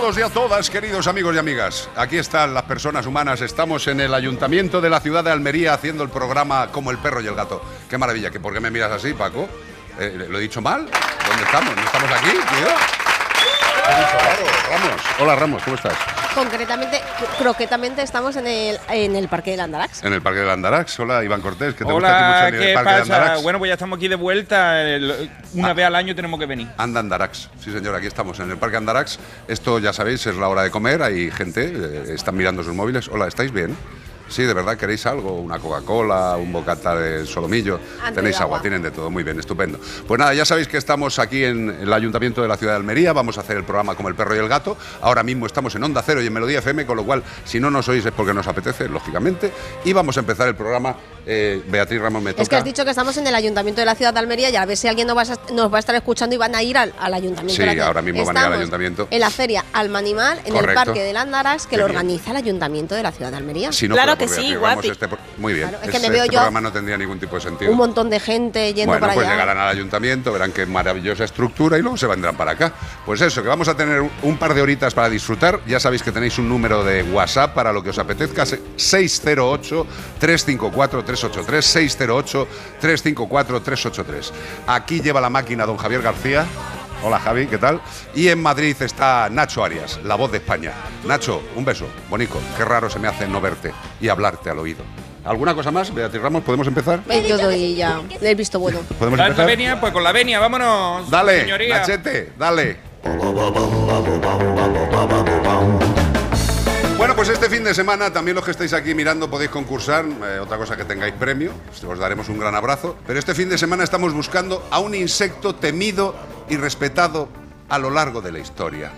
Todos y a todas, queridos amigos y amigas. Aquí están las personas humanas. Estamos en el ayuntamiento de la ciudad de Almería haciendo el programa Como el perro y el gato. Qué maravilla. ¿Que ¿Por qué me miras así, Paco? Eh, ¿Lo he dicho mal? ¿Dónde estamos? ¿No estamos aquí, tío? Hola, Ramos, ¿cómo estás? Concretamente, croquetamente estamos en el, en el Parque del Andarax. En el Parque del Andarax. Hola, Iván Cortés, que te gusta a ti mucho venir ¿qué al Parque del? Andarax. Bueno, pues ya estamos aquí de vuelta. el- Una Ah. vez al año tenemos que venir. Anda Andarax, sí señor, aquí estamos en el Parque Andarax. Esto ya sabéis, es la hora de comer, hay gente, eh, están mirando sus móviles. Hola, ¿estáis bien? Sí, de verdad, ¿queréis algo? Una Coca-Cola, un bocata de solomillo. Tenéis agua, agua. tienen de todo, muy bien, estupendo. Pues nada, ya sabéis que estamos aquí en el Ayuntamiento de la Ciudad de Almería, vamos a hacer el programa como el perro y el gato. Ahora mismo estamos en Onda Cero y en Melodía FM, con lo cual, si no nos oís es porque nos apetece, lógicamente. Y vamos a empezar el programa. Eh, Beatriz Ramos me. Es que has dicho que estamos en el Ayuntamiento de la Ciudad de Almería y a ver si alguien nos va a, nos va a estar escuchando y van a ir al, Ayuntamiento. Sí, ahora mismo van a ir al Ayuntamiento. En la feria Alma Animal, en el Parque del Andarax, que lo organiza el Ayuntamiento de la Ciudad de Almería. Si no claro que sí, guapi. Este, muy bien. Claro, este programa no tendría ningún tipo de sentido. Un montón de gente yendo para pues allá. pues llegarán al Ayuntamiento, verán qué maravillosa estructura y luego se vendrán para acá. Pues eso, que vamos a tener un par de horitas para disfrutar. Ya sabéis que tenéis un número de WhatsApp para lo que os apetezca, 608 354 3 383 608-354-383. Aquí lleva la máquina don Javier García. Hola Javi, ¿qué tal? Y en Madrid está Nacho Arias, la voz de España. Nacho, un beso, bonito. Qué raro se me hace no verte y hablarte al oído. ¿Alguna cosa más, Beatriz Ramos? ¿Podemos empezar? Yo doy ya el visto bueno. ¿Podemos empezar? la venia? Pues con la venia, vámonos. Dale, señoría. Nachete, dale. Bueno, pues este fin de semana también los que estáis aquí mirando podéis concursar. eh, otra cosa que tengáis premio, os daremos un gran abrazo. Pero este fin de semana estamos buscando a un insecto temido y respetado a lo largo de la historia.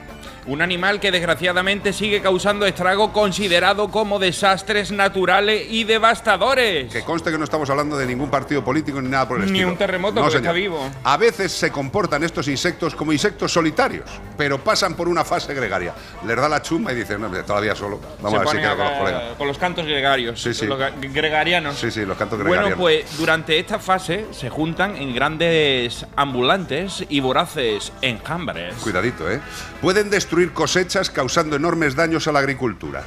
Un animal que desgraciadamente sigue causando estrago considerado como desastres naturales y devastadores. Que conste que no estamos hablando de ningún partido político ni nada por el Ni estilo. un terremoto, No, está vivo. A veces se comportan estos insectos como insectos solitarios, pero pasan por una fase gregaria. Les da la chumba y dicen, no, todavía solo. Vamos Se a ver si quedo con los colegas. con los cantos gregarios. Sí, sí. Los ga- gregarianos. Sí, sí, los cantos Bueno, gregarianos. pues durante esta fase se juntan en grandes ambulantes y voraces enjambres. Cuidadito, ¿eh? Pueden destruir cosechas causando enormes daños a la agricultura.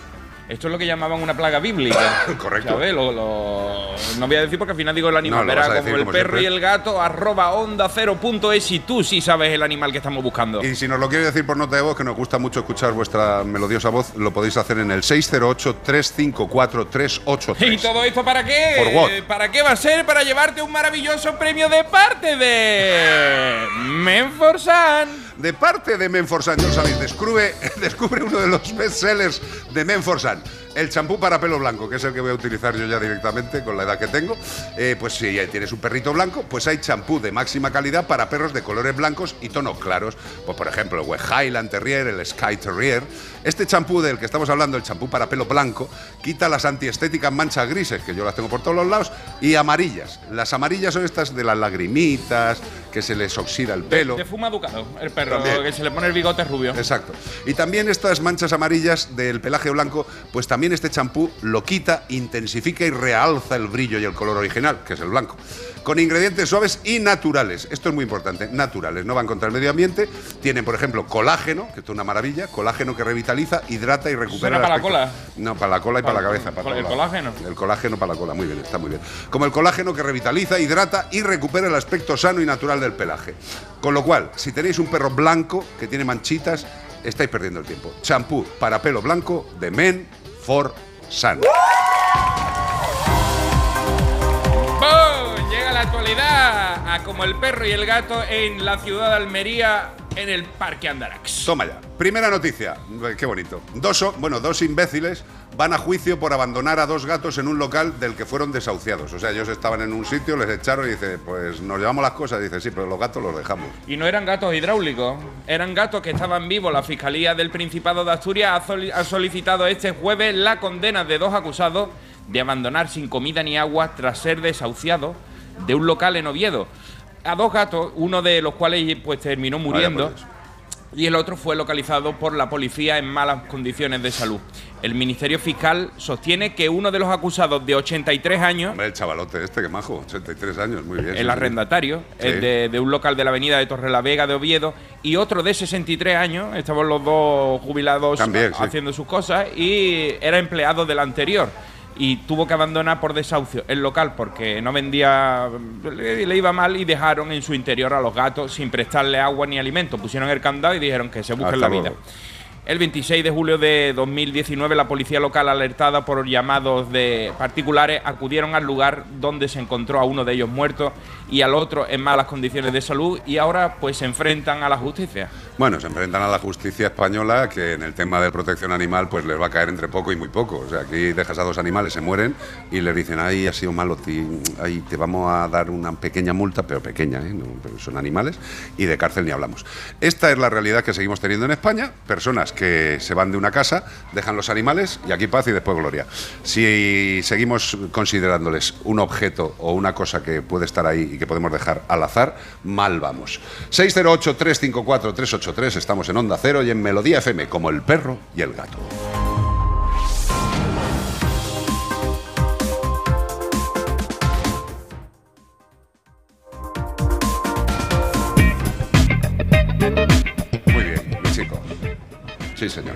Esto es lo que llamaban una plaga bíblica. Correcto. ¿Sabes? Lo- lo- no voy a decir porque al final digo el animal. No, Verá como el como perro siempre. y el gato, arroba onda cero punto es y tú sí sabes el animal que estamos buscando. Y si nos lo quieres decir por nota de voz, que nos gusta mucho escuchar vuestra melodiosa voz, lo podéis hacer en el 608-354-383. ¿Y todo esto para qué? ¿For what? ¿Para qué va a ser? Para llevarte un maravilloso premio de parte de Menforsan. De parte de Menforsan, lo sabéis, descubre, descubre uno de los bestsellers de Menforsan. El champú para pelo blanco, que es el que voy a utilizar yo ya directamente con la edad que tengo. Eh, pues si tienes un perrito blanco, pues hay champú de máxima calidad para perros de colores blancos y tonos claros. Pues por ejemplo, el West Highland Terrier, el Sky Terrier. Este champú del que estamos hablando, el champú para pelo blanco, quita las antiestéticas manchas grises, que yo las tengo por todos los lados, y amarillas. Las amarillas son estas de las lagrimitas, que se les oxida el pelo. De fuma educado, el perro, También. que se le pone el bigote rubio. Exacto. Y también estas manchas amarillas del pelaje blanco, pues también este champú lo quita, intensifica y realza el brillo y el color original, que es el blanco. Con ingredientes suaves y naturales. Esto es muy importante, naturales, no van contra el medio ambiente. Tienen, por ejemplo, colágeno, que esto es una maravilla, colágeno que revitaliza, hidrata y recupera. ¿Suena el para la cola? No, para la cola y para, Para- la cabeza. para ¿para el colágeno? El colágeno para la cola, muy bien, está muy bien. Como el colágeno que revitaliza, hidrata y recupera el aspecto sano y natural del pelaje. Con lo cual, si tenéis un perro blanco que tiene manchitas, estáis perdiendo el tiempo. Champú para pelo blanco de Men for Sun. Llega la actualidad a como el perro y el gato en la ciudad de Almería en el Parque Andarax. Toma ya. Primera noticia. Eh, Qué bonito. Dos, bueno, dos imbéciles van a juicio por abandonar a dos gatos en un local del que fueron desahuciados. O sea, ellos estaban en un sitio, les echaron y dice, pues nos llevamos las cosas. dice, sí, pero los gatos los dejamos. Y no eran gatos hidráulicos, eran gatos que estaban vivos. La Fiscalía del Principado de Asturias ha solicitado este jueves la condena de dos acusados de abandonar sin comida ni agua tras ser desahuciados de un local en Oviedo. A dos gatos, uno de los cuales pues terminó muriendo. y el otro fue localizado por la policía en malas condiciones de salud. El Ministerio Fiscal sostiene que uno de los acusados de 83 años Hombre, el chavalote este, que majo, 83 años, muy bien. el arrendatario, Sí. el de, de un local de la avenida de Torrelavega de Oviedo, y otro de 63 años, estaban los dos jubilados También, sí. haciendo sus cosas, y era empleado del anterior. Y tuvo que abandonar por desahucio el local porque no vendía, le, le iba mal y dejaron en su interior a los gatos sin prestarle agua ni alimento. Pusieron el candado y dijeron que se busquen Hasta la vida. El 26 de julio de 2019, la policía local, alertada por llamados de particulares, acudieron al lugar donde se encontró a uno de ellos muerto y al otro en malas condiciones de salud y ahora pues se enfrentan a la justicia. Bueno, se enfrentan a la justicia española que en el tema de protección animal pues les va a caer entre poco y muy poco. O sea, aquí dejas a dos animales, se mueren y les dicen, ay, ha sido malo, ti- ay, te vamos a dar una pequeña multa, pero pequeña, ¿eh? Son animales, y de cárcel ni hablamos. Esta es la realidad que seguimos teniendo en España, personas que se van de una casa, dejan los animales y aquí paz y después gloria. Si seguimos considerándoles un objeto o una cosa que puede estar ahí y que podemos dejar al azar, mal vamos. 608-354-383, estamos en Onda Cero y en Melodía FM, como el perro y el gato. Muy bien, mi chico. Sí, señor.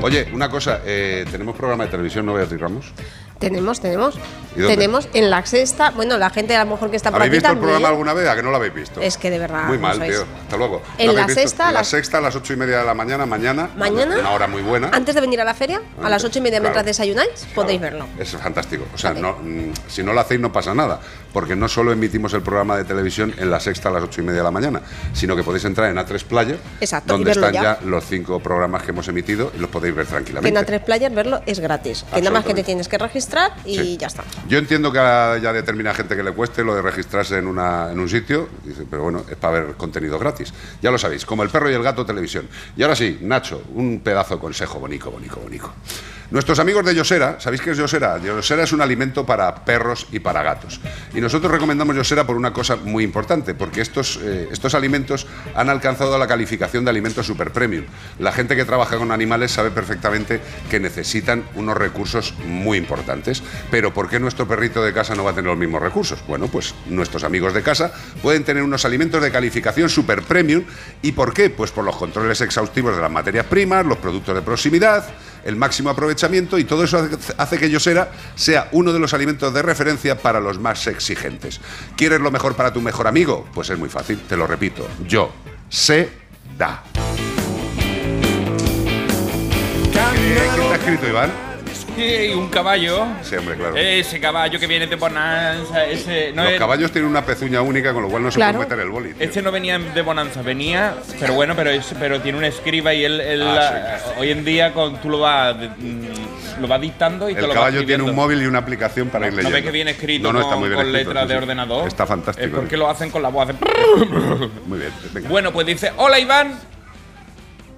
Oye, una cosa, eh, tenemos programa de televisión, ¿no, Beatriz Ramos? Tenemos, tenemos. Tenemos en la sexta. Bueno, la gente a lo mejor que está por ¿Habéis aquí visto el programa alguna vez? ¿A que no lo habéis visto? Es que de verdad, Muy mal, sois. tío. Hasta luego. En ¿Lo la sexta, la sexta a las ocho y media de la mañana, mañana. Mañana. Una hora muy buena. Antes de venir a la feria, a las ocho y media Claro. mientras desayunáis, podéis verlo. Es fantástico. O sea, no, mm, si no lo hacéis no pasa nada, porque no solo emitimos el programa de televisión en la sexta a las ocho y media de la mañana, sino que podéis entrar en A3 Player, Exacto, donde están ya. ya. los cinco programas que hemos emitido y los podéis ver tranquilamente. en A3 Players verlo es gratis. Que nada más que te tienes que registrar y Sí. ya está. Yo entiendo que a ya determina gente que le cueste lo de registrarse en, una, en un sitio, dice, pero bueno, es para ver contenido gratis. Ya lo sabéis, como el perro y el gato televisión. Y ahora sí, Nacho, un pedazo de consejo bonico, bonico, bonico. Nuestros amigos de Yosera, ¿sabéis qué es Yosera? Yosera es un alimento para perros y para gatos. Y nosotros recomendamos Yosera por una cosa muy importante, porque estos, eh, estos alimentos han alcanzado la calificación de alimentos super premium. La gente que trabaja con animales sabe perfectamente que necesitan unos recursos muy importantes. Pero ¿por qué nuestro perrito de casa no va a tener los mismos recursos? Bueno, pues nuestros amigos de casa pueden tener unos alimentos de calificación super premium. ¿Y por qué? Pues por los controles exhaustivos de las materias primas, los productos de proximidad, el máximo aprovechamiento y todo eso hace- que Yosera sea uno de los alimentos de referencia para los más exigentes. ¿Quieres lo mejor para tu mejor amigo? Pues es muy fácil, te lo repito. Yo sé da. ¿Qué, qué está escrito, Iván? Y un caballo. Sí, hombre, claro. Ese caballo que viene de Bonanza, ese no Los es- caballos tienen una pezuña única, con lo cual no se puede meter el boli. tío. Este no venía de Bonanza, venía, pero bueno, pero es, pero tiene un escriba y él, él, Ah, la- hoy en día con, tú lo vas, mm, lo vas dictando y te El lo vas caballo tiene un móvil y una aplicación para ir ¿No leyendo. ves que viene escrito No, no, está con, muy bien con escrito, letras sí, de sí. ordenador? Está fantástico. Es porque lo hacen con la voz. hacen- Muy bien. venga. Bueno, pues dice, hola Iván,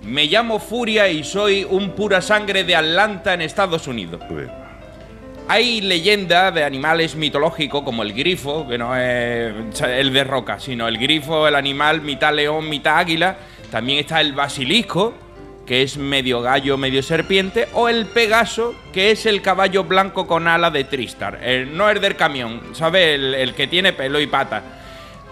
me llamo Furia y soy un pura sangre de Atlanta en Estados Unidos. Hay leyendas de animales mitológicos como el grifo, que no es el de roca, sino el grifo, el animal mitad león, mitad águila. También está el basilisco, que es medio gallo, medio serpiente. O el pegaso, que es el caballo blanco con ala de Tristar. El- no el del camión, ¿sabes? El, el que tiene pelo y pata.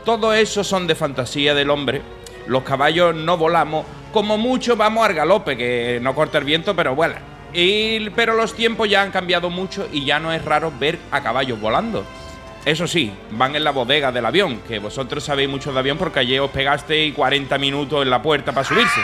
Todo eso son de fantasía del hombre. Los caballos no volamos. Como mucho vamos al galope, que no corta el viento, pero vuela. Y, pero los tiempos ya han cambiado mucho y ya no es raro ver a caballos volando. Eso sí, van en la bodega del avión, que vosotros sabéis mucho de avión porque ayer os pegasteis 40 minutos en la puerta para subirse.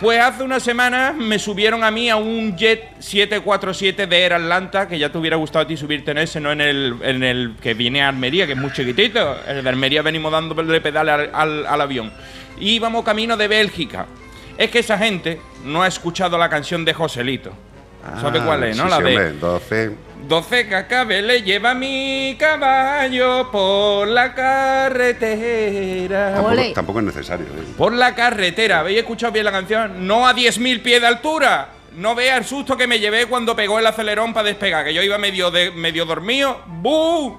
Pues hace una semana me subieron a mí a un Jet 747 de Air Atlanta, que ya te hubiera gustado a ti subirte en ese, no en el, en el que viene a Almería, que es muy chiquitito. El de Almería venimos dándole pedales al, al- al avión. Y íbamos camino de Bélgica. Es que esa gente no ha escuchado la canción de Joselito. ¿Sabe Ah, cuál es, no? sí, la sí, de... hombre, 12. 12 cascabeles lleva mi caballo por la carretera. Tampoco, tampoco es necesario. ¿eh? Por la carretera. ¿Habéis escuchado bien la canción? No a 10.000 pies de altura. No vea el susto que me llevé cuando pegó el acelerón para despegar, que yo iba medio, de, medio dormido. ¡Bum!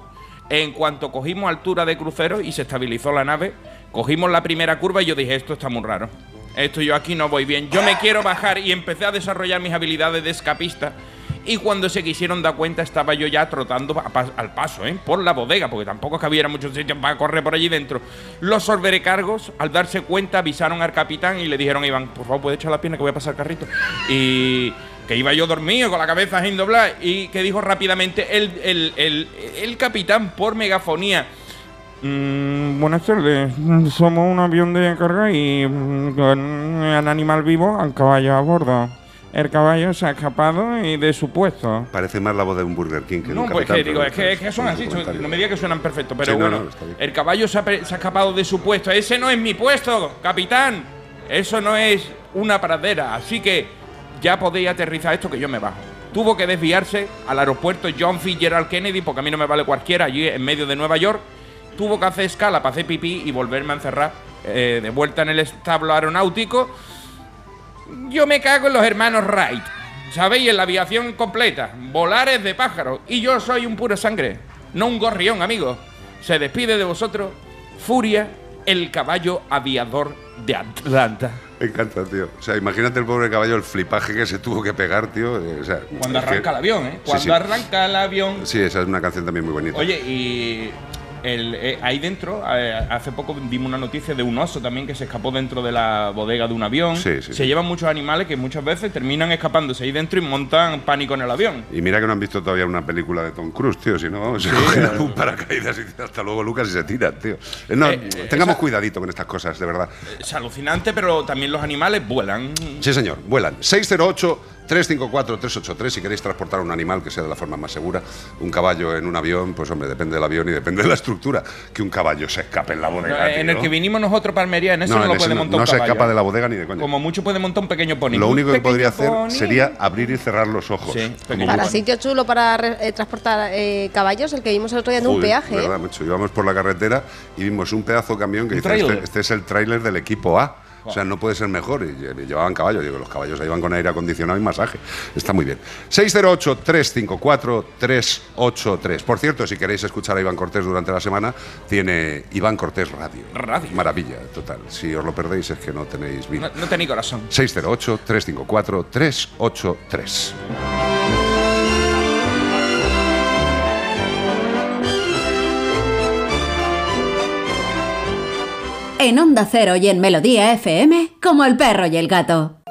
En cuanto cogimos altura de crucero y se estabilizó la nave, cogimos la primera curva y yo dije, esto está muy raro. Esto yo aquí no voy bien. Yo me quiero bajar y empecé a desarrollar mis habilidades de escapista. Y cuando se quisieron dar cuenta, estaba yo ya trotando al paso, ¿eh? Por la bodega, porque tampoco es que hubiera muchos sitios para correr por allí dentro. Los sorberecargos, al darse cuenta, avisaron al capitán y le dijeron Iván, por favor, puede echar la pierna que voy a pasar el carrito. Y que iba yo dormido, con la cabeza sin doblar, y que dijo rápidamente el, el- el- el capitán por megafonía. "Mm, buenas tardes, somos un avión de carga y mm, con un animal vivo al caballo a bordo. El caballo se ha escapado y de su puesto. Parece más la voz de un Burger King que No, pues que digo, es que, es que son así, no me digas que suenan perfectos, pero Sí, no, bueno, no, bien. el caballo se ha, se ha escapado de su puesto. Ese no es mi puesto, capitán. Eso no es una pradera, así que ya podéis aterrizar esto que yo me bajo. Tuvo que desviarse al aeropuerto John Fitzgerald Kennedy, porque a mí no me vale cualquiera, allí en medio de Nueva York. Tuvo que hacer escala para hacer pipí y volverme a encerrar eh, de vuelta en el establo aeronáutico. Yo me cago en los hermanos Wright. ¿Sabéis? En la aviación completa. Volares de pájaros. Y yo soy un puro sangre. No un gorrión, amigo. Se despide de vosotros Furia, el caballo aviador de Atlanta. Me encanta, tío. O sea, imagínate el pobre caballo, el flipaje que se tuvo que pegar, tío. Eh, O sea, Cuando que- arranca el avión, ¿eh? Sí, Cuando sí. arranca el avión. Sí, esa es una canción también muy bonita. Oye, y el, eh, ahí dentro, eh, hace poco vimos una noticia de un oso también que se escapó dentro de la bodega de un avión. Sí, sí, se sí. llevan muchos animales que muchas veces terminan escapándose ahí dentro y montan pánico en el avión. Y mira que no han visto todavía una película de Tom Cruise, tío. Si no, se cogen un paracaídas y hasta luego Lucas y se tiran, tío. Eh, no, Eh, eh, tengamos esa- cuidadito con estas cosas, de verdad. Es alucinante, pero también los animales vuelan. Sí, señor, vuelan. 608-354-383 si queréis transportar un animal que sea de la forma más segura. Un caballo en un avión, pues hombre, depende del avión y depende de la estructura. Que un caballo se escape en la bodega. en tío. el que vinimos nosotros, Palmería, en ese no, en lo puede montar no un se caballo. escapa de la bodega ni de. Como mucho puede montar un pequeño pony. Lo Un único que podría hacer pony. sería abrir y cerrar los ojos. Sí, Para sitio chulo para eh, transportar eh, caballos, el que vimos el otro día en un Joder, peaje. ¿eh? verdad, macho. Íbamos por la carretera y vimos un pedazo de camión que Un dice, este, este es el tráiler del equipo A. O sea, no puede ser mejor. Y lle- llevaban caballos. Digo, los caballos ahí van con aire acondicionado y masaje. Está muy bien. 608-354-383. Por cierto, si queréis escuchar a Iván Cortés durante la semana, tiene Iván Cortés Radio. Radio. Maravilla, total. Si os lo perdéis es que no tenéis vida. No, no tenéis corazón. 608-354-383. En Onda Cero y en Melodía FM, como el perro y el gato.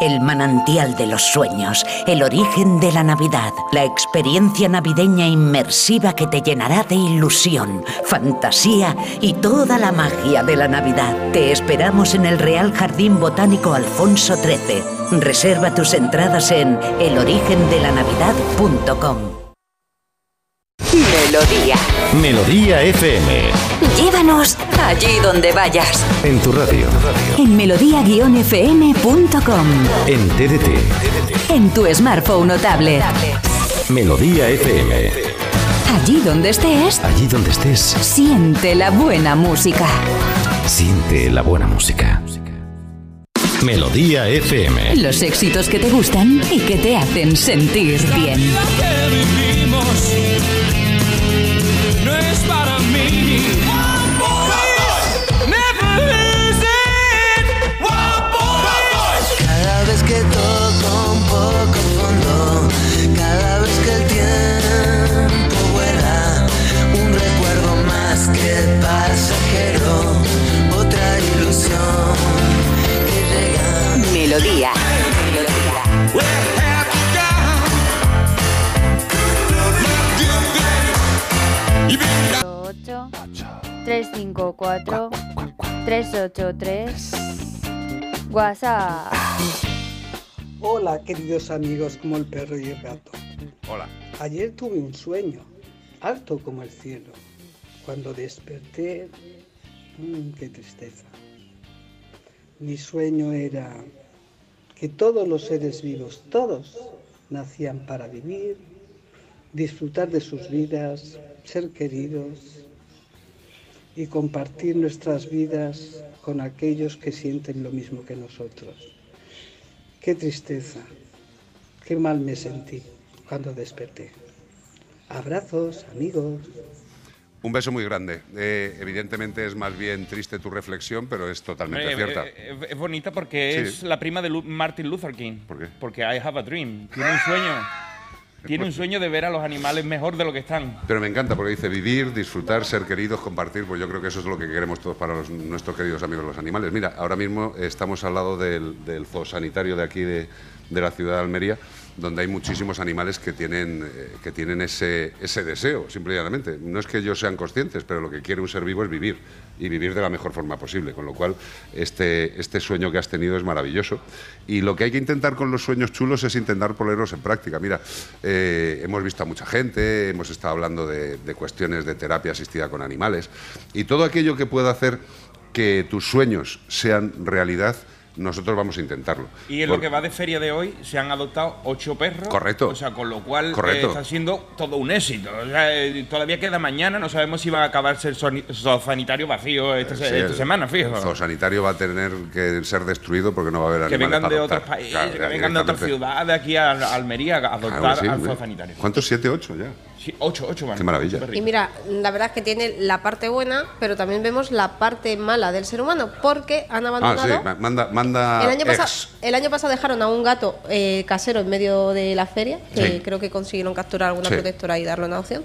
El manantial de los sueños, el origen de la Navidad, la experiencia navideña inmersiva que te llenará de ilusión, fantasía y toda la magia de la Navidad. Te esperamos en el Real Jardín Botánico Alfonso XIII. Reserva tus entradas en elorigendelanavidad.com. Melodía. Melodía FM. Llévanos allí donde vayas. En tu radio. En melodía-fm.com. En TDT. En tu smartphone o tablet. Melodía FM. Allí donde estés, Allí donde estés, siente la buena música. siente la buena música. Melodía FM. Los éxitos que te gustan y que te hacen sentir bien. 354 383 WhatsApp. Hola, queridos amigos como el perro y el gato. Hola. Ayer tuve un sueño, alto como el cielo. Cuando desperté, mmm, qué tristeza. Mi sueño era que todos los seres vivos, todos, nacían para vivir, disfrutar de sus vidas, ser queridos y compartir nuestras vidas con aquellos que sienten lo mismo que nosotros. Qué tristeza, qué mal me sentí cuando desperté. Abrazos, amigos. Un beso muy grande. Eh, evidentemente es más bien triste tu reflexión, pero es totalmente Eh, cierta. eh, es bonita porque Sí. es la prima de Lu- Martin Luther King. ¿Por qué? Porque I have a dream. Tiene un sueño. Tiene un sueño de ver a los animales mejor de lo que están. Pero me encanta porque dice vivir, disfrutar, ser queridos, compartir. Pues yo creo que eso es lo que queremos todos para los- nuestros queridos amigos los animales. Mira, ahora mismo estamos al lado del, del zoosanitario de aquí de, de la ciudad de Almería, donde hay muchísimos animales que tienen, eh, que tienen ese, ese deseo, simple y. No es que ellos sean conscientes, pero lo que quiere un ser vivo es vivir y vivir de la mejor forma posible. Con lo cual, este, este sueño que has tenido es maravilloso. Y lo que hay que intentar con los sueños chulos es intentar ponerlos en práctica. Mira, eh, hemos visto a mucha gente, hemos estado hablando de cuestiones de terapia asistida con animales y todo aquello que pueda hacer que tus sueños sean realidad, nosotros vamos a intentarlo. Y en Por- lo que va de feria de hoy se han adoptado ocho perros. Correcto. O sea, con lo cual eh, está siendo todo un éxito. O sea, eh, todavía queda mañana, no sabemos si va a acabarse el zoosanitario vacío esta, Sí, esta semana, fijo. El zoosanitario va a tener que ser destruido porque no va a haber Que animales vengan para de adoptar. otros países, Claro, que vengan de otras ciudades aquí a a Almería a adoptar Claro que sí, al zoosanitario. ¿Cuántos? ¿Siete, ocho ya? Sí, ocho, ocho van. Qué maravilla. Y mira, la verdad es que tiene la parte buena, pero también vemos la parte mala del ser humano, porque han Ah, abandonado. sí, ma- manda, manda El año, pasado, el año pasado dejaron a un gato eh, casero en medio de la feria, que Sí. creo que consiguieron capturar alguna Sí. protectora y darlo en adopción.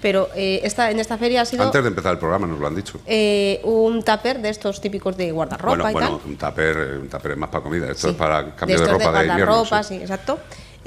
Pero eh, esta, en esta feria ha sido Antes de empezar el programa nos lo han dicho. eh, un tupper de estos típicos de guardarropa bueno, y bueno, tal. un tupper, un tupper es más para comida. Esto Sí. es para cambio de, estos ropa de, invierno. guardarropa, sí. sí, exacto.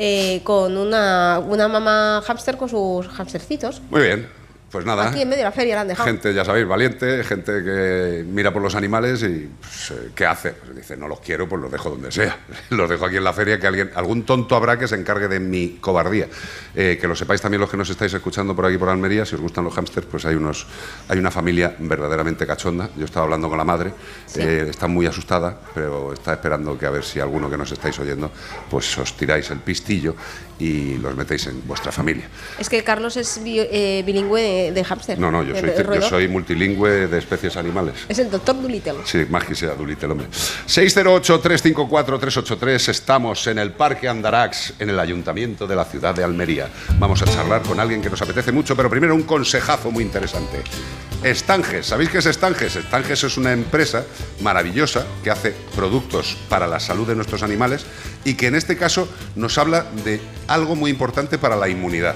Eh, con una, una mamá hámster con sus hámstercitos. Muy bien, pues nada. Aquí en medio de la feria la han dejado. Gente, ya sabéis, valiente, gente que mira por los animales y pues, eh, ¿qué hace? Pues dice, no los quiero, pues los dejo donde sea. los dejo aquí en la feria, que alguien, algún tonto habrá que se encargue de mi cobardía. Eh, que lo sepáis también los que nos estáis escuchando por aquí por Almería, si os gustan los hámsters, pues hay unos, hay una familia verdaderamente cachonda. Yo estaba hablando con la madre, eh, está muy asustada, pero está esperando que a ver si alguno que nos estáis oyendo, pues os tiráis el pistillo y los metéis en vuestra familia. Es que Carlos es eh, bilingüe de, de hámster. No, no, yo de soy, yo soy multilingüe de especies animales. Es el doctor Dolittle. Sí, más que sea Dulite, el hombre. 608-354-383. Estamos en el Parque Andarax, en el Ayuntamiento de la ciudad de Almería. Vamos a charlar con alguien que nos apetece mucho, pero primero un consejazo muy interesante. Estanges, ¿sabéis qué es Estanges? Estanges es una empresa maravillosa que hace productos para la salud de nuestros animales y que en este caso nos habla de algo muy importante para la inmunidad.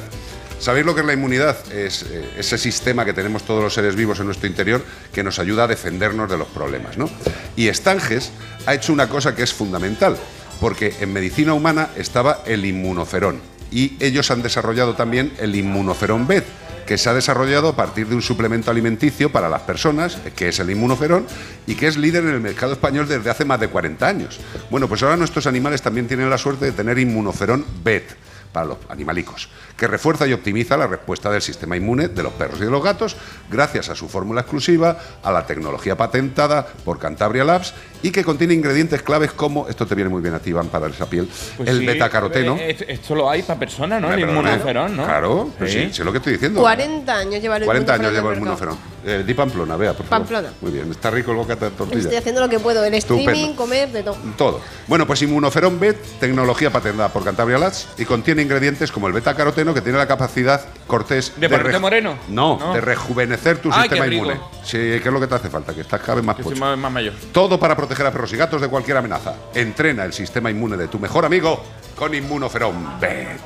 ¿Sabéis lo que es la inmunidad? Es eh, ese sistema que tenemos todos los seres vivos en nuestro interior que nos ayuda a defendernos de los problemas. ¿no? Y Estanges ha hecho una cosa que es fundamental, porque en medicina humana estaba el inmunoferón y ellos han desarrollado también el inmunoferón B, que se ha desarrollado a partir de un suplemento alimenticio para las personas, que es el inmunoferón, y que es líder en el mercado español desde hace más de 40 años. Bueno, pues ahora nuestros animales también tienen la suerte de tener inmunoferón B para los animalicos, que refuerza y optimiza la respuesta del sistema inmune de los perros y de los gatos gracias a su fórmula exclusiva, a la tecnología patentada por Cantabria Labs y que contiene ingredientes claves como, esto te viene muy bien a ti, Iván, para esa piel, Pues el sí, betacaroteno. eh, esto- lo hay para personas, ¿no? El inmunoferón, ¿no? Claro, pues sí, Sí. sí, es lo que estoy diciendo. 40 años lleva el 40 años lleva el inmunoferón. Eh, di Pamplona, vea, por favor. Pamplona. Muy bien, está rico el bocata de tortilla. Estoy haciendo lo que puedo, el Estupendo. streaming, comer, de todo. Todo. Bueno, pues Inmunoferón Bet, tecnología patentada por Cantabria Labs y contiene ingredientes como el beta-caroteno que tiene la capacidad, Cortés, ¿De reju- moreno? No, No. de rejuvenecer tu Ay, sistema inmune. Sí, ¿qué es lo que te hace falta? Que estás cada vez más Que pocho. más, más mayor. Todo para proteger a perros y gatos de cualquier amenaza. Entrena el sistema inmune de tu mejor amigo con Inmunoferón Bet.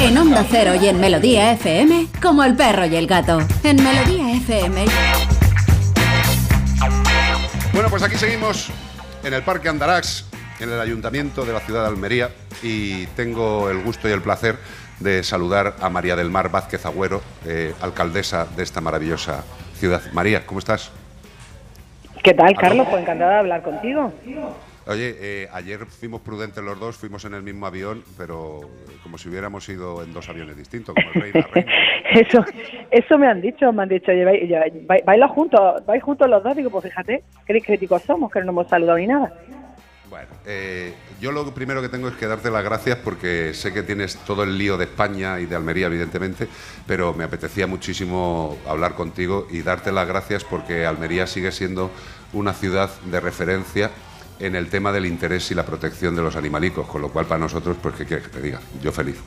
En Onda Cero y en Melodía FM, como el perro y el gato. En Melodía FM. Bueno, pues aquí seguimos en el Parque Andarax, en el Ayuntamiento de la ciudad de Almería, y tengo el gusto y el placer de saludar a María del Mar Vázquez Agüero, eh, alcaldesa de esta maravillosa ciudad. María, ¿cómo estás? ¿Qué tal, Carlos? Pues encantada de hablar contigo. Oye, eh, ayer fuimos prudentes los dos, fuimos en el mismo avión, pero como si hubiéramos ido en dos aviones distintos, como el rey y la reina. Eso, eso me han dicho, me han dicho, vais juntos, vais juntos los dos, digo, pues fíjate, qué críticos somos, que no nos hemos saludado ni nada. Bueno, eh, yo lo primero que tengo es que darte las gracias porque sé que tienes todo el lío de España y de Almería, evidentemente, pero me apetecía muchísimo hablar contigo y darte las gracias porque Almería sigue siendo una ciudad de referencia en el tema del interés y la protección de los animalicos, con lo cual para nosotros, pues, ¿qué quieres que te diga? Yo feliz.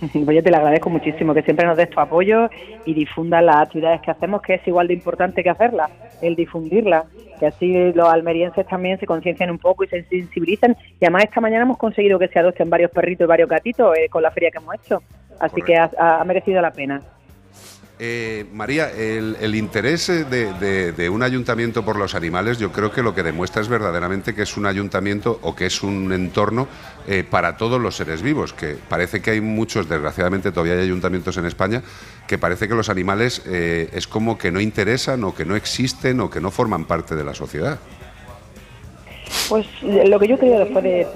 Pues yo te lo agradezco muchísimo, que siempre nos des tu apoyo y difundas las actividades que hacemos, que es igual de importante que hacerlas, el difundirlas, que así los almerienses también se conciencien un poco y se sensibilicen. Y además esta mañana hemos conseguido que se adopten varios perritos y varios gatitos eh, con la feria que hemos hecho, así que ha, ha merecido la pena. Eh, María, el, interés de un ayuntamiento por los animales, yo creo que lo que demuestra es verdaderamente que es un ayuntamiento o que es un entorno eh, para todos los seres vivos, que parece que hay muchos, desgraciadamente todavía hay ayuntamientos en España, que parece que los animales eh, es como que no interesan o que no existen o que no forman parte de la sociedad. Pues eh, lo que yo creo después de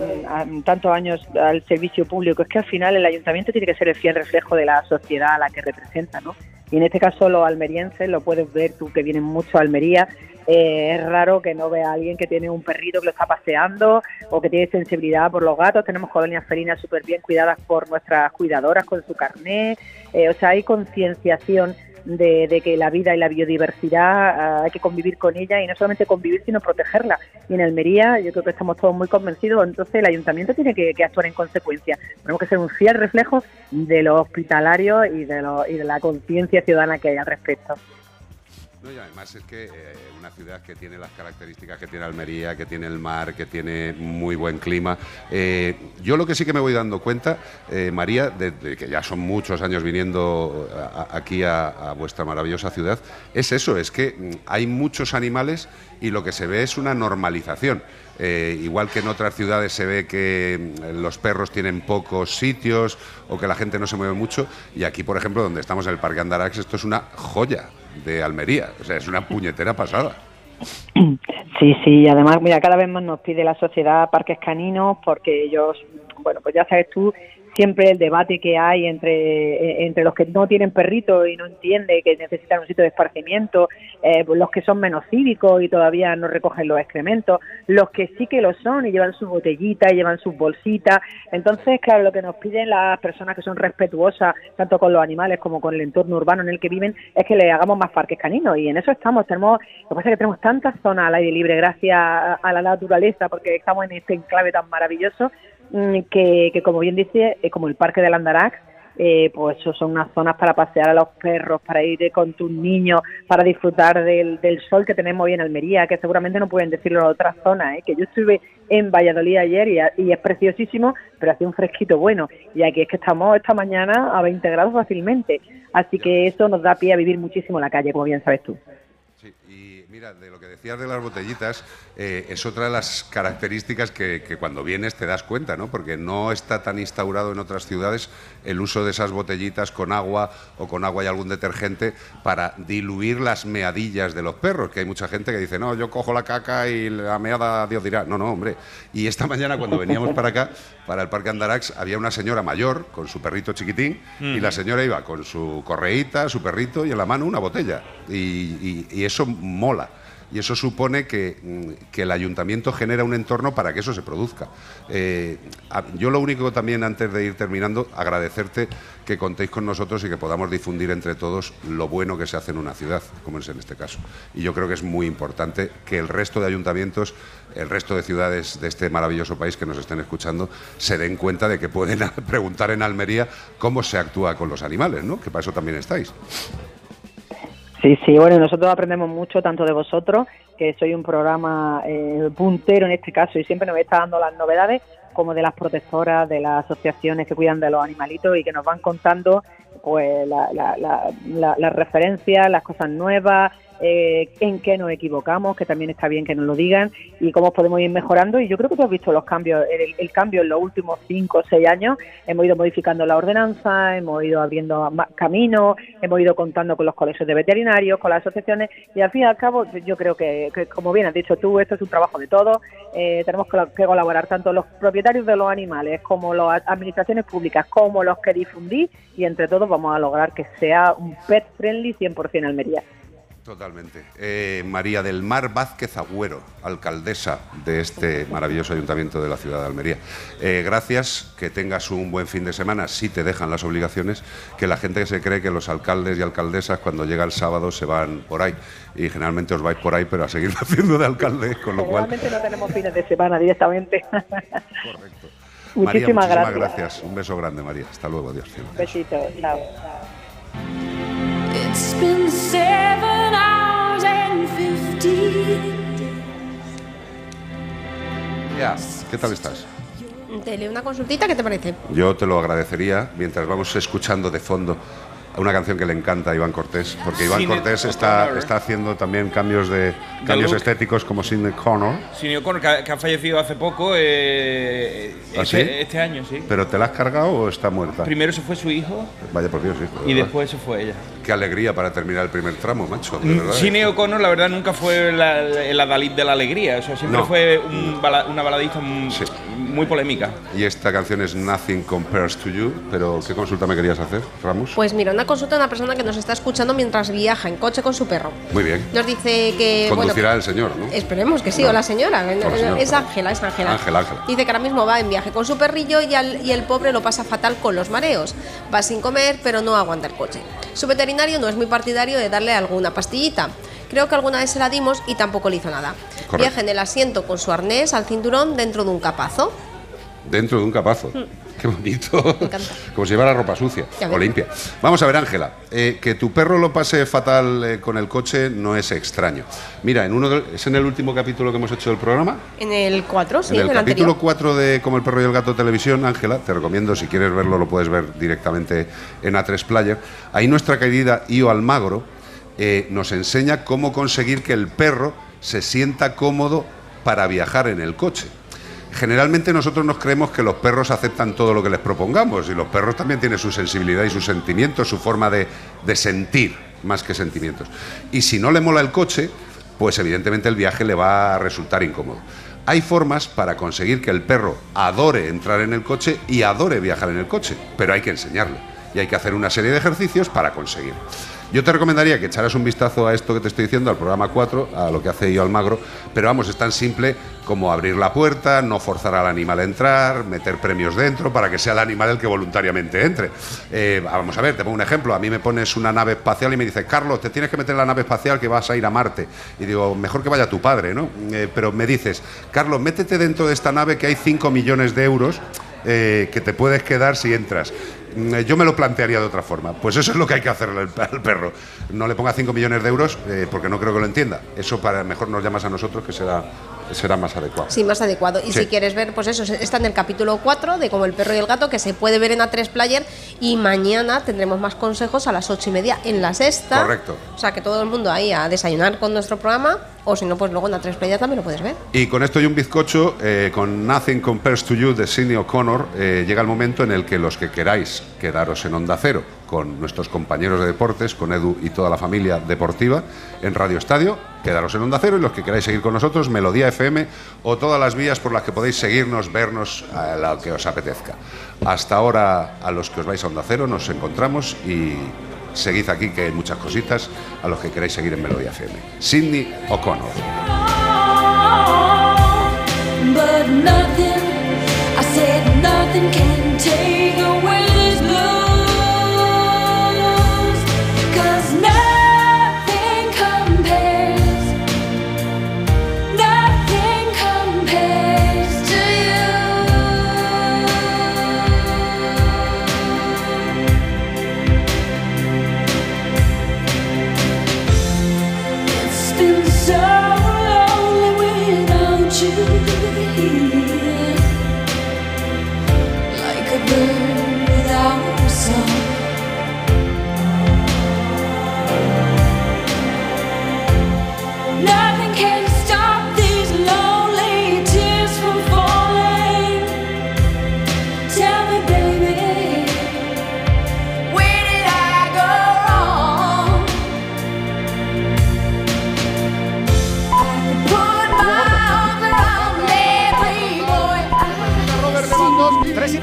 mm, tantos años al servicio público es que al final el ayuntamiento tiene que ser el fiel reflejo de la sociedad a la que representa, ¿no? Y en este caso los almerienses, lo puedes ver tú que vienen mucho a Almería, eh, es raro que no vea a alguien que tiene un perrito que lo está paseando o que tiene sensibilidad por los gatos. Tenemos colonias felinas súper bien cuidadas por nuestras cuidadoras con su carné. Eh, o sea, hay concienciación de, de que la vida y la biodiversidad ah, hay que convivir con ella y no solamente convivir, sino protegerla. Y en Almería yo creo que estamos todos muy convencidos, entonces el ayuntamiento tiene que, que actuar en consecuencia. Tenemos que ser un fiel reflejo de los hospitalarios y de, los- y de la conciencia ciudadana que hay al respecto. No, y además es que eh, una ciudad que tiene las características que tiene Almería, que tiene el mar, que tiene muy buen clima. eh, yo lo que sí que me voy dando cuenta, eh, María, de, que ya son muchos años viniendo aquí a, a vuestra maravillosa ciudad, es eso, es que mm, hay muchos animales y lo que se ve es una normalización. Igual que en otras ciudades se ve que mm, los perros tienen pocos sitios o que la gente no se mueve mucho, y aquí, por ejemplo, donde estamos en el Parque Andarax, esto es una joya de Almería, o sea, es una puñetera pasada. Sí, sí, y además, mira, cada vez más nos pide la sociedad parques caninos porque ellos, bueno, pues ya sabes tú, siempre el debate que hay entre, eh, entre los que no tienen perrito y no entienden que necesitan un sitio de esparcimiento, eh, pues los que son menos cívicos y todavía no recogen los excrementos, los que sí que lo son y llevan sus botellitas y llevan sus bolsitas. Entonces, claro, lo que nos piden las personas que son respetuosas tanto con los animales como con el entorno urbano en el que viven es que le hagamos más parques caninos y en eso estamos. Tenemos, lo que pasa es que tenemos tantas zonas al aire libre gracias a, la naturaleza porque estamos en este enclave tan maravilloso que, que como bien dice, eh, como el Parque del Andarax, eh, pues son unas zonas para pasear a los perros, para ir con tus niños, para disfrutar del, sol que tenemos hoy en Almería, que seguramente no pueden decirlo en otras zonas, ¿eh? que yo estuve en Valladolid ayer y, es preciosísimo, pero hacía un fresquito bueno, y aquí es que estamos esta mañana a 20 grados fácilmente, así que eso nos da pie a vivir muchísimo la calle, como bien sabes tú. Y mira, de lo que decías de las botellitas, eh, es otra de las características que, que cuando vienes te das cuenta, ¿no? Porque no está tan instaurado en otras ciudades el uso de esas botellitas con agua o con agua y algún detergente para diluir las meadillas de los perros, que hay mucha gente que dice, no, yo cojo la caca y la meada Dios dirá. No, no, hombre. Y esta mañana cuando veníamos para acá, para el Parque Andarax, había una señora mayor con su perrito chiquitín y la señora iba con su correíta, su perrito y en la mano una botella. Y, y- y eso mola. Y eso supone que, mm, que el ayuntamiento genera un entorno para que eso se produzca. Eh, yo lo único también, antes de ir terminando, agradecerte que contéis con nosotros y que podamos difundir entre todos lo bueno que se hace en una ciudad, como es en este caso. Y yo creo que es muy importante que el resto de ayuntamientos, el resto de ciudades de este maravilloso país que nos estén escuchando, se den cuenta de que pueden preguntar en Almería cómo se actúa con los animales, ¿no? Que para eso también estáis. Sí, sí, bueno, nosotros aprendemos mucho tanto de vosotros, que soy un programa eh, puntero en este caso y siempre nos está dando las novedades, como de las protectoras, de las asociaciones que cuidan de los animalitos y que nos van contando pues la, la, la, la- las referencias, las cosas nuevas, eh, en qué nos equivocamos, que también está bien que nos lo digan y cómo podemos ir mejorando. Y yo creo que tú has visto los cambios, el, cambio en los últimos cinco o seis años. Hemos ido modificando la ordenanza, hemos ido abriendo caminos, hemos ido contando con los colegios de veterinarios, con las asociaciones y al fin y al cabo yo creo que, que, como bien has dicho tú, esto es un trabajo de todos. Eh, tenemos que, que colaborar tanto los propietarios de los animales como las administraciones públicas como los que difundir y entre todos vamos a lograr que sea un pet friendly 100% Almería. Totalmente. Eh, María del Mar Vázquez Agüero, alcaldesa de este maravilloso ayuntamiento de la ciudad de Almería. Eh, gracias, que tengas un buen fin de semana, si te dejan las obligaciones, que la gente se cree que los alcaldes y alcaldesas cuando llega el sábado se van por ahí. Y generalmente os vais por ahí, pero a seguir haciendo de alcalde, con lo cual... Generalmente no tenemos fines de semana directamente. Correcto. Muchísimas María, gracias. gracias. Un beso grande, María. Hasta luego, Dios. Un besito. Chao. ¿Qué tal estás? Te leo una consultita, ¿qué te parece? Yo te lo agradecería mientras vamos escuchando de fondo una canción que le encanta a Iván Cortés, porque Iván Sinead Cortés está, está haciendo también cambios de cambios estéticos como Sidney Connor. Sinead O'Connor, que, ha- que ha fallecido hace poco, eh, ¿Ah, este, sí? este año, sí. ¿Pero te la has cargado o está muerta? Primero se fue su hijo Vaya por Dios, hijo. y verdad. después se fue ella. Qué alegría para terminar el primer tramo, macho. de verdad. Sinead O'Connor, la verdad, nunca fue la, el Adalid de la alegría. O sea, siempre No. fue un bala- una baladista muy, muy polémica. Y esta canción es Nothing Compares to You, pero ¿qué consulta me querías hacer, Ramos? Pues mira, una consulta de una persona que nos está escuchando mientras viaja en coche con su perro. Muy bien. Nos dice que. bueno, Conducirá el señor, ¿no? Esperemos que sí, No. o la señora. Es. Ángela, es Ángela. Ángela, Ángela. Dice que ahora mismo va en viaje con su perrillo y, al- y el pobre lo pasa fatal con los mareos. Va sin comer, pero no aguanta el coche. Su veterinario no es muy partidario de darle alguna pastillita. Creo que alguna vez se la dimos y tampoco le hizo nada. Correcto. Viaja en el asiento con su arnés al cinturón dentro de un capazo. Dentro de un capazo. Qué bonito. Como si llevara ropa sucia o limpia. Vamos a ver, Ángela. eh, que tu perro lo pase fatal eh, con el coche no es extraño. Mira, en uno de- es en el último capítulo que hemos hecho del programa. En el 4, sí, en en el el, capítulo anterior. 4 de Como el perro y el gato televisión, Ángela, te recomiendo, si quieres verlo, lo puedes ver directamente en A3 Player. Ahí nuestra querida Io Almagro eh, nos enseña cómo conseguir que el perro se sienta cómodo para viajar en el coche. Generalmente nosotros nos creemos que los perros aceptan todo lo que les propongamos y los perros también tienen su sensibilidad y sus sentimientos, su forma de, de sentir más que sentimientos. Y si no le mola el coche, pues evidentemente el viaje le va a resultar incómodo. Hay formas para conseguir que el perro adore entrar en el coche y adore viajar en el coche, pero hay que enseñarle y hay que hacer una serie de ejercicios para conseguirlo. Yo te recomendaría que echaras un vistazo a esto que te estoy diciendo, al programa 4, a lo que hace yo Almagro, pero vamos, es tan simple como abrir la puerta, no forzar al animal a entrar, meter premios dentro para que sea el animal el que voluntariamente entre. Eh, vamos a ver, te pongo un ejemplo, a mí me pones una nave espacial y me dices, Carlos, te tienes que meter en la nave espacial que vas a ir a Marte. Y digo, mejor que vaya tu padre, ¿no? Eh, pero me dices, Carlos, métete dentro de esta nave que hay 5 millones de euros eh, que te puedes quedar si entras. Mm, eh, Yo me lo plantearía de otra forma. Pues eso es lo que hay que hacerle al perro. No le ponga 5 millones de euros eh, porque no creo que lo entienda. Eso para mejor nos llamas a nosotros que será, será más adecuado. Sí, más adecuado. Y Sí. si quieres ver, pues eso, está en el capítulo 4 de Como el perro y el gato, que se puede ver en A3 Player. Y mañana tendremos más consejos a las 8 y media en la sexta. Correcto. O sea, que todo el mundo ahí a desayunar con nuestro programa. O si no, pues luego en A3 Player también lo puedes ver. Y con esto y un bizcocho, eh, con Nothing Compares to You de Sidney O'Connor, eh, llega el momento en el que los que queráis quedaros en Onda Cero con nuestros compañeros de deportes, con Edu y toda la familia deportiva en Radio Estadio, quedaros en Onda Cero y los que queráis seguir con nosotros, Melodía FM o todas las vías por las que podéis seguirnos, vernos a lo que os apetezca. Hasta ahora, a los que os vais a Onda Cero, nos encontramos y seguid aquí que hay muchas cositas a los que queráis seguir en Melodía FM. Sidney O'Connor.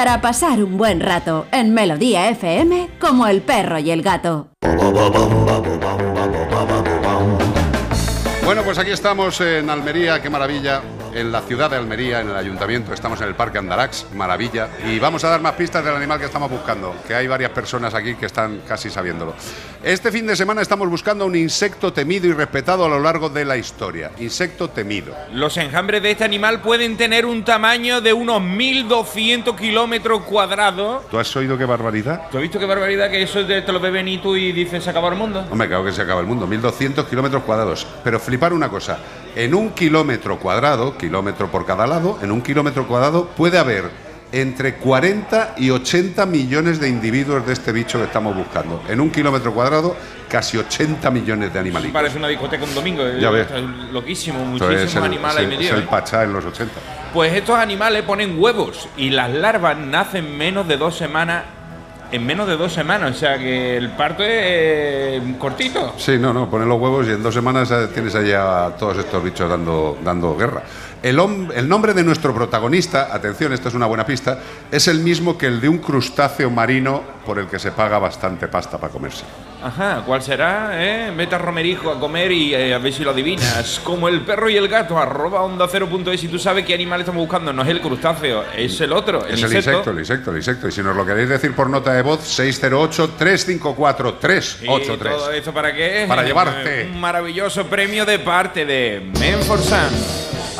Para pasar un buen rato en Melodía FM como el perro y el gato. Bueno, pues aquí estamos en Almería, qué maravilla, en la ciudad de Almería, en el ayuntamiento, estamos en el Parque Andarax, maravilla, y vamos a dar más pistas del animal que estamos buscando, que hay varias personas aquí que están casi sabiéndolo. Este fin de semana estamos buscando un insecto temido y respetado a lo largo de la historia, insecto temido. Los enjambres de este animal pueden tener un tamaño de unos 1200 kilómetros cuadrados. ¿Tú has oído qué barbaridad? ¿Tú has visto qué barbaridad que eso de- te lo ve Benito y dices se acabó el mundo? Hombre, claro que se acaba el mundo, 1200 kilómetros cuadrados. Pero flipar una cosa, en un kilómetro cuadrado, kilómetro por cada lado, en un kilómetro cuadrado puede haber entre 40 y 80 millones de individuos de este bicho que estamos buscando. En un kilómetro cuadrado, casi 80 millones de animalitos. Parece una discoteca un domingo. Ya eh, ves. está Loquísimo, muchísimos es el, animales es es el ¿eh? Pachá en los 80. Pues estos animales ponen huevos y las larvas nacen menos de dos semanas. En menos de dos semanas, o sea que el parto es eh, cortito. Sí, no, no, ponen los huevos y en dos semanas eh, tienes allá a todos estos bichos dando, dando guerra. El, nombre de nuestro protagonista, atención, esta es una buena pista, es el mismo que el de un crustáceo marino por el que se paga bastante pasta para comerse. Ajá, ¿cuál será? Eh? Vete a Romerijo a comer y eh, a ver si lo adivinas. Como el perro y el gato, arroba onda cero punto es. Y tú sabes qué animal estamos buscando. No es el crustáceo, es el otro, el es insecto. el insecto, el insecto, el insecto. Y si nos lo queréis decir por nota de voz, 608-354-383. ¿Y todo esto para qué? Para llevarte. Un maravilloso premio de parte de Menforsan.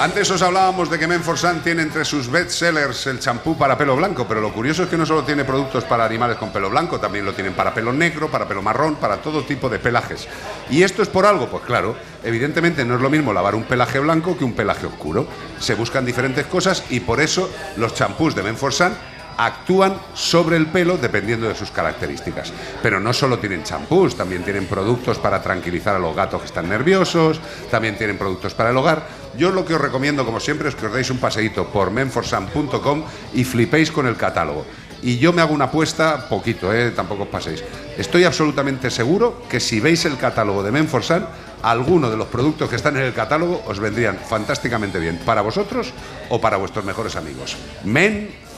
Antes os hablábamos de que Menforsan tiene entre sus bestsellers el champú para pelo blanco, pero lo curioso es que no solo tiene productos para animales con pelo blanco, también lo tienen para pelo negro, para pelo marrón, para todo tipo de pelajes. ¿Y esto es por algo? Pues claro, evidentemente no es lo mismo lavar un pelaje blanco que un pelaje oscuro. Se buscan diferentes cosas y por eso los champús de Menforsan actúan sobre el pelo dependiendo de sus características. Pero no solo tienen champús, también tienen productos para tranquilizar a los gatos que están nerviosos, también tienen productos para el hogar. Yo lo que os recomiendo, como siempre, es que os deis un paseíto por menforsan.com y flipéis con el catálogo. Y yo me hago una apuesta, poquito, ¿eh? tampoco os paséis. Estoy absolutamente seguro que si veis el catálogo de Menforsan, alguno de los productos que están en el catálogo os vendrían fantásticamente bien para vosotros o para vuestros mejores amigos.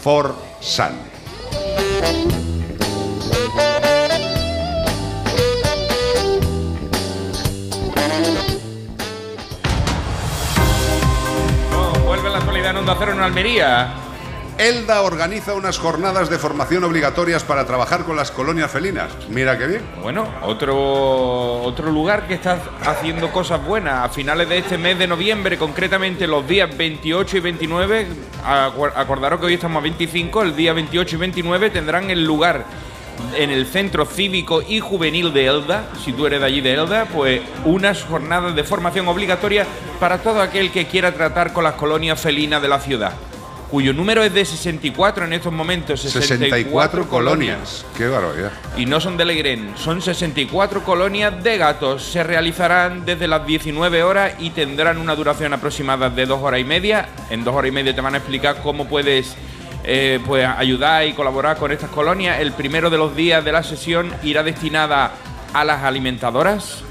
Menforsan. Oh, vuelve la actualidad en Onda Cero en Almería. Elda organiza unas jornadas de formación obligatorias para trabajar con las colonias felinas. Mira qué bien. Bueno, otro, otro lugar que está haciendo cosas buenas. A finales de este mes de noviembre, concretamente los días 28 y 29, acu- acordaros que hoy estamos a 25, el día 28 y 29 tendrán el lugar en el Centro Cívico y Juvenil de Elda, si tú eres de allí de Elda, pues unas jornadas de formación obligatoria para todo aquel que quiera tratar con las colonias felinas de la ciudad, cuyo número es de 64 en estos momentos. 64 colonias. Qué barbaridad. Y no son de Legrén, son 64 colonias de gatos. Se realizarán desde las 19 horas y tendrán una duración aproximada de dos horas y media. En dos horas y media te van a explicar cómo puedes eh, pues, ayudar y colaborar con estas colonias. El primero de los días de la sesión irá destinada a las alimentadoras,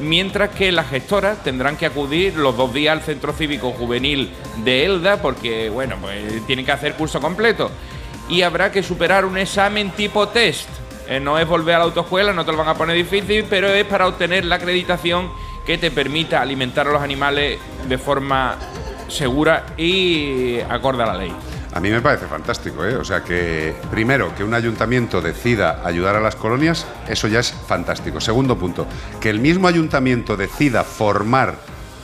mientras que las gestoras tendrán que acudir los dos días al Centro Cívico Juvenil de Elda, porque, bueno, pues tienen que hacer curso completo. Y habrá que superar un examen tipo test. Eh, no es volver a la autoescuela, no te lo van a poner difícil, pero es para obtener la acreditación que te permita alimentar a los animales de forma segura y acorde a la ley. A mí me parece fantástico, ¿eh? O sea que, primero, que un ayuntamiento decida ayudar a las colonias, eso ya es fantástico. Segundo punto, que el mismo ayuntamiento decida formar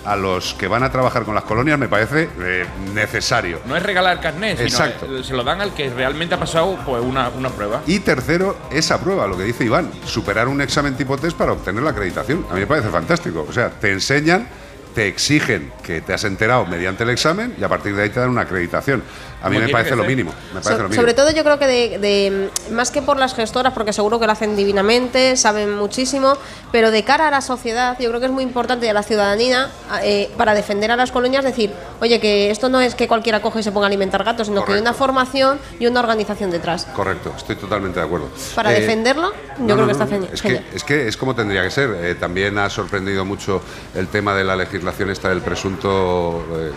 a los que van a trabajar con las colonias me parece eh, necesario. No es regalar carnet, sino Exacto. eh, se lo dan al que realmente ha pasado pues una, una prueba. Y tercero, esa prueba, lo que dice Iván, superar un examen tipo test para obtener la acreditación. A mí me parece fantástico. O sea, te enseñan, te exigen que te has enterado mediante el examen y a partir de ahí te dan una acreditación. A mí me parece lo mínimo. Me parece So- lo mínimo. sobre todo yo creo que de, de- más que por las gestoras, porque seguro que lo hacen divinamente, saben muchísimo, pero de cara a la sociedad, yo creo que es muy importante y a la ciudadanía, eh, para defender a las colonias, decir, oye, que esto no es que cualquiera coge y se ponga a alimentar gatos, sino que hay una formación y una organización detrás. Correcto, estoy totalmente de acuerdo. Para Eh, defenderlo, yo no, creo no, que está no, geni- es que, genial. es que es como tendría que ser. Eh, también ha sorprendido mucho el tema de la legislación esta del presunto eh,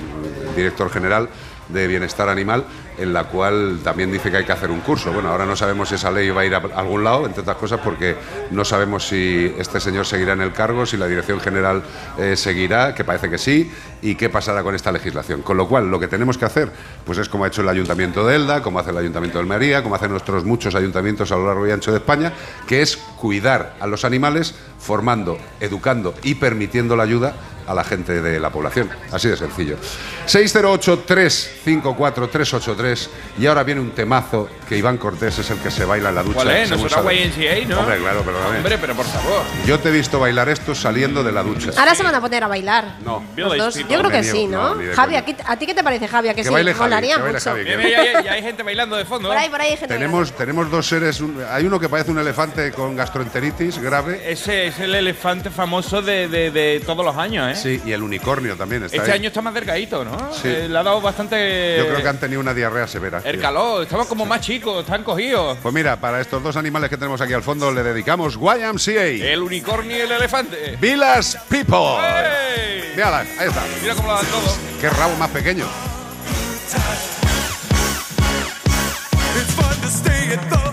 director general de bienestar animal, en la cual también dice que hay que hacer un curso. Bueno, ahora no sabemos si esa ley va a ir a algún lado, entre otras cosas, porque no sabemos si este señor seguirá en el cargo, si la dirección general eh, seguirá, que parece que sí, y qué pasará con esta legislación. Con lo cual, lo que tenemos que hacer, pues es como ha hecho el Ayuntamiento de Elda, como hace el Ayuntamiento de Almería, como hacen nuestros muchos ayuntamientos a lo largo y ancho de España, que es cuidar a los animales, formando, educando y permitiendo la ayuda a la gente de la población. Así de sencillo. 608-354-383 y ahora viene un temazo que Iván Cortés es el que se baila en la ducha. ¿Cuál es? No será. YMCA, ¿no? Hombre, claro, perdóname. Hombre, pero por favor. Yo te he visto bailar esto saliendo de la ducha. Ahora se van a poner a bailar. No. Los dos. Yo creo que sí, ¿no? no, Javi. ¿a, ¿a ti qué te parece, Javi? ¿A que, Que sí? baile Javi, Molaría que baile mucho. Javi, que- Mira, mira, ya, ya hay gente bailando de fondo. Por ahí, por ahí hay gente Tenemos, tenemos dos seres, un- hay uno que parece un elefante con gastroenteritis grave. Ese es el elefante famoso de, de- de todos los años, ¿eh? Sí, y el unicornio también está Este ahí. año está más delgadito, ¿no? Sí. Eh, le ha dado bastante. Yo creo que han tenido una diarrea severa. El tío. calor, estamos como más chicos, están cogidos. Pues mira, para estos dos animales que tenemos aquí al fondo le dedicamos YMCA. El unicornio y el elefante. Villas People. ¡Ey! Mírala, ahí está. Mira cómo lo dan todo. Qué rabo más pequeño. It's fun to stay at the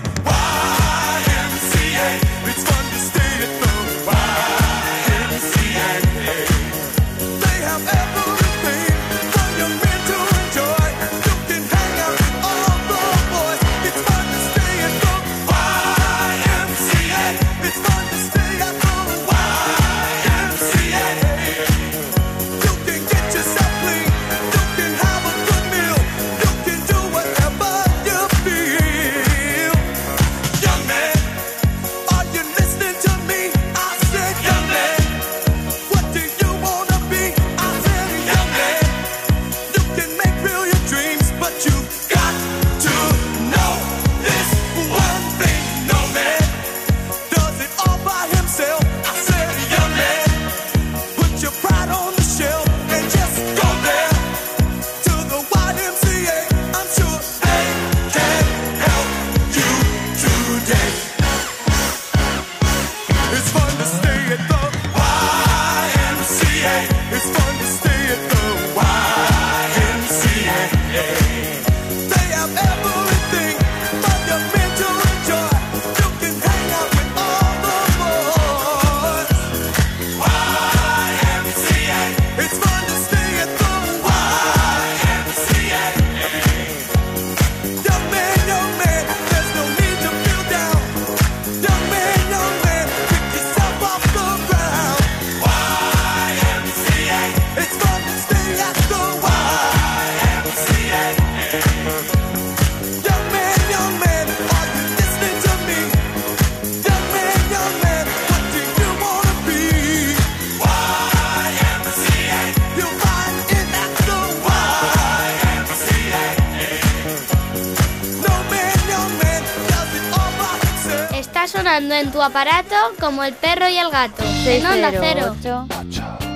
tu aparato como el perro y el gato. En Onda Cero.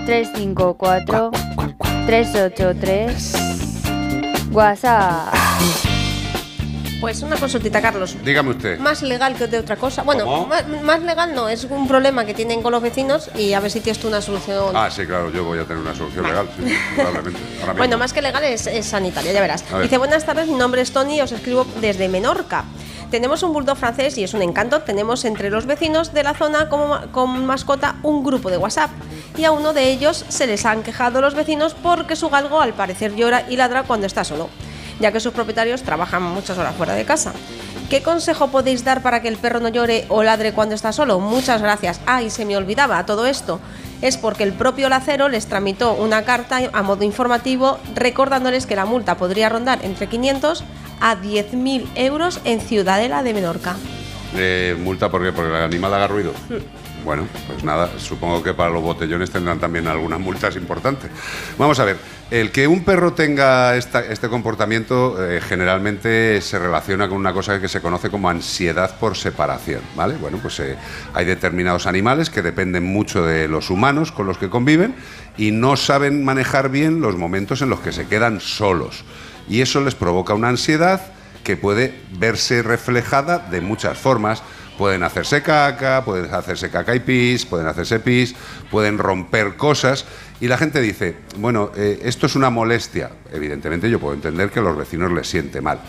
354 383 WhatsApp. Pues una consultita, Carlos. Dígame usted. Más legal que de otra cosa. Bueno, más, más legal no, es un problema que tienen con los vecinos y a ver si tienes tú una solución. Ah, sí, claro, yo voy a tener una solución legal, sí, probablemente. Ahora Bueno, más que legal es, es sanitaria, ya verás. Ver. Dice, buenas tardes, mi nombre es Tony y os escribo desde Menorca. Tenemos un bulldog francés y es un encanto. Tenemos entre los vecinos de la zona como con mascota un grupo de WhatsApp. Y a uno de ellos se les han quejado los vecinos porque su galgo al parecer llora y ladra cuando está solo, ya que sus propietarios trabajan muchas horas fuera de casa. ¿Qué consejo podéis dar para que el perro no llore o ladre cuando está solo? Muchas gracias. Ah, y se me olvidaba todo esto. Es porque el propio Lacero les tramitó una carta a modo informativo recordándoles que la multa podría rondar entre 500 a 10.000 euros en Ciudadela de Menorca. Eh, multa porque porque el animal haga ruido. Hmm. Bueno, pues nada, supongo que para los botellones tendrán también algunas multas importantes. Vamos a ver, el que un perro tenga esta- este comportamiento eh, generalmente se relaciona con una cosa que se conoce como ansiedad por separación, ¿vale? Bueno, pues eh, hay determinados animales que dependen mucho de los humanos con los que conviven y no saben manejar bien los momentos en los que se quedan solos. Y eso les provoca una ansiedad que puede verse reflejada de muchas formas. Pueden hacerse caca, pueden hacerse caca y pis, pueden hacerse pis, pueden romper cosas. Y la gente dice, bueno, eh, esto es una molestia. Evidentemente yo puedo entender que a los vecinos les siente mal.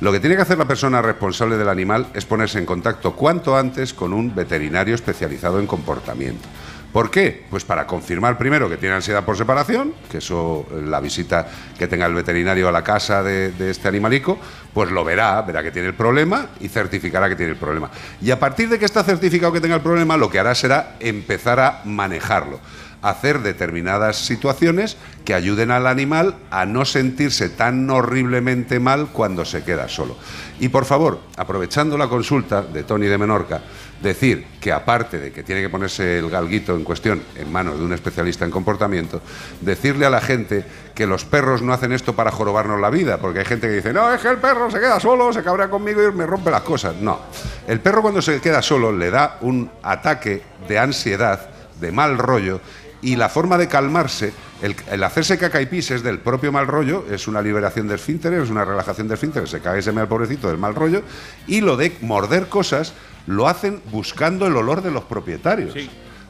Lo que tiene que hacer la persona responsable del animal es ponerse en contacto cuanto antes con un veterinario especializado en comportamiento. ¿Por qué? Pues para confirmar primero que tiene ansiedad por separación, que eso, eh, la visita que tenga el veterinario a la casa de, de este animalico, pues lo verá, verá que tiene el problema y certificará que tiene el problema. Y a partir de que está certificado que tenga el problema, lo que hará será empezar a manejarlo, hacer determinadas situaciones que ayuden al animal a no sentirse tan horriblemente mal cuando se queda solo. Y por favor, aprovechando la consulta de Tony de Menorca, decir que aparte de que tiene que ponerse el galguito en cuestión en manos de un especialista en comportamiento, decirle a la gente que los perros no hacen esto para jorobarnos la vida, porque hay gente que dice, no, es que el perro se queda solo, se cabrea conmigo y me rompe las cosas. No, el perro cuando se queda solo le da un ataque de ansiedad, de mal rollo, y la forma de calmarse, el, el hacerse caca y pis es del propio mal rollo, es una liberación del esfínter, es una relajación del esfínter, se cae ese al pobrecito del mal rollo, y lo de morder cosas lo hacen buscando el olor de los propietarios.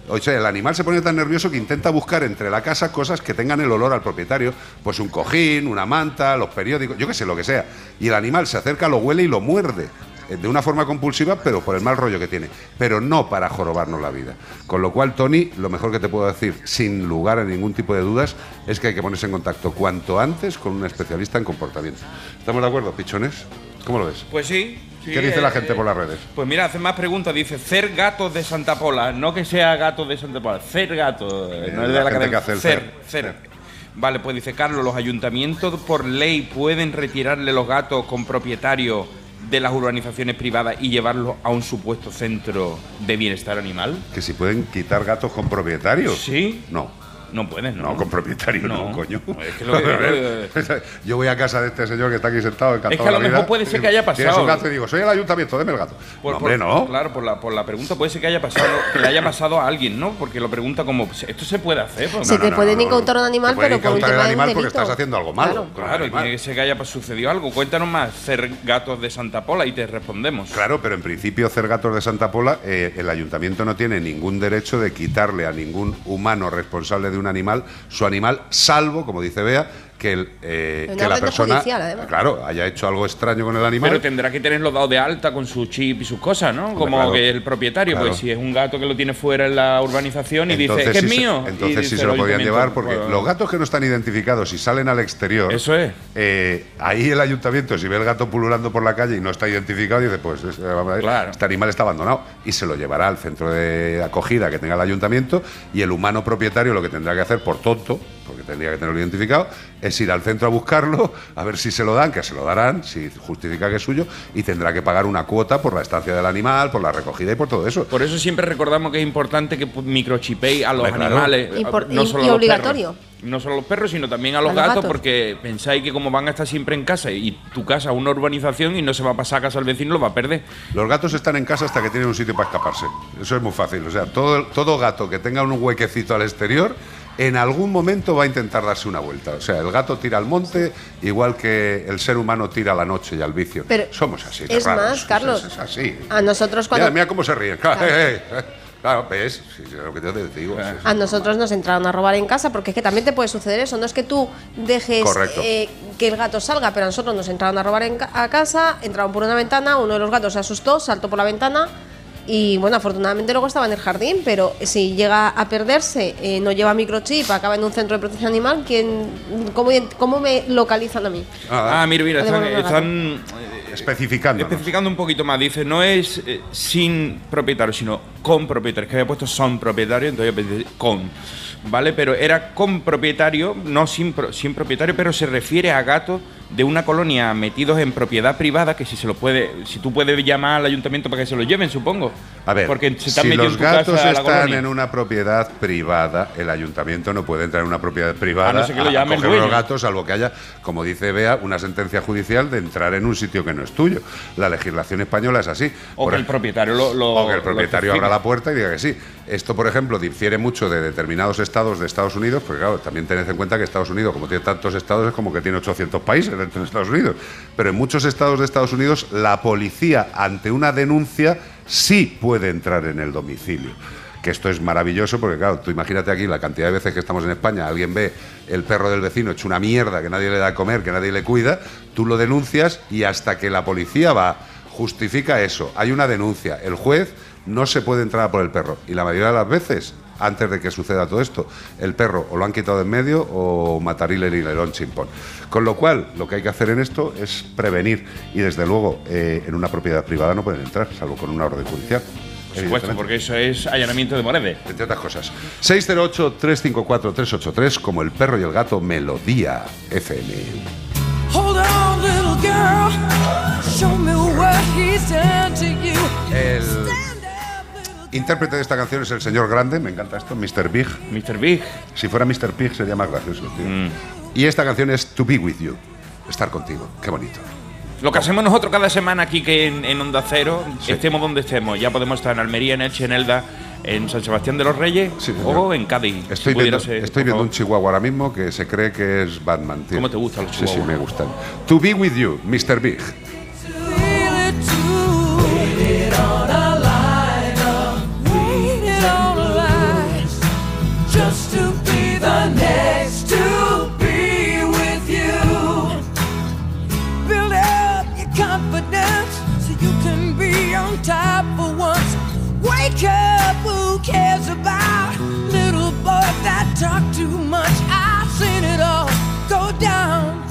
O sea, el animal se pone tan nervioso que intenta buscar entre la casa cosas que tengan el olor al propietario, pues un cojín, una manta, los periódicos, yo qué sé, lo que sea. Y el animal se acerca, lo huele y lo muerde. eh, De una forma compulsiva, pero por el mal rollo que tiene. Pero no para jorobarnos la vida. Con lo cual, Tony, lo mejor que te puedo decir, sin lugar a ningún tipo de dudas, es que hay que ponerse en contacto cuanto antes con un especialista en comportamiento. ¿Estamos de acuerdo, pichones? ¿Cómo lo ves? Pues sí. sí, ¿Qué dice la eh, gente por las redes? Pues mira, hace más preguntas. Dice, cer gatos de Santa Pola. No que sea gatos de Santa Pola. Cer gatos. eh, no es de la la, gente que hace el cer, cer. cer. Vale, pues dice Carlos, los ayuntamientos por ley pueden retirarle los gatos con propietario de las urbanizaciones privadas y llevarlos a un supuesto centro de bienestar animal. Que si pueden quitar gatos con propietarios. Sí. No. No pueden, ¿no? No, con propietario no, No. coño. Es que lo que- A ver, yo voy a casa de este señor que está aquí sentado encantado Es que a lo mejor vida, puede ser que haya Tienes pasado. un gato y digo, soy el ayuntamiento, deme el gato. Por- no, hombre, por- no. Claro, por la, por la pregunta puede ser que haya pasado, que le haya pasado a alguien, ¿no? Porque lo pregunta como, esto se puede hacer. Pues, Se te pueden incautar un animal, pero por un animal porque estás haciendo algo malo. Claro. con y tiene que ser que haya sucedido algo. Cuéntanos más, ser gatos de Santa Pola y te respondemos. Claro, pero en principio Cergatos de Santa Pola, eh, el ayuntamiento no tiene ningún derecho de quitarle a ningún humano responsable de un animal su animal, salvo, como dice Bea, que, el, eh, que la persona, judicial, claro, haya hecho algo extraño con el animal. Pero tendrá que tenerlo dado de alta con su chip y sus cosas, ¿no? Como claro. que el propietario, Claro. pues si es un gato que lo tiene fuera en la urbanización y dice, que es se- mío. entonces sí se lo podían llevar porque bueno, los gatos que no están identificados y salen al exterior. Eso es. eh, ahí el ayuntamiento, si ve el gato pululando por la calle y no está identificado, dice: Pues es- vamos a ver, este animal está abandonado. Y se lo llevará al centro de acogida que tenga el ayuntamiento. Y el humano propietario lo que tendrá que hacer, por tonto, porque tendría que tenerlo identificado, es ir al centro a buscarlo, a ver si se lo dan, que se lo darán, si justifica que es suyo, y tendrá que pagar una cuota por la estancia del animal, por la recogida y por todo eso. Por eso siempre recordamos que es importante que microchipéis a los claro. animales. Y, por- no y- solo y a los obligatorio. perros. No solo a los perros, sino también a los, A los gatos, gatos. porque pensáis que como van a estar siempre en casa y tu casa es una urbanización y no se va a pasar a casa al vecino, lo va a perder. Los gatos están en casa hasta que tienen un sitio para escaparse. Eso es muy fácil. O sea, todo, todo gato que tenga un huequecito al exterior, en algún momento va a intentar darse una vuelta. O sea, el gato tira al monte, igual que el ser humano tira a la noche y al vicio. Pero Somos así. de es raros. más, Carlos, Es, es así. A nosotros cuando Mira, mira cómo se ríen. Claro, eh, eh, claro, ves. Sí, sí, es lo que yo te digo. sí. A nosotros nos entraron a robar en casa porque es que también te puede suceder eso. No es que tú dejes eh, que el gato salga, pero a nosotros nos entraron a robar en ca- a casa, entraron por una ventana, uno de los gatos se asustó, saltó por la ventana y bueno, afortunadamente luego estaba en el jardín, pero si llega a perderse, eh, no lleva microchip, acaba en un centro de protección animal, ¿quién, cómo, cómo me localizan a mí? Ah, mira, mira, están, están, especificando. especificando un poquito más. Dice, no es eh, sin propietario, sino con propietario. Es que había puesto son propietario, entonces yo con. ¿Vale? Pero era con propietario, no sin, pro- sin propietario, pero se refiere a gatos de una colonia metidos en propiedad privada, que si se lo puede, si tú puedes llamar al ayuntamiento para que se lo lleven, supongo. A ver, Porque se están si los en tu gatos casa están colonia. en una propiedad privada, el ayuntamiento no puede entrar en una propiedad privada A no ser que lo coger los gatos, salvo que haya, como dice Bea, una sentencia judicial de entrar en un sitio que no es tuyo. La legislación española es así. O Por que el propietario lo, lo- o que el propietario abra la puerta y diga que sí. Esto, por ejemplo, difiere mucho de determinados estados de Estados Unidos, porque claro, también tened en cuenta que Estados Unidos, como tiene tantos estados, es como que tiene 800 países dentro de Estados Unidos. Pero en muchos estados de Estados Unidos, la policía, ante una denuncia, sí puede entrar en el domicilio. Que esto es maravilloso porque, claro, tú imagínate aquí la cantidad de veces que estamos en España, alguien ve el perro del vecino hecho una mierda, que nadie le da a comer, que nadie le cuida, tú lo denuncias y hasta que la policía va, justifica eso, hay una denuncia, el juez no se puede entrar por el perro. Y la mayoría de las veces, antes de que suceda todo esto, el perro o lo han quitado de en medio o matarile y lerón chimpón. Con lo cual, lo que hay que hacer en esto es prevenir. Y desde luego, eh, en una propiedad privada no pueden entrar, salvo con una orden judicial. Por supuesto, porque eso es allanamiento de morede. Entre otras cosas. 608-354-383, como el perro y el gato, Melodía FM. Hold on, little girl. Show me what he's done to you. El intérprete de esta canción es el señor grande, me encanta esto, Mr. Big. Mr. Big. Si fuera Mr. Big sería más gracioso, tío. Mm. Y esta canción es To Be With You, estar contigo. Qué bonito. Lo que hacemos nosotros cada semana aquí que en, en Onda Cero, estemos donde estemos, ya podemos estar en Almería, en Elche, en Elda, en San Sebastián de los Reyes o en Cádiz. Estoy viendo, ser, estoy viendo un chihuahua ahora mismo que se cree que es Batman, tío. ¿Cómo te gustan los Sí, sí, chihuahuas? me gustan. To Be With You, Mr. Big. Talk too much? I've seen it all go down.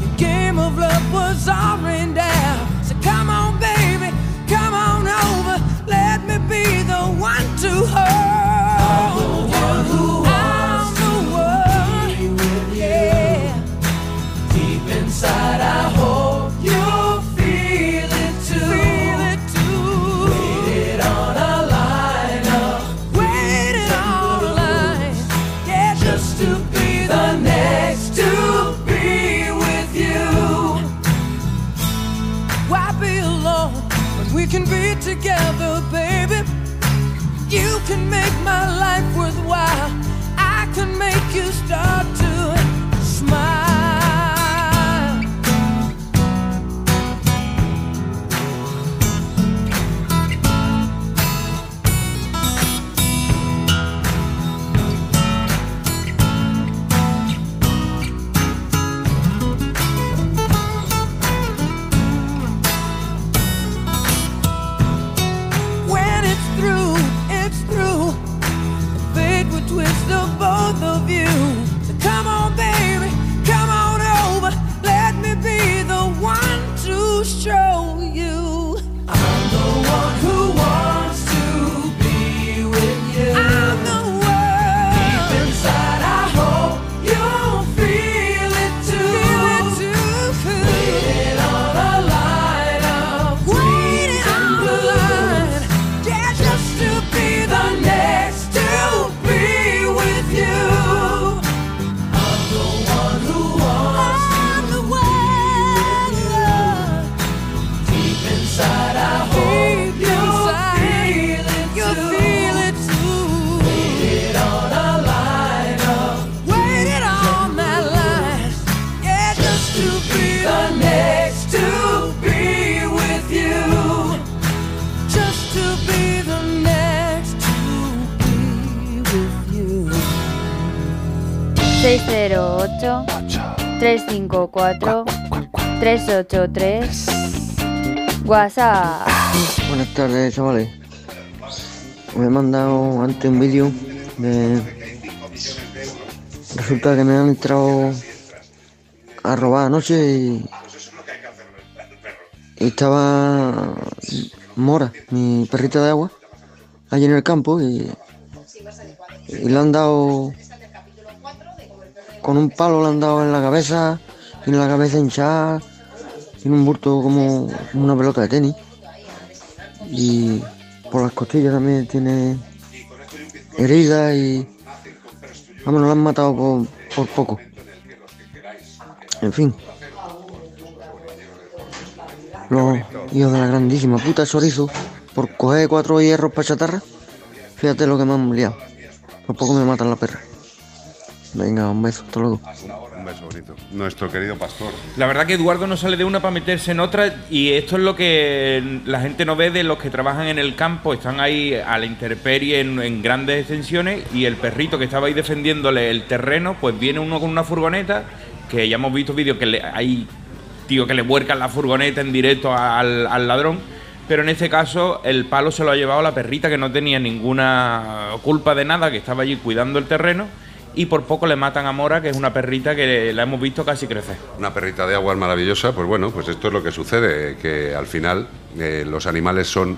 The game of love was all rained down. So come on, baby, come on over. Let me be the one to hold 383 WhatsApp. Buenas tardes, chavales. Me he mandado antes un vídeo de... Resulta que me han entrado a robar anoche y... y estaba Mora, mi perrita de agua, allí en el campo y, y le han dado con un palo le han dado en la cabeza, tiene la cabeza hinchada, tiene un bulto como una pelota de tenis y por las costillas también tiene heridas y vamos, lo han matado por, por poco. En fin. Los hijos de la grandísima puta chorizo por coger cuatro hierros para chatarra. Fíjate lo que me han liado. Por poco me matan la perra. Venga, un beso, hasta luego. Un bonito. Nuestro querido pastor. La verdad que Eduardo no sale de una para meterse en otra y esto es lo que la gente no ve de los que trabajan en el campo, están ahí a la intemperie en, en grandes extensiones y el perrito que estaba ahí defendiéndole el terreno, pues viene uno con una furgoneta, que ya hemos visto vídeos que le, hay tío que le vuelcan la furgoneta en directo al, al ladrón. Pero en este caso el palo se lo ha llevado la perrita que no tenía ninguna culpa de nada, que estaba allí cuidando el terreno y por poco le matan a Mora, que es una perrita que la hemos visto casi crecer. Una perrita de agua maravillosa, pues bueno, pues esto es lo que sucede, que al final eh, los animales son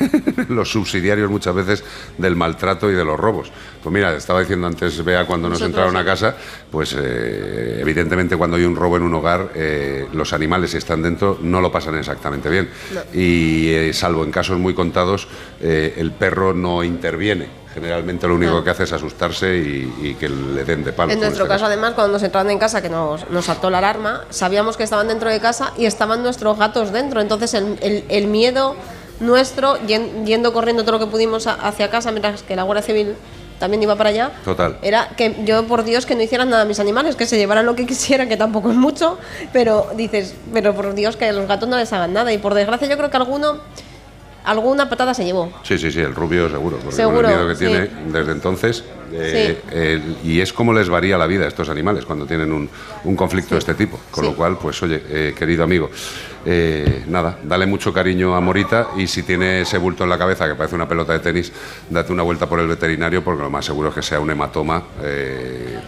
los subsidiarios muchas veces del maltrato y de los robos. Pues mira, estaba diciendo antes, Bea, cuando nos entraron a casa, pues eh, evidentemente cuando hay un robo en un hogar, eh, los animales si están dentro no lo pasan exactamente bien. Y eh, salvo en casos muy contados, eh, el perro no interviene. Generalmente lo único No. que hace es asustarse y, y que le den de palo. En nuestro este caso, además, cuando nos entraron en casa, que nos, nos saltó la alarma, sabíamos que estaban dentro de casa y estaban nuestros gatos dentro. Entonces, el, el- el miedo nuestro, yen- yendo corriendo todo lo que pudimos hacia casa, mientras que la Guardia Civil también iba para allá, Total. era que yo, por Dios, que no hicieran nada a mis animales, que se llevaran lo que quisieran, que tampoco es mucho, pero dices, pero por Dios, que a los gatos no les hagan nada. Y por desgracia, yo creo que alguno, alguna patada se llevó. Sí, sí, sí, el rubio seguro, porque Seguro, con el miedo que sí. tiene desde entonces. eh, el- y es como les varía la vida a estos animales cuando tienen un, un conflicto de este tipo. Con Sí. lo cual, pues oye, eh, querido amigo, eh, nada, dale mucho cariño a Morita y si tiene ese bulto en la cabeza que parece una pelota de tenis, date una vuelta por el veterinario porque lo más seguro es que sea un hematoma, eh,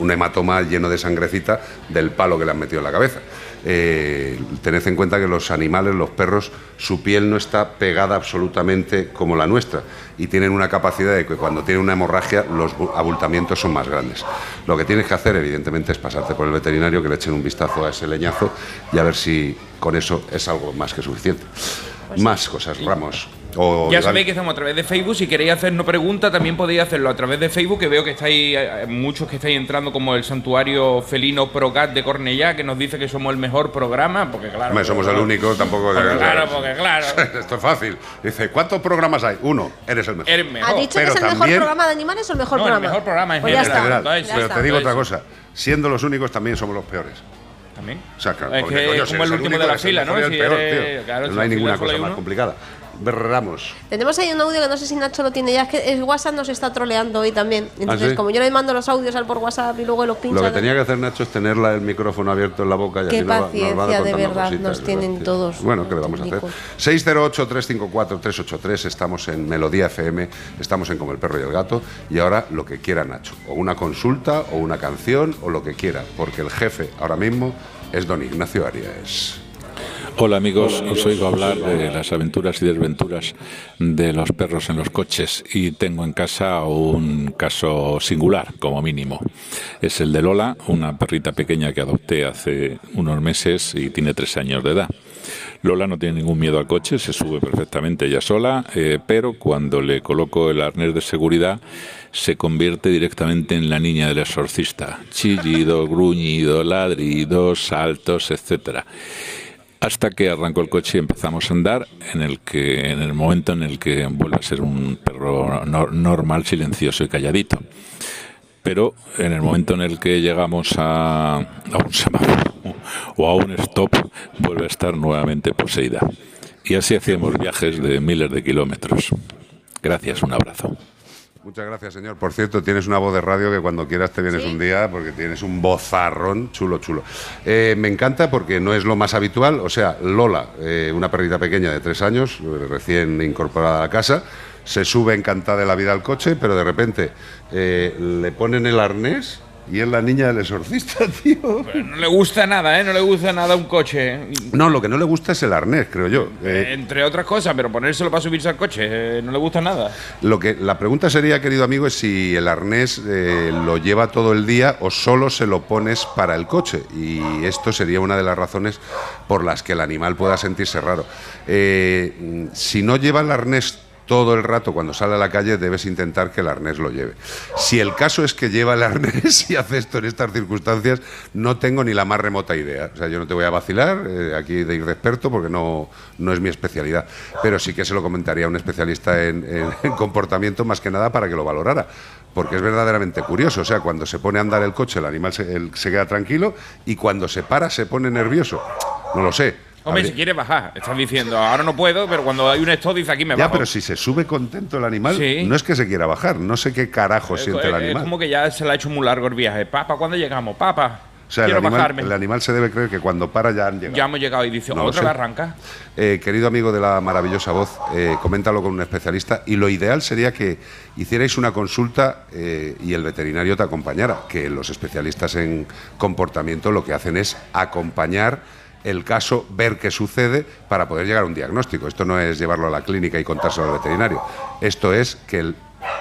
un hematoma lleno de sangrecita del palo que le han metido en la cabeza. Eh, tened en cuenta que los animales, los perros, su piel no está pegada absolutamente como la nuestra y tienen una capacidad de que cuando tienen una hemorragia los bu- abultamientos son más grandes. Lo que tienes que hacer, evidentemente, es pasarte por el veterinario, que le echen un vistazo a ese leñazo y a ver si con eso es algo más que suficiente. Más cosas, Ramos. O Ya sabéis que estamos a través de Facebook. Si queréis hacernos preguntas, también podéis hacerlo a través de Facebook, que veo que estáis, eh, muchos que estáis entrando, como el Santuario Felino Procat de Cornellá, que nos dice que somos el mejor programa, porque claro. Hombre, somos el único, tampoco. Porque claro, porque claro. Esto es fácil. Dice, ¿cuántos programas hay? Uno, eres el mejor. Eres mejor. ¿Ha dicho que es el mejor programa de animales o el mejor No, el programa? mejor programa en Pues está. general. Entonces, Pero te digo otra Entonces- cosa. Siendo los únicos, también somos los peores. También. O sea, claro, Es porque, que coño, es si como el último único, de la el fila, ¿no? el no hay ninguna cosa más complicada. Berramos. Tenemos ahí un audio que no sé si Nacho lo tiene ya, es que el WhatsApp nos está troleando hoy también. Entonces, ¿Ah, sí? como yo le mando los audios al por WhatsApp y luego los pincho. Lo que tenía que hacer Nacho es tenerla el micrófono abierto en la boca y Qué así nos va- nos va paciencia, de verdad, cositas, nos tienen ¿verdad? todos. Bueno, ¿qué le vamos a hacer? 608-354-383, estamos en Melodía FM, estamos en Como el Perro y el Gato, y ahora lo que quiera Nacho, o una consulta, o una canción, o lo que quiera, porque el jefe ahora mismo es don Ignacio Arias. Hola amigos, os oigo hablar de las aventuras y desventuras de los perros en los coches y tengo en casa un caso singular como mínimo. Es el de Lola, una perrita pequeña que adopté hace unos meses y tiene tres años de edad. Lola no tiene ningún miedo al coche, se sube perfectamente ella sola, eh, pero cuando le coloco el arnés de seguridad se convierte directamente en la niña del exorcista. Chillido, gruñido, ladridos, saltos, etcétera hasta que arrancó el coche y empezamos a andar en el que en el momento en el que vuelve a ser un perro no- normal silencioso y calladito. Pero en el momento en el que llegamos a, a un semáforo o a un stop vuelve a estar nuevamente poseída. Y así hacíamos viajes de miles de kilómetros. Gracias un abrazo Muchas gracias, señor. Por cierto, tienes una voz de radio que cuando quieras te vienes ¿Sí? un día porque tienes un vozarrón chulo, chulo. Eh, me encanta porque no es lo más habitual. O sea, Lola, eh, una perrita pequeña de tres años, eh, recién incorporada a la casa, se sube encantada de la vida al coche, pero de repente eh, le ponen el arnés y es la niña del exorcista, tío. Pero no le gusta nada, ¿eh? No le gusta nada un coche. ¿eh? No, lo que no le gusta es el arnés, creo yo. Eh, Entre otras cosas, pero ponérselo para subirse al coche, eh, no le gusta nada. Lo que la pregunta sería, querido amigo, es si el arnés eh, lo lleva todo el día o solo se lo pones para el coche. Y esto sería una de las razones por las que el animal pueda sentirse raro. Si no lleva el arnés todo el rato cuando sale a la calle, debes intentar que el arnés lo lleve. Si el caso es que lleva el arnés y hace esto en estas circunstancias, no tengo ni la más remota idea. O sea, yo no te voy a vacilar eh, aquí de ir de experto porque no, no es mi especialidad. Pero sí que se lo comentaría a un especialista en, en- en comportamiento más que nada para que lo valorara. Porque es verdaderamente curioso. O sea, cuando se pone a andar el coche, el animal se queda tranquilo y cuando se para se pone nervioso. No lo sé. Hombre, Habría- si quiere bajar, estás diciendo, ahora no puedo, pero cuando hay un stop dice aquí me ya, bajo. pero si se sube contento el animal, Sí. no es que se quiera bajar, no sé qué carajo Es- siente el animal. Es como que ya se le ha hecho muy largo el viaje. Papa, ¿cuándo llegamos? Papa, o sea, el quiero animal, bajarme. el animal se debe creer que cuando para ya han llegado. Ya hemos llegado y dice, No otra vez arranca. Eh, querido amigo de la maravillosa voz, eh, coméntalo con un especialista y lo ideal sería que hicierais una consulta eh, y el veterinario te acompañara, que los especialistas en comportamiento lo que hacen es acompañar el caso, ver qué sucede para poder llegar a un diagnóstico. Esto no es llevarlo a la clínica y contárselo al veterinario. Esto es que el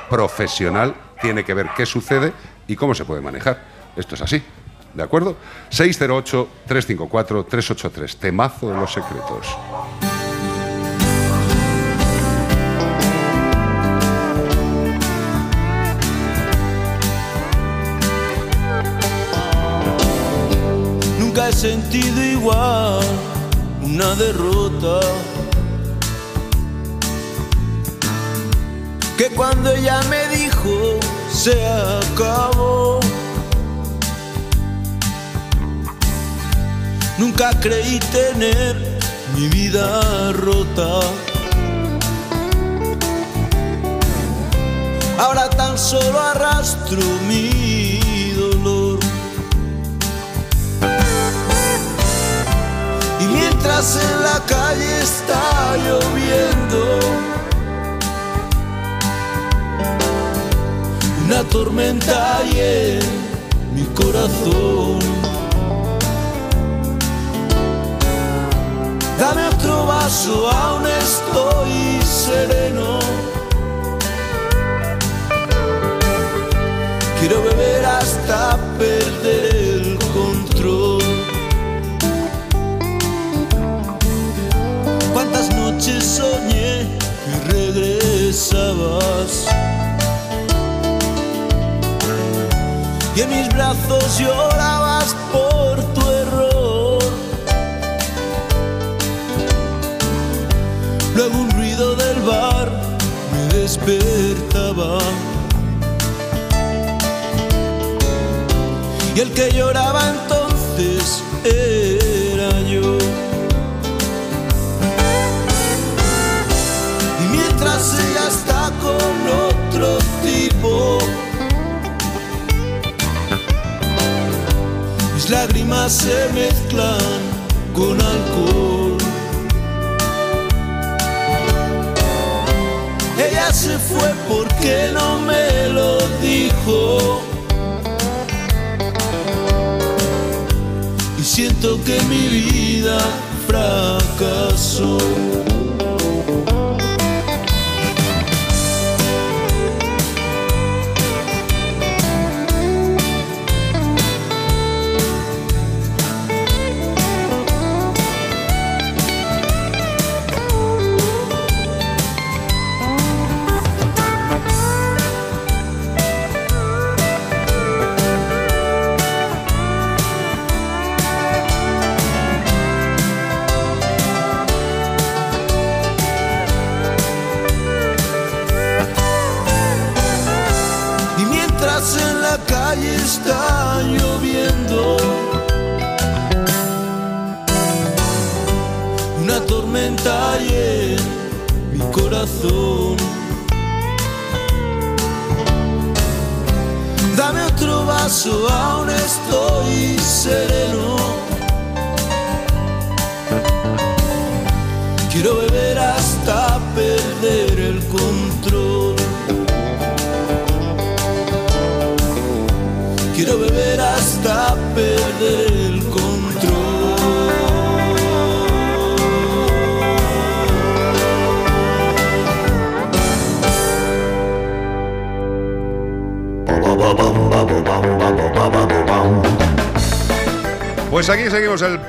profesional tiene que ver qué sucede y cómo se puede manejar. Esto es así. ¿De acuerdo? 608-354-383. Temazo de los secretos. He sentido igual una derrota que cuando ella me dijo se acabó. Nunca creí tener mi vida rota. Ahora tan solo arrastro mi mientras en la calle está lloviendo, una tormenta en mi corazón. Dame otro vaso, aún estoy sereno. Quiero beber hasta perder Noches soñé que regresabas. Y en mis brazos llorabas por tu error. Luego un ruido del bar me despertaba. Y el que lloraba entonces lágrimas se mezclan con alcohol. Ella se fue porque no me lo dijo. Y siento que mi vida fracasó.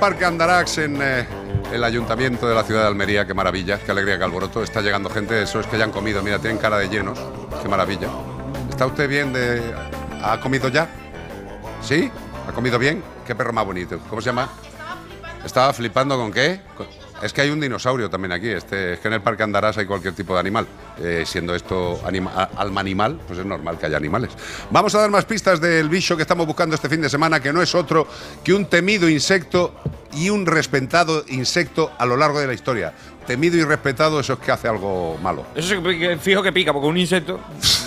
Parque Andarax en eh, el ayuntamiento de la ciudad de Almería. Qué maravilla, qué alegría, qué alboroto. Está llegando gente, eso es que ya han comido. Mira, tienen cara de llenos. Qué maravilla. ¿Está usted bien de... ¿Ha comido ya? ¿Sí? ¿Ha comido bien? Qué perro más bonito. ¿Cómo se llama? ¿Estaba flipando con qué? Es que hay un dinosaurio también aquí. Este, es que en el Parque Andarás hay cualquier tipo de animal. Eh, siendo esto alma animal, pues es normal que haya animales. Vamos a dar más pistas del bicho que estamos buscando este fin de semana, que no es otro que un temido insecto y un respetado insecto a lo largo de la historia. Temido y respetado, eso es que hace algo malo. Eso que fijo que pica, porque un insecto,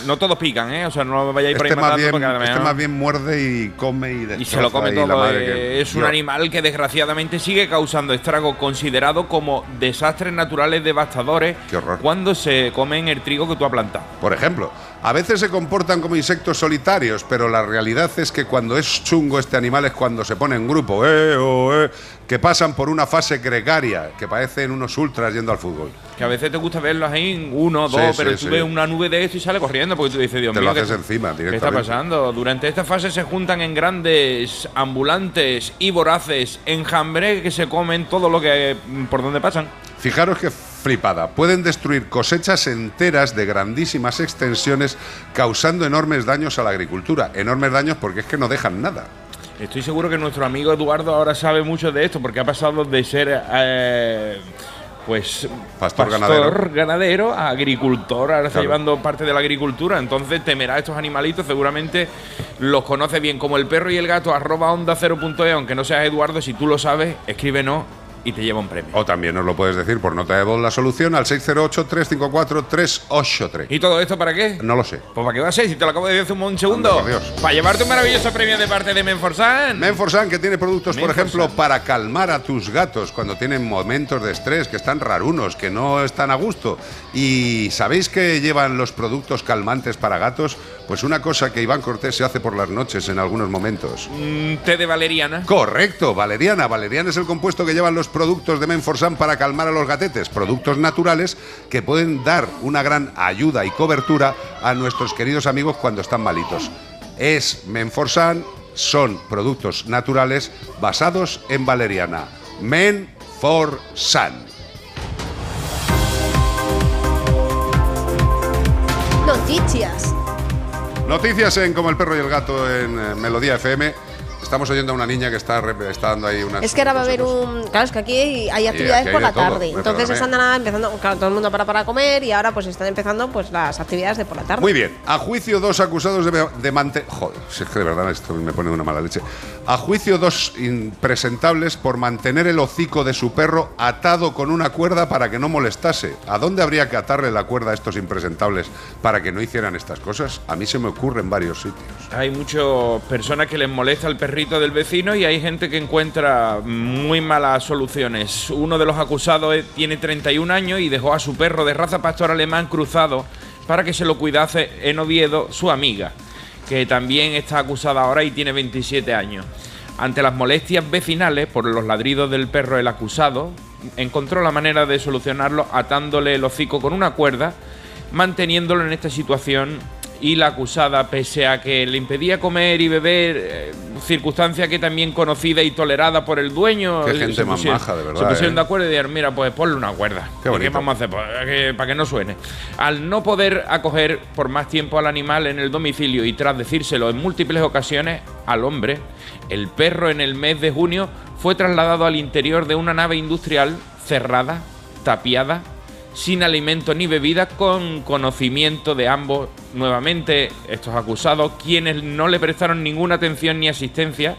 no todos pican, ¿eh? O sea, no vayáis por ahí Este más, bien, porque este más bien muerde y come y destroza. Y se lo come todo. madre eh, que- es un Yo- animal que desgraciadamente sigue causando estragos considerado como desastres naturales devastadores cuando se comen el trigo que tú has plantado. Por ejemplo, a veces se comportan como insectos solitarios, pero la realidad es que cuando es chungo este animal es cuando se pone en grupo, eh, oh, eh, que pasan por una fase gregaria, que parecen unos ultras yendo al fútbol. Que a veces te gusta verlos ahí en uno, dos, sí, pero tú sí. ves una nube de esto y sale corriendo porque tú dices, Dios Te mío. lo ¿qué- haces encima ¿Qué está pasando? Durante esta fase se juntan en grandes ambulantes y voraces enjambres que se comen todo lo que mm, por donde pasan. Fijaros que flipada. Pueden destruir cosechas enteras de grandísimas extensiones, causando enormes daños a la agricultura. Enormes daños porque es que no dejan nada. Estoy seguro que nuestro amigo Eduardo ahora sabe mucho de esto porque ha pasado de ser eh, pues Pastor ganadero. ganadero a agricultor, ahora está llevando parte de la agricultura, entonces temerá a estos animalitos, seguramente los conoce bien como el perro y el gato arroba onda 0.e, aunque no seas Eduardo, si tú lo sabes, escríbenos y te lleva un premio. O también nos lo puedes decir por nota de voz la solución al 608-354-383. ¿Y todo esto para qué? No lo sé. Pues para qué va a ser, si te lo acabo de decir hace un segundo. Por Dios. Para llevarte un maravilloso premio de parte de Menforsan. Menforsan, que tiene productos, por ejemplo, para calmar a tus gatos cuando tienen momentos de estrés, que están rarunos, que no están a gusto. Y ¿sabéis que llevan los productos calmantes para gatos? Pues una cosa que Iván Cortés se hace por las noches en algunos momentos. Mm, té de valeriana. Correcto, valeriana. Valeriana es el compuesto que llevan los productos de Menforsan para calmar a los gatetes. Productos naturales que pueden dar una gran ayuda y cobertura a nuestros queridos amigos cuando están malitos. Es Menforsan, son productos naturales basados en valeriana. Menforsan. Noticias. Noticias en Como el perro y el gato en eh, Melodía FM. Estamos oyendo a una niña que está, está dando ahí unas Es que ahora va a haber un. Claro, es que aquí hay actividades aquí hay por la todo, tarde. Entonces están empezando. Claro, todo el mundo para para comer y ahora pues están empezando pues las actividades de por la tarde. Muy bien. A juicio dos acusados de, de mantener... Joder, si es que de verdad esto me pone de una mala leche. A juicio dos impresentables por mantener el hocico de su perro atado con una cuerda para que no molestase. ¿A dónde habría que atarle la cuerda a estos impresentables para que no hicieran estas cosas? A mí se me ocurre en varios sitios. Hay muchas personas que les molesta el del vecino y hay gente que encuentra muy malas soluciones. Uno de los acusados tiene 31 años y dejó a su perro de raza pastor alemán cruzado para que se lo cuidase en Oviedo su amiga, que también está acusada ahora y tiene 27 años. Ante las molestias vecinales por los ladridos del perro el acusado, encontró la manera de solucionarlo atándole el hocico con una cuerda, manteniéndolo en esta situación y la acusada, pese a que le impedía comer y beber, eh, circunstancia que también conocida y tolerada por el dueño. Qué eh, gente se más pusieron- maja, de verdad, Se pusieron eh. de acuerdo y dijeron, mira, pues ponle una cuerda. Qué ¿Y bonito. vamos a hacer? Que- para que no suene. Al no poder acoger por más tiempo al animal en el domicilio y tras decírselo en múltiples ocasiones al hombre, el perro en el mes de junio fue trasladado al interior de una nave industrial cerrada, tapiada, sin alimento ni bebida, con conocimiento de ambos, nuevamente estos acusados, quienes no le prestaron ninguna atención ni asistencia,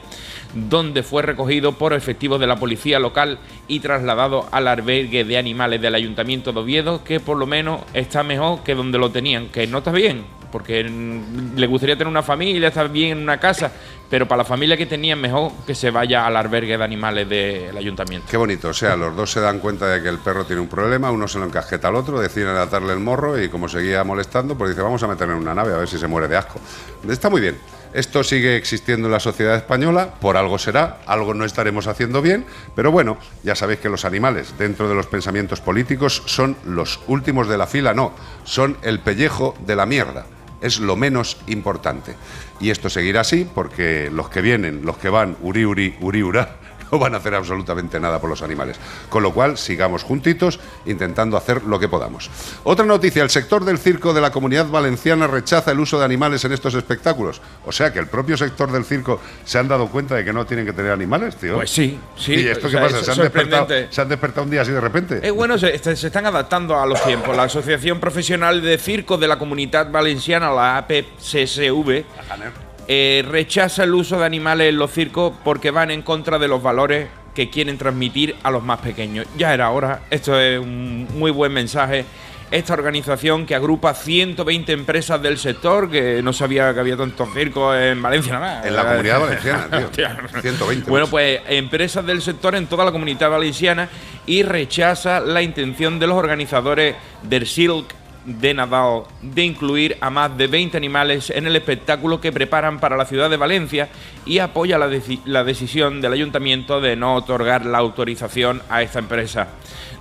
donde fue recogido por efectivos de la policía local y trasladado al albergue de animales del Ayuntamiento de Oviedo, que por lo menos está mejor que donde lo tenían, que no está bien, porque le gustaría tener una familia, estar bien en una casa, pero para la familia que tenían mejor que se vaya al albergue de animales del Ayuntamiento. Qué bonito, o sea, los dos se dan cuenta de que el perro tiene un problema, uno se lo encasqueta al otro, deciden atarle el morro y como seguía molestando, pues dice, vamos a meterle en una nave a ver si se muere de asco. Está muy bien. Esto sigue existiendo en la sociedad española, por algo será, algo no estaremos haciendo bien, pero bueno, ya sabéis que los animales dentro de los pensamientos políticos son los últimos de la fila, no, son el pellejo de la mierda. Es lo menos importante. Y esto seguirá así porque los que vienen, los que van, uri, uri, uri, ura, no van a hacer absolutamente nada por los animales. Con lo cual, sigamos juntitos intentando hacer lo que podamos. Otra noticia, el sector del circo de la comunidad valenciana rechaza el uso de animales en estos espectáculos. O sea que el propio sector del circo se han dado cuenta de que no tienen que tener animales, tío. Pues sí, sí. ¿Y esto o qué pasa? es ¿Se han, despertado, se han despertado un día así de repente? Es bueno, se, se- se están adaptando a los tiempos. La Asociación Profesional de Circo de la Comunidad Valenciana, la APCSV, eh, rechaza el uso de animales en los circos porque van en contra de los valores que quieren transmitir a los más pequeños. Ya era hora, esto es un muy buen mensaje. Esta organización que agrupa 120 empresas del sector, que no sabía que había tantos circos en Valencia nada más. En la comunidad valenciana, tío. Hostia. 120. Bueno, pues empresas del sector en toda la comunidad valenciana y rechaza la intención de los organizadores del Silk de Nadal de incluir a más de 20 animales en el espectáculo que preparan para la ciudad de Valencia y apoya la, la decisión del ayuntamiento de no otorgar la autorización a esta empresa.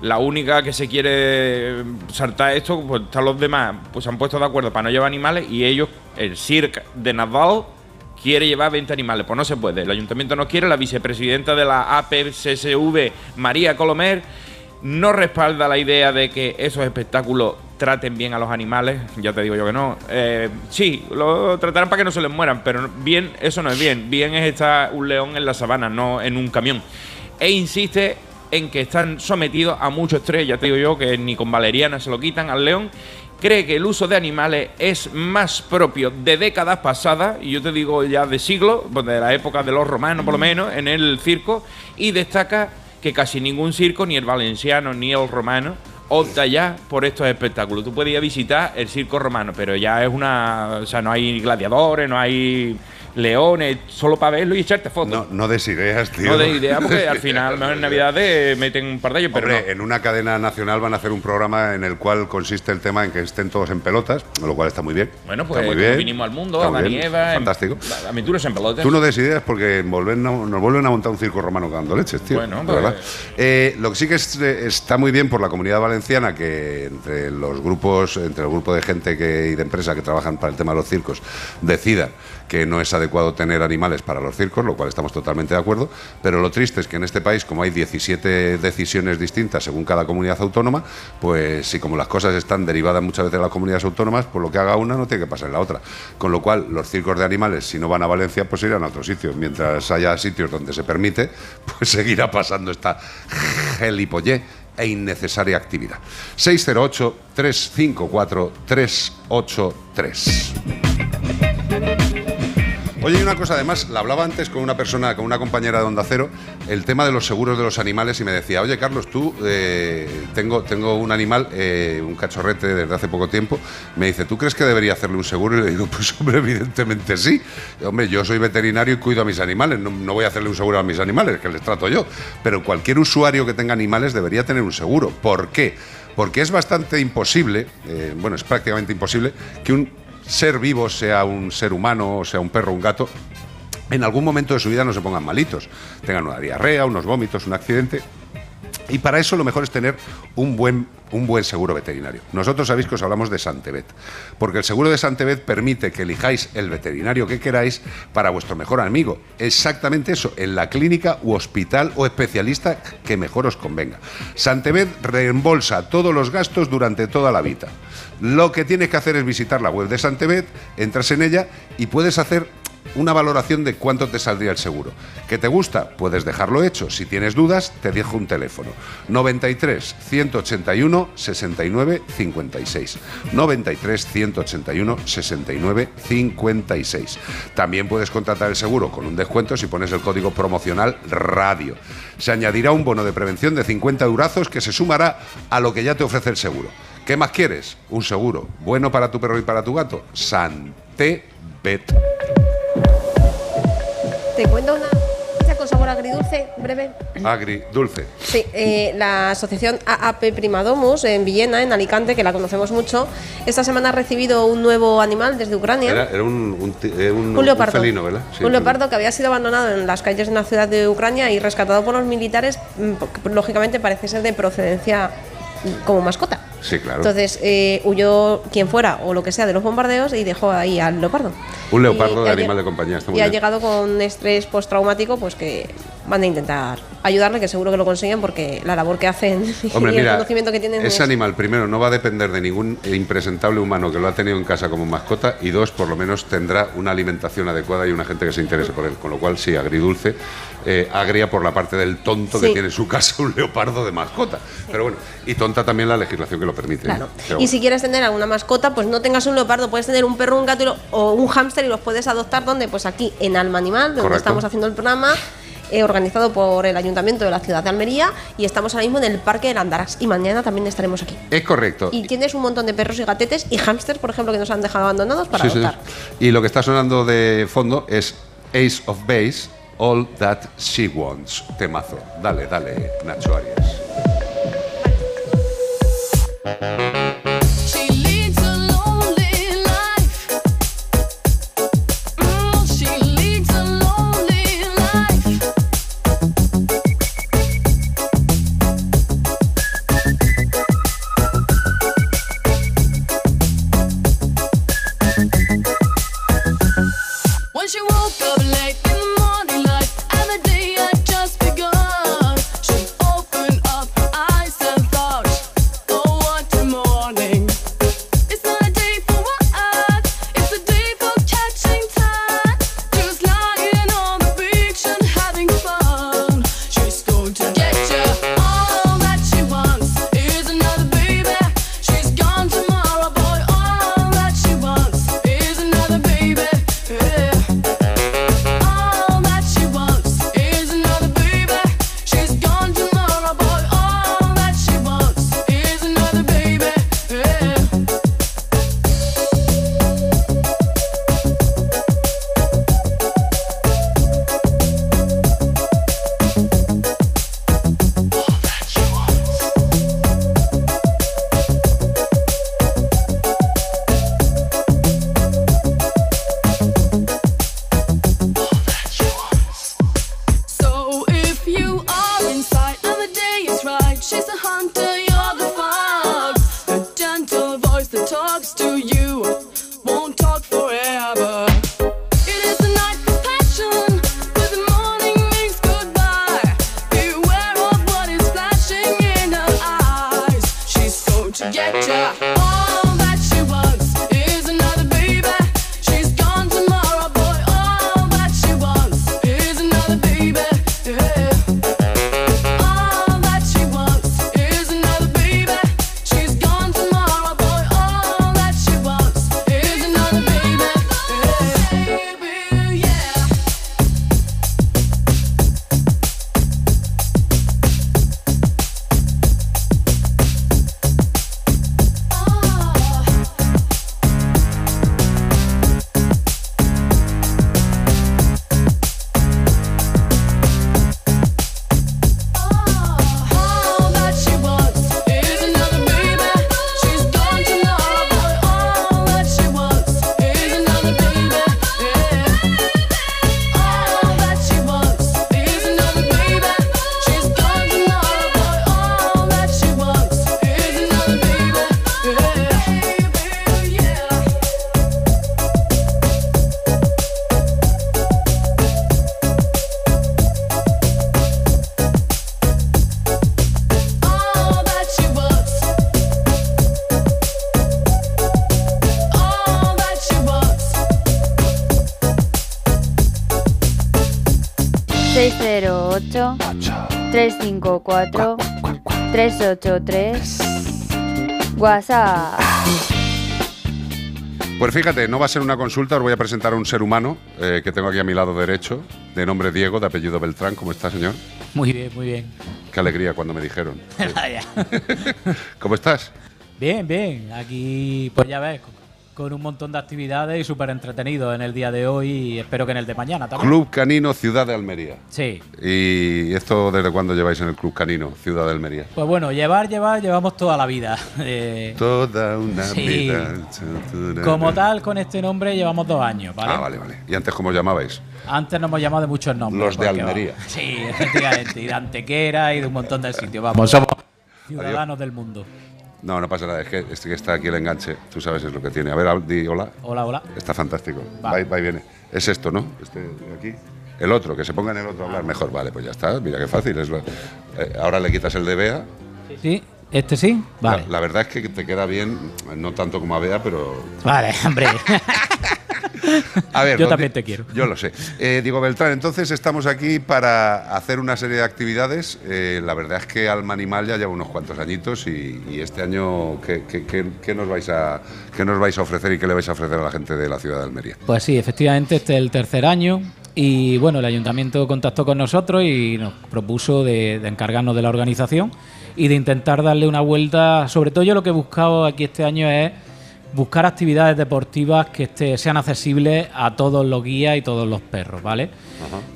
La única que se quiere saltar esto, pues están los demás, pues se han puesto de acuerdo para no llevar animales y ellos, el Cirque de Nadal, quiere llevar 20 animales. Pues no se puede. El ayuntamiento no quiere. La vicepresidenta de la APCSV, María Colomer, no respalda la idea de que esos espectáculos traten bien a los animales. Ya te digo yo que no. Eh, sí, lo tratarán para que no se les mueran, pero bien, eso no es bien. Bien es estar un león en la sabana, no en un camión. E insiste en que están sometidos a mucho estrés. Ya te digo yo que ni con valeriana se lo quitan al león cree que el uso de animales es más propio de décadas pasadas, y yo te digo ya de siglos, pues de la época de los romanos por lo menos, en el circo, y destaca que casi ningún circo, ni el valenciano ni el romano, opta ya por estos espectáculos. Tú puedes ir a visitar el circo romano, pero ya es una... O sea, no hay gladiadores, no hay leones, solo para verlo y echarte fotos. No, no des ideas, tío. No de idea, porque al final, mejor en Navidades meten un par de ellos, pero Hombre, no. en una cadena nacional van a hacer un programa en el cual consiste el tema en que estén todos en pelotas, lo cual está muy bien. Bueno, Está pues muy como bien. vinimos al mundo, Está a muy Dani bien. Eva, en- Fantástico. aventuras en pelotas. Tú no des ideas porque volven a- nos vuelven a montar un circo romano dando leches, tío. Bueno, pues- verdad. Eh, lo que sí que es- eh, está muy bien por la comunidad valenciana que entre los grupos, entre el grupo de gente que, y de empresas que trabajan para el tema de los circos, decidan que no es adecuado tener animales para los circos, lo cual estamos totalmente de acuerdo. Pero lo triste es que en este país, como hay 17 decisiones distintas según cada comunidad autónoma, pues y como las cosas están derivadas muchas veces de las comunidades autónomas, pues lo que haga una no tiene que pasar en la otra. Con lo cual, los circos de animales, si no van a Valencia, pues irán a otros sitios. Mientras haya sitios donde se permite, pues seguirá pasando esta gelipollé e innecesaria actividad. 608-354-383. Oye, y una cosa, además, la hablaba antes con una persona, con una compañera de Onda Cero, el tema de los seguros de los animales y me decía, oye, Carlos, tú, eh, tengo, tengo un animal, eh, un cachorrete desde hace poco tiempo, me dice, ¿tú crees que debería hacerle un seguro? Y le digo, pues hombre, evidentemente sí. Hombre, yo soy veterinario y cuido a mis animales, no, no voy a hacerle un seguro a mis animales, que les trato yo. Pero cualquier usuario que tenga animales debería tener un seguro. ¿Por qué? Porque es bastante imposible, eh, bueno, es prácticamente imposible, que un ser vivo, sea un ser humano, sea un perro, un gato, en algún momento de su vida no se pongan malitos, tengan una diarrea, unos vómitos, un accidente. Y para eso lo mejor es tener un buen, un buen seguro veterinario. Nosotros sabéis que os hablamos de Santebet, porque el seguro de Santebet permite que elijáis el veterinario que queráis para vuestro mejor amigo. Exactamente eso, en la clínica u hospital o especialista que mejor os convenga. Santebet reembolsa todos los gastos durante toda la vida. Lo que tienes que hacer es visitar la web de Santebet, entras en ella y puedes hacer una valoración de cuánto te saldría el seguro. ¿Que te gusta? Puedes dejarlo hecho. Si tienes dudas, te dejo un teléfono. 93 181 69 56. 93 181 69 56. También puedes contratar el seguro con un descuento si pones el código promocional radio. Se añadirá un bono de prevención de 50 eurazos que se sumará a lo que ya te ofrece el seguro. ¿Qué más quieres? Un seguro bueno para tu perro y para tu gato. Santebet. Te cuento una noticia con sabor agridulce, breve. Agri, dulce. Sí, eh, la asociación AAP Primadomus en Villena, en Alicante, que la conocemos mucho, esta semana ha recibido un nuevo animal desde Ucrania. Era, era un, eh, un- Un leopardo. felino, ¿verdad? Sí, un leopardo que había sido abandonado en las calles de una ciudad de Ucrania y rescatado por los militares, mm, lógicamente parece ser de procedencia como mascota. Sí, claro. Entonces eh, huyó quien fuera o lo que sea de los bombardeos y dejó ahí al leopardo. Un leopardo Y de animal de compañía. Está muy Y ha llegado con estrés postraumático, pues que van a intentar ayudarle, que seguro que lo consiguen porque la labor que hacen Hombre, y el mira, conocimiento que tienen ese es- animal, primero, no va a depender de ningún impresentable humano que lo ha tenido en casa como mascota, y dos, por lo menos tendrá una alimentación adecuada y una gente que se interese por él. Con lo cual, sí, agridulce, eh, agria por la parte del tonto que tiene en su casa un leopardo de mascota. Pero bueno, y tonta también la legislación que lo permite. Claro. Pero Y si quieres tener alguna mascota, pues no tengas un leopardo, puedes tener un perro, un gato o un hámster y los puedes adoptar donde, pues aquí en Alma Animal, donde Correcto. estamos haciendo el programa. eh, organizado por el Ayuntamiento de la ciudad de Almería y estamos ahora mismo en el Parque del Andarax y mañana también estaremos aquí. Es correcto. Y tienes un montón de perros y gatetes y hámsters, por ejemplo, que nos han dejado abandonados para Sí, sí. adoptar. Y lo que está sonando de fondo es Ace of Base, All That She Wants. Temazo. Dale, dale, Nacho Arias. She 608 354 383 WhatsApp. Pues fíjate, no va a ser una consulta, os voy a presentar a un ser humano eh, que tengo aquí a mi lado derecho, de nombre Diego, de apellido Beltrán. ¿Cómo está, señor? Muy bien, muy bien. Qué alegría cuando me dijeron. ¿Cómo estás? bien, bien. Aquí, pues ya ves, con, un montón de actividades y súper entretenido en el día de hoy y espero que en el de mañana también. Club Canino Ciudad de Almería. Sí. ¿Y esto desde cuándo lleváis en el Club Canino Ciudad de Almería? Pues bueno, llevar, llevar, llevamos toda la vida. Eh, Toda una Sí. vida. como tal, con este nombre llevamos dos años, ¿vale? Ah, vale, vale. ¿Y antes cómo os llamabais? Antes nos hemos llamado de muchos nombres. Los de Almería. vamos, Sí, efectivamente. Y de Antequera y de un montón de sitios. Vamos, somos Ciudadanos del mundo. No, no pasa nada, es que, es que está aquí el enganche, tú sabes es lo que tiene. A ver, di hola. Hola, hola. Está fantástico. Va, y- va y viene. Es esto, ¿no? Este de aquí. El otro, que se ponga en el otro a hablar mejor. Vale, pues ya está. Mira qué fácil. Es lo- eh, ahora le quitas el de Bea. Sí, este sí. Vale. La, la verdad es que te queda bien, no tanto como a Bea, pero. Vale, hombre. A ver, Yo también te quiero. Yo lo sé. Eh, Diego Beltrán, entonces estamos aquí para hacer una serie de actividades. Eh, la verdad es que Alma Animal ya lleva unos cuantos añitos y, y este año, ¿qué, qué- qué- qué nos vais a, ¿qué nos vais a ofrecer y qué le vais a ofrecer a la gente de la ciudad de Almería? Pues sí, efectivamente, este es el tercer año y bueno, el ayuntamiento contactó con nosotros y nos propuso de, de encargarnos de la organización y de intentar darle una vuelta. Sobre todo yo lo que he buscado aquí este año es buscar actividades deportivas que este- sean accesibles a todos los guías y todos los perros, ¿vale?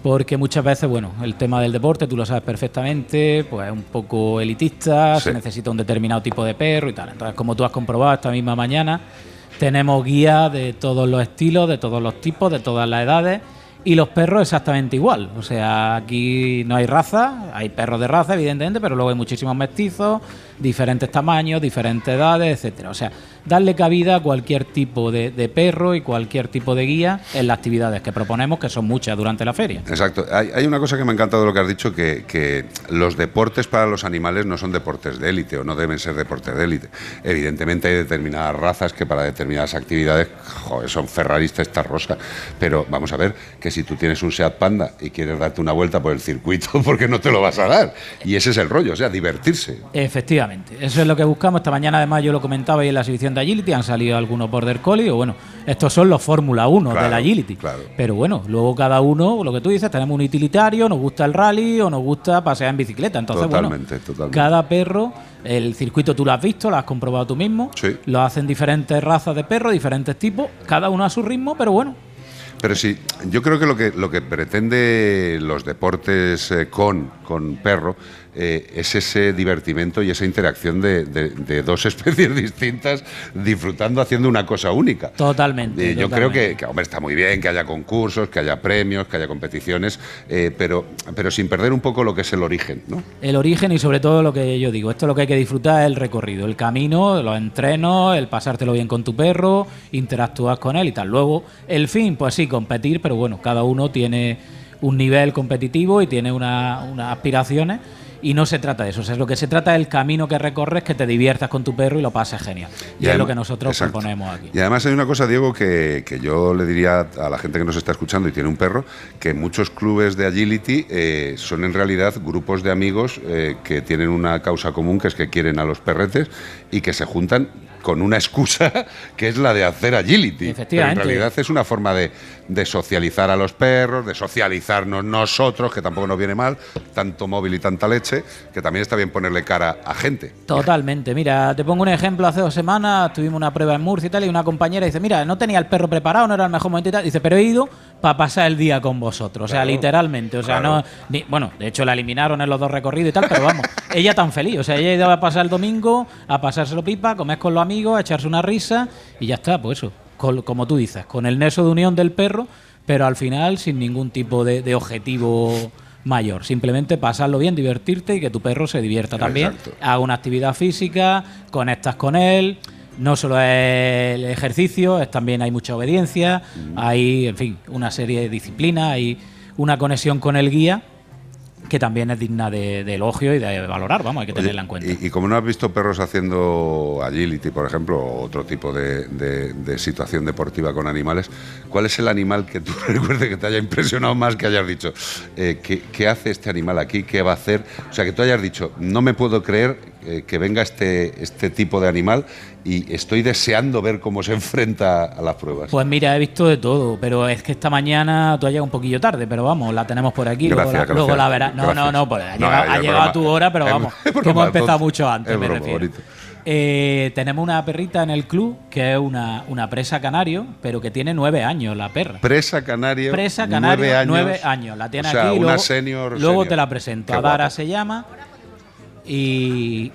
Porque muchas veces, bueno, el tema del deporte, tú lo sabes perfectamente, pues es un poco elitista, Sí. se necesita un determinado tipo de perro y tal. Entonces, como tú has comprobado esta misma mañana, tenemos guías de todos los estilos, de todos los tipos, de todas las edades. Y los perros exactamente igual. O sea, aquí no hay raza, hay perros de raza, evidentemente, pero luego hay muchísimos mestizos, diferentes tamaños, diferentes edades, etcétera. O sea, darle cabida a cualquier tipo de, de perro y cualquier tipo de guía en las actividades que proponemos, que son muchas durante la feria. Exacto. Hay, hay una cosa que me ha encantado de lo que has que, que los deportes para los animales no son deportes de élite o no deben ser deportes de élite. Evidentemente hay determinadas razas que para determinadas actividades joder, son ferraristas esta rosa. Pero vamos a ver que si tú tienes un Seat Panda y quieres darte una vuelta por el circuito, porque no te lo vas a dar. Y ese es el rollo, o sea, divertirse. Efectivamente, eso es lo que buscamos. Esta mañana, además, yo lo comentaba ahí en la exhibición de Agility, han salido algunos Border Collie, o bueno, estos son los Fórmula 1 de Claro, la Agility. Pero bueno, luego cada uno, lo que tú dices, tenemos un utilitario, nos gusta el rally o nos gusta pasear en bicicleta. Entonces, Totalmente, bueno, totalmente. cada perro, el circuito tú lo has visto, lo has comprobado tú mismo, lo hacen diferentes razas de perros, diferentes tipos, cada uno a su ritmo, pero bueno, Pero sí, yo creo que lo que, lo que pretende los deportes eh, con, con perro eh, es ese divertimento y esa interacción de, de- de dos especies distintas disfrutando haciendo una cosa única. totalmente. Eh, yo creo que, que, hombre, está muy bien que haya concursos, que haya premios, que haya competiciones, eh, pero, pero sin perder un poco lo que es el origen, ¿no? El origen y sobre todo lo que yo digo, esto es lo que hay que disfrutar es el recorrido, el camino, los entrenos, el pasártelo bien con tu perro, interactuar con él y tal. Luego, el fin, pues sí, competir, pero bueno, cada uno tiene un nivel competitivo y tiene una- unas aspiraciones y no se trata de eso, o sea, lo que se trata es el camino que recorres, que te diviertas con tu perro y lo pases genial. Y, Y es lo que nosotros exacto. proponemos aquí. Y además hay una cosa, Diego, que, que yo le diría a la gente que nos está escuchando y tiene un perro, que muchos clubes de agility eh, son en realidad grupos de amigos eh, que tienen una causa común, que es que quieren a los perretes y que se juntan con una excusa que es la de hacer agility. Pero en realidad es una forma de, de socializar a los perros, de socializarnos nosotros, que tampoco nos viene mal, tanto móvil y tanta leche, que también está bien ponerle cara a gente. Totalmente. Mira, te pongo un ejemplo. Hace dos semanas tuvimos una prueba en Murcia y tal, y una compañera dice, mira, no tenía el perro preparado, no era el mejor momento y tal. Dice, pero he ido para pasar el día con vosotros. O sea, Claro. literalmente. O sea, Claro. no. ni- bueno, de hecho la eliminaron en los dos recorridos y tal, pero vamos, ella tan feliz. O sea, ella ha ido a pasar el domingo, a pasárselo pipa, comer con los amigos, a echarse una risa y ya está, pues eso. Con- como tú dices, con el nexo de unión del perro, pero al final sin ningún tipo de, de objetivo mayor. Simplemente pasarlo bien, divertirte y que tu perro se divierta también. Exacto. Haga una actividad física, conectas con él. No solo es el ejercicio, es también hay mucha obediencia, hay, en fin, una serie de disciplinas, hay una conexión con el guía que también es digna de, de elogio y de valorar, vamos, hay que Oye, tenerla en cuenta. Y, y como no has visto perros haciendo agility, por ejemplo, o otro tipo de, de- de situación deportiva con animales, ¿cuál es el animal que tú recuerdes que te haya impresionado más, que hayas dicho, eh, ¿qué, qué hace este animal aquí? ¿Qué va a hacer? O sea, que tú hayas dicho, no me puedo creer eh, que venga este, este tipo de animal y estoy deseando ver cómo se enfrenta a las pruebas. Pues mira, he visto de todo, pero es que esta mañana tú has llegado un poquillo tarde, pero vamos, la tenemos por aquí, luego, Gracias, la, luego la verás. No, no, no, pues ha No, llegado, ha a tu hora, pero vamos, es que broma, hemos empezado mucho antes, Es me broma, refiero. bonito. Eh, tenemos una perrita en el club que es una, una presa canario, pero que tiene nueve años la perra. Presa canario, Presa canario, nueve años. nueve años. La tiene o sea, aquí. una luego, senior. luego senior. te la presento. Adara se llama. Y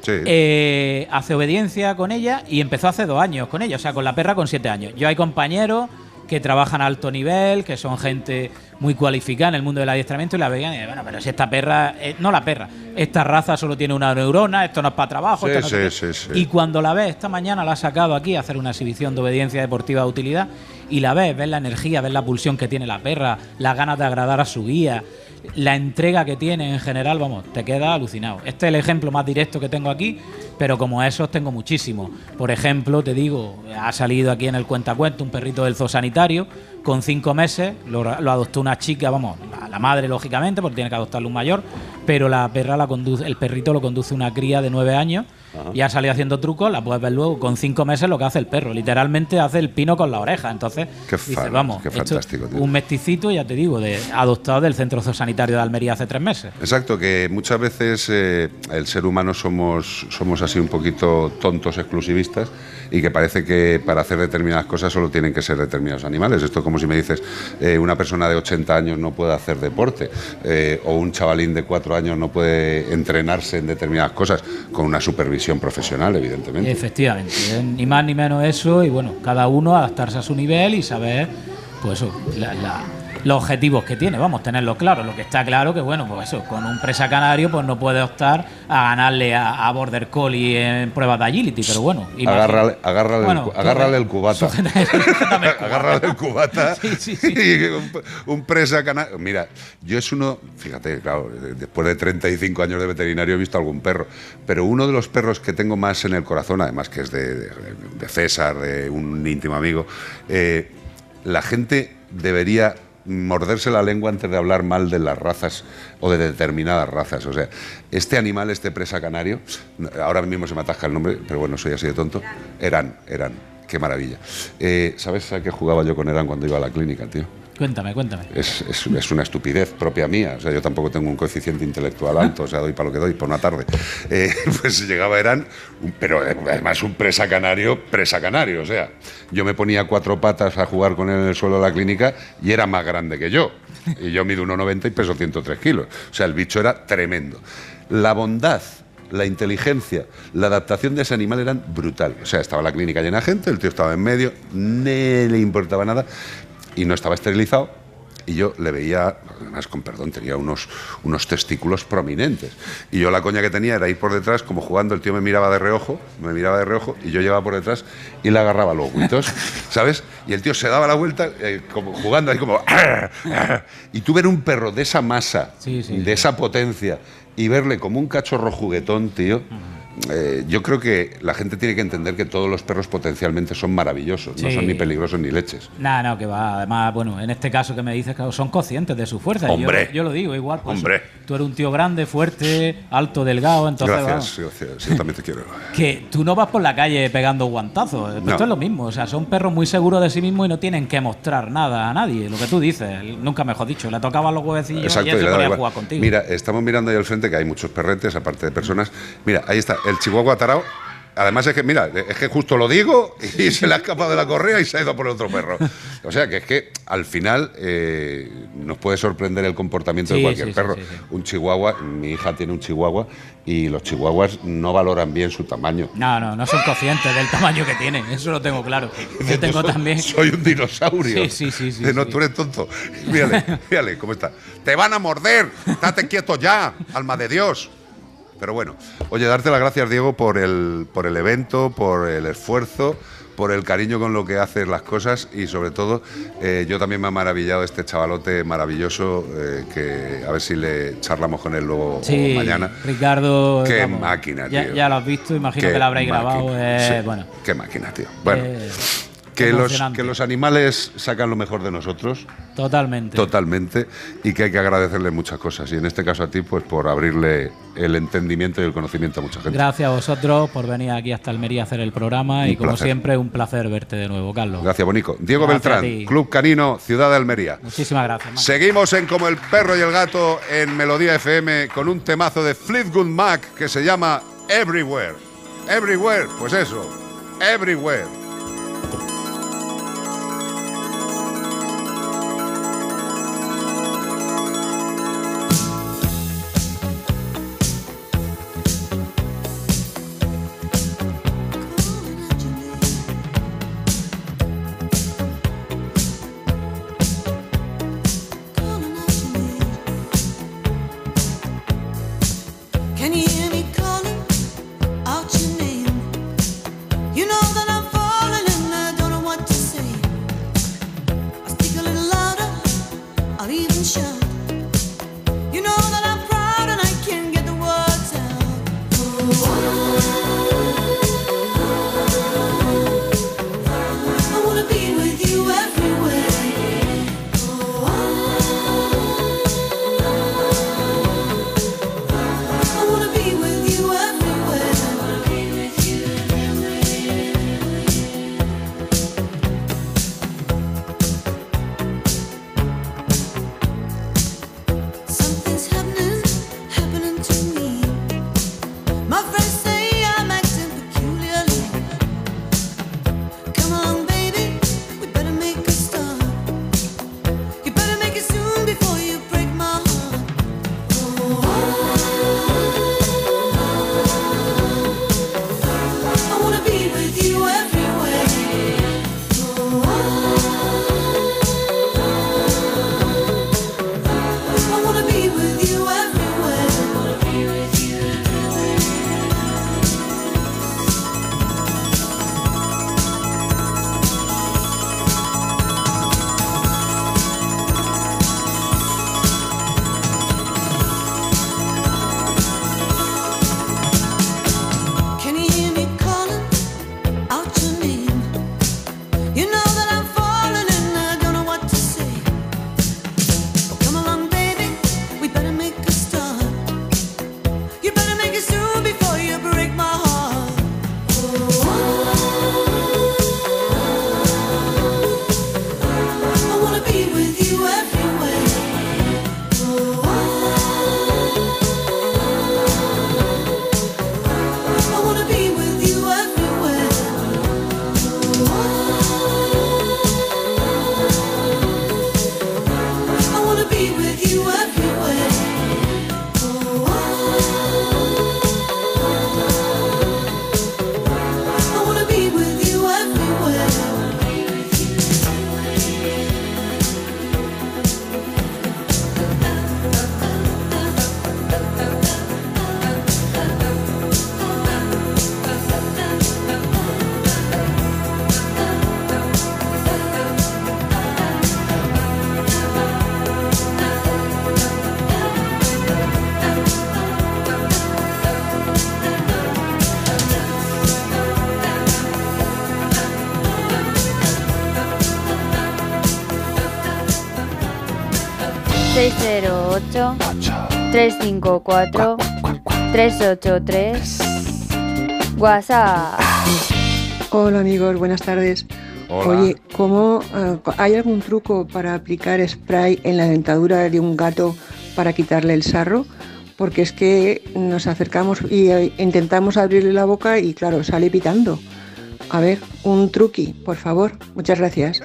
Sí. eh, hace obediencia con ella y empezó hace dos años con ella, o sea, con la perra con siete años. Yo hay compañeros que trabajan a alto nivel, que son gente muy cualificada en el mundo del adiestramiento y la veían y decían, bueno, pero si esta perra, eh, no la perra, esta raza solo tiene una neurona, esto no es para trabajo. Sí, esto no sé sí, qué". sí, sí. Y cuando la ves, esta mañana la ha sacado aquí a hacer una exhibición de obediencia deportiva de utilidad y la ves, ves la energía, ves la pulsión que tiene la perra, las ganas de agradar a su guía, la entrega que tiene en general, vamos, te queda alucinado. Este es el ejemplo más directo que tengo aquí, pero como esos tengo muchísimos. Por ejemplo, te digo, ha salido aquí en el cuentacuento un perrito del zoosanitario con cinco meses, lo, lo adoptó una chica, vamos, la, la madre lógicamente, porque tiene que adoptarlo un mayor, pero la perra la conduce, el perrito lo conduce una cría de nueve años Ajá. y ha salido haciendo trucos, la puedes ver luego con cinco meses lo que hace el perro, literalmente hace el pino con la oreja, entonces Qué fan- vamos, qué fantástico, tío. un mesticito, ya te digo, de, adoptado del centro zoosanitario de Almería hace tres meses. Exacto, que muchas veces eh, el ser humano somos, somos así un poquito tontos exclusivistas y que parece que para hacer determinadas cosas solo tienen que ser determinados animales. Esto es como si me dices, eh, una persona de 80 años no puede hacer deporte eh, o un chavalín de 4 años no puede entrenarse en determinadas cosas con una supervisión profesional, evidentemente. Efectivamente, eh, ni más ni menos eso, y bueno, cada uno adaptarse a su nivel y saber, pues la- los objetivos que tiene, vamos, tenerlo claro. Lo que está claro que, bueno, pues eso, con un presa canario, pues no puede optar a ganarle a, a Border Collie en pruebas de agility, pero bueno. Agárrale, agárrale, Bueno, el, agárrale cubata. agárrale el cubata. Sí, sí, y un, un presa canario. Mira, yo es uno, fíjate, claro, después de 35 años de veterinario he visto algún perro, pero uno de los perros que tengo más en el corazón, además que es de, de- de César, de un íntimo amigo, eh, la gente debería morderse la lengua antes de hablar mal de las razas o de determinadas razas. O sea, este animal, este presa canario, ahora mismo se me atasca el nombre, pero bueno, soy así de tonto, Eran, Eran, qué maravilla. Eh, ¿Sabes a qué jugaba yo con Eran cuando iba a la clínica, tío? Cuéntame, cuéntame. Es, es- es una estupidez propia mía. O sea, yo tampoco tengo un coeficiente intelectual alto, o sea, doy para lo que doy, por una tarde. Eh, pues llegaba Eran, pero además un presa canario, presa canario. O sea, yo me ponía cuatro patas a jugar con él en el suelo de la clínica y era más grande que yo. Y yo mido 1,90 y peso 103 kilos. O sea, el bicho era tremendo. La bondad la inteligencia, la adaptación de ese animal eran brutal. O sea, estaba la clínica llena de gente, el tío estaba en medio, no le importaba nada y no estaba esterilizado. Y yo le veía, además con perdón, tenía unos, unos testículos prominentes. Y yo la coña que tenía era ir por detrás, como jugando, el tío me miraba de reojo, me miraba de reojo, y yo llevaba por detrás y le agarraba los huitos, ¿sabes? Y el tío se daba la vuelta, eh, como jugando ahí como... Y tú ver un perro de esa masa, de esa potencia, y verle como un cachorro juguetón, tío, eh, yo creo que la gente tiene que entender que todos los perros potencialmente son maravillosos, no son ni peligrosos ni leches. Nada, no, que va. Además, bueno, en este caso que me dices, claro, son conscientes de su fuerza. yo- Hombre. Yo, lo digo, igual. pues, Hombre. Tú eres un tío grande, fuerte, alto, delgado, entonces. vamos, gracias, gracias, yo también te quiero. que tú no vas por la calle pegando guantazos. No. Esto es lo mismo. O sea, son perros muy seguros de sí mismos y no tienen que mostrar nada a nadie. Lo que tú dices, nunca mejor dicho. Le tocaban los huevecillos Exacto, y él se ponía a jugar contigo. Mira, estamos mirando ahí al frente que hay muchos perretes, aparte de personas. Mira, ahí está, el chihuahua tarao. Además es que, mira, es que justo lo digo y se le ha escapado de la correa y se ha ido por el otro perro. O sea, que es que al final eh, nos puede sorprender el comportamiento de cualquier sí, perro. sí. Un chihuahua, mi hija tiene un chihuahua y los chihuahuas no valoran bien su tamaño. No, no, no son conscientes del tamaño que tienen. Eso lo tengo claro. Yo tengo también. Soy un dinosaurio. Sí, sí, sí, no, tú eres tonto. Mírale, mírale, ¿cómo está? Te van a morder. Estate quieto ya, alma de Dios. Pero bueno, oye, darte las gracias, Diego, por el, por el evento, por el esfuerzo, por el cariño con lo que haces las cosas y sobre todo, eh, yo también me ha maravillado este chavalote maravilloso eh, que a ver si le charlamos con él luego Sí, mañana. Ricardo. Qué vamos, máquina, tío. ya lo has visto, imagino Qué que lo habréis máquina. grabado. eh, Sí, Bueno, Qué máquina, tío. Bueno, eh, que, los, que los animales sacan lo mejor de nosotros. totalmente. Totalmente, y que hay que agradecerle muchas cosas. Y en este caso a ti, pues por abrirle el entendimiento y el conocimiento a mucha gente. Gracias a vosotros por venir aquí hasta Almería a hacer el programa Un y como placer. siempre un placer verte de nuevo, Carlos. Gracias, Bonico. Diego Gracias Beltrán. Club Canino, Ciudad de Almería. Muchísimas gracias. Seguimos en Como el perro y el gato en Melodía FM con un temazo de Fleetwood Mac que se llama Everywhere. Everywhere, pues eso, Everywhere. ...354... ...383... WhatsApp... Hola amigos, buenas tardes. Hola. Oye, ¿cómo eh, hay algún truco para aplicar spray en la dentadura de un gato para quitarle el sarro? Porque es que nos acercamos y eh, intentamos abrirle la boca y claro, sale pitando. A ver, un truqui, por favor. Muchas gracias.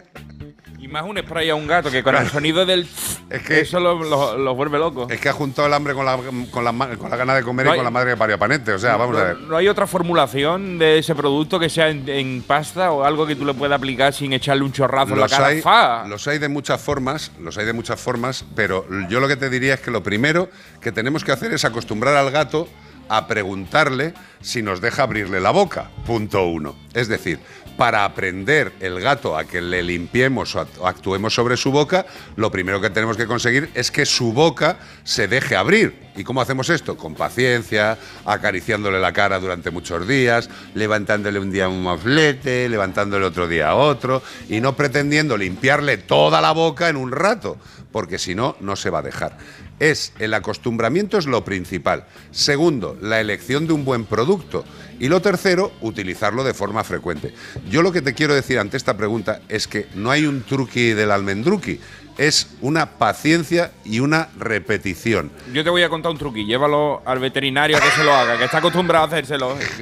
Y más un spray a un gato que con el sonido del. Es que eso lo, lo- lo vuelve loco. Es que ha juntado el hambre con la, con la, con la gana de comer No y con la madre que parió panete. O sea, vamos no, a ver. no hay otra formulación de ese producto que sea en, en pasta o algo que tú le puedas aplicar sin echarle un chorrazo en la Los cara. hay, ¡Fa! los hay de muchas formas, los hay de muchas formas, pero yo lo que te diría es que lo primero que tenemos que hacer es acostumbrar al gato a preguntarle si nos deja abrirle la boca. Punto uno. Es decir, para aprender el gato a que le limpiemos o act- o actuemos sobre su boca, lo primero que tenemos que conseguir es que su boca se deje abrir. ¿Y cómo hacemos esto? Con paciencia, acariciándole la cara durante muchos días, levantándole un día un moflete, levantándole otro día otro, y no pretendiendo limpiarle toda la boca en un rato, porque si no, no se va a dejar. Es el acostumbramiento es lo principal. Segundo, la elección de un buen producto. Y lo tercero, utilizarlo de forma frecuente. Yo lo que te quiero decir ante esta pregunta es que no hay un truqui del almendruqui. Es una paciencia y una repetición. Yo te voy a contar un truqui. Llévalo al veterinario a que se lo haga, que está acostumbrado a hacérselo.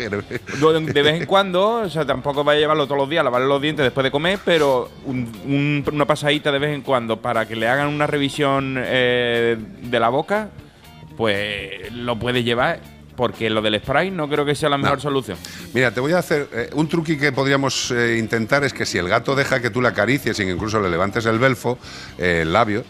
De vez en cuando, o sea, tampoco va a llevarlo todos los días, lavarle los dientes después de comer, pero un- un- una pasadita de vez en cuando para que le hagan una revisión eh, de la boca, pues lo puede llevar porque lo del spray no creo que sea la mejor solución. Mira, te voy a hacer eh, un truqui que podríamos eh, intentar es que si el gato deja que tú le acaricies y que incluso le levantes el belfo, eh, el labio,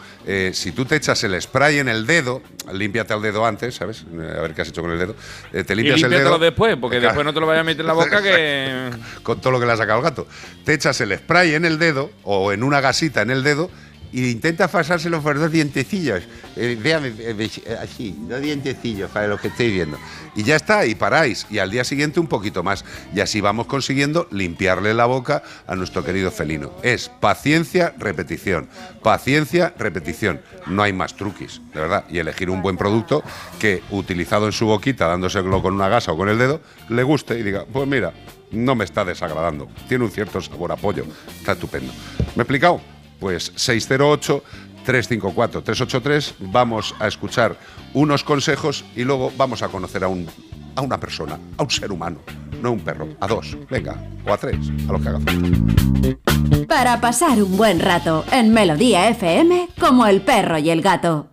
si tú te echas el spray en el dedo, límpiate el dedo antes, ¿sabes? A ver qué has hecho con el dedo. Te Y limpias el dedo. después, porque después no te lo vayas a meter en la boca que... con todo lo que le ha sacado el gato. Te echas el spray en el dedo o en una gasita en el dedo y intenta pasárselo por dos dientecillos. Eh, eh, así, dos dientecillos para lo que estéis viendo. Y ya está, y paráis. Y al día siguiente un poquito más. Y así vamos consiguiendo limpiarle la boca a nuestro querido felino. Es paciencia, repetición. Paciencia, repetición. No hay más truquis, de verdad. Y elegir un buen producto que, utilizado en su boquita, dándoselo con una gasa o con el dedo, le guste y diga, pues mira, no me está desagradando. Tiene un cierto sabor a pollo. Está estupendo. ¿Me he explicado? Pues 608-354-383. Vamos a escuchar unos consejos y luego vamos a conocer a, un, a una persona, a un ser humano, no a un perro, a dos, venga, o a tres, a los que haga falta. Para pasar un buen rato en Melodía FM como el perro y el gato.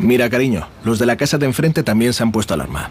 Mira, cariño, los de la casa de enfrente también se han puesto alarma.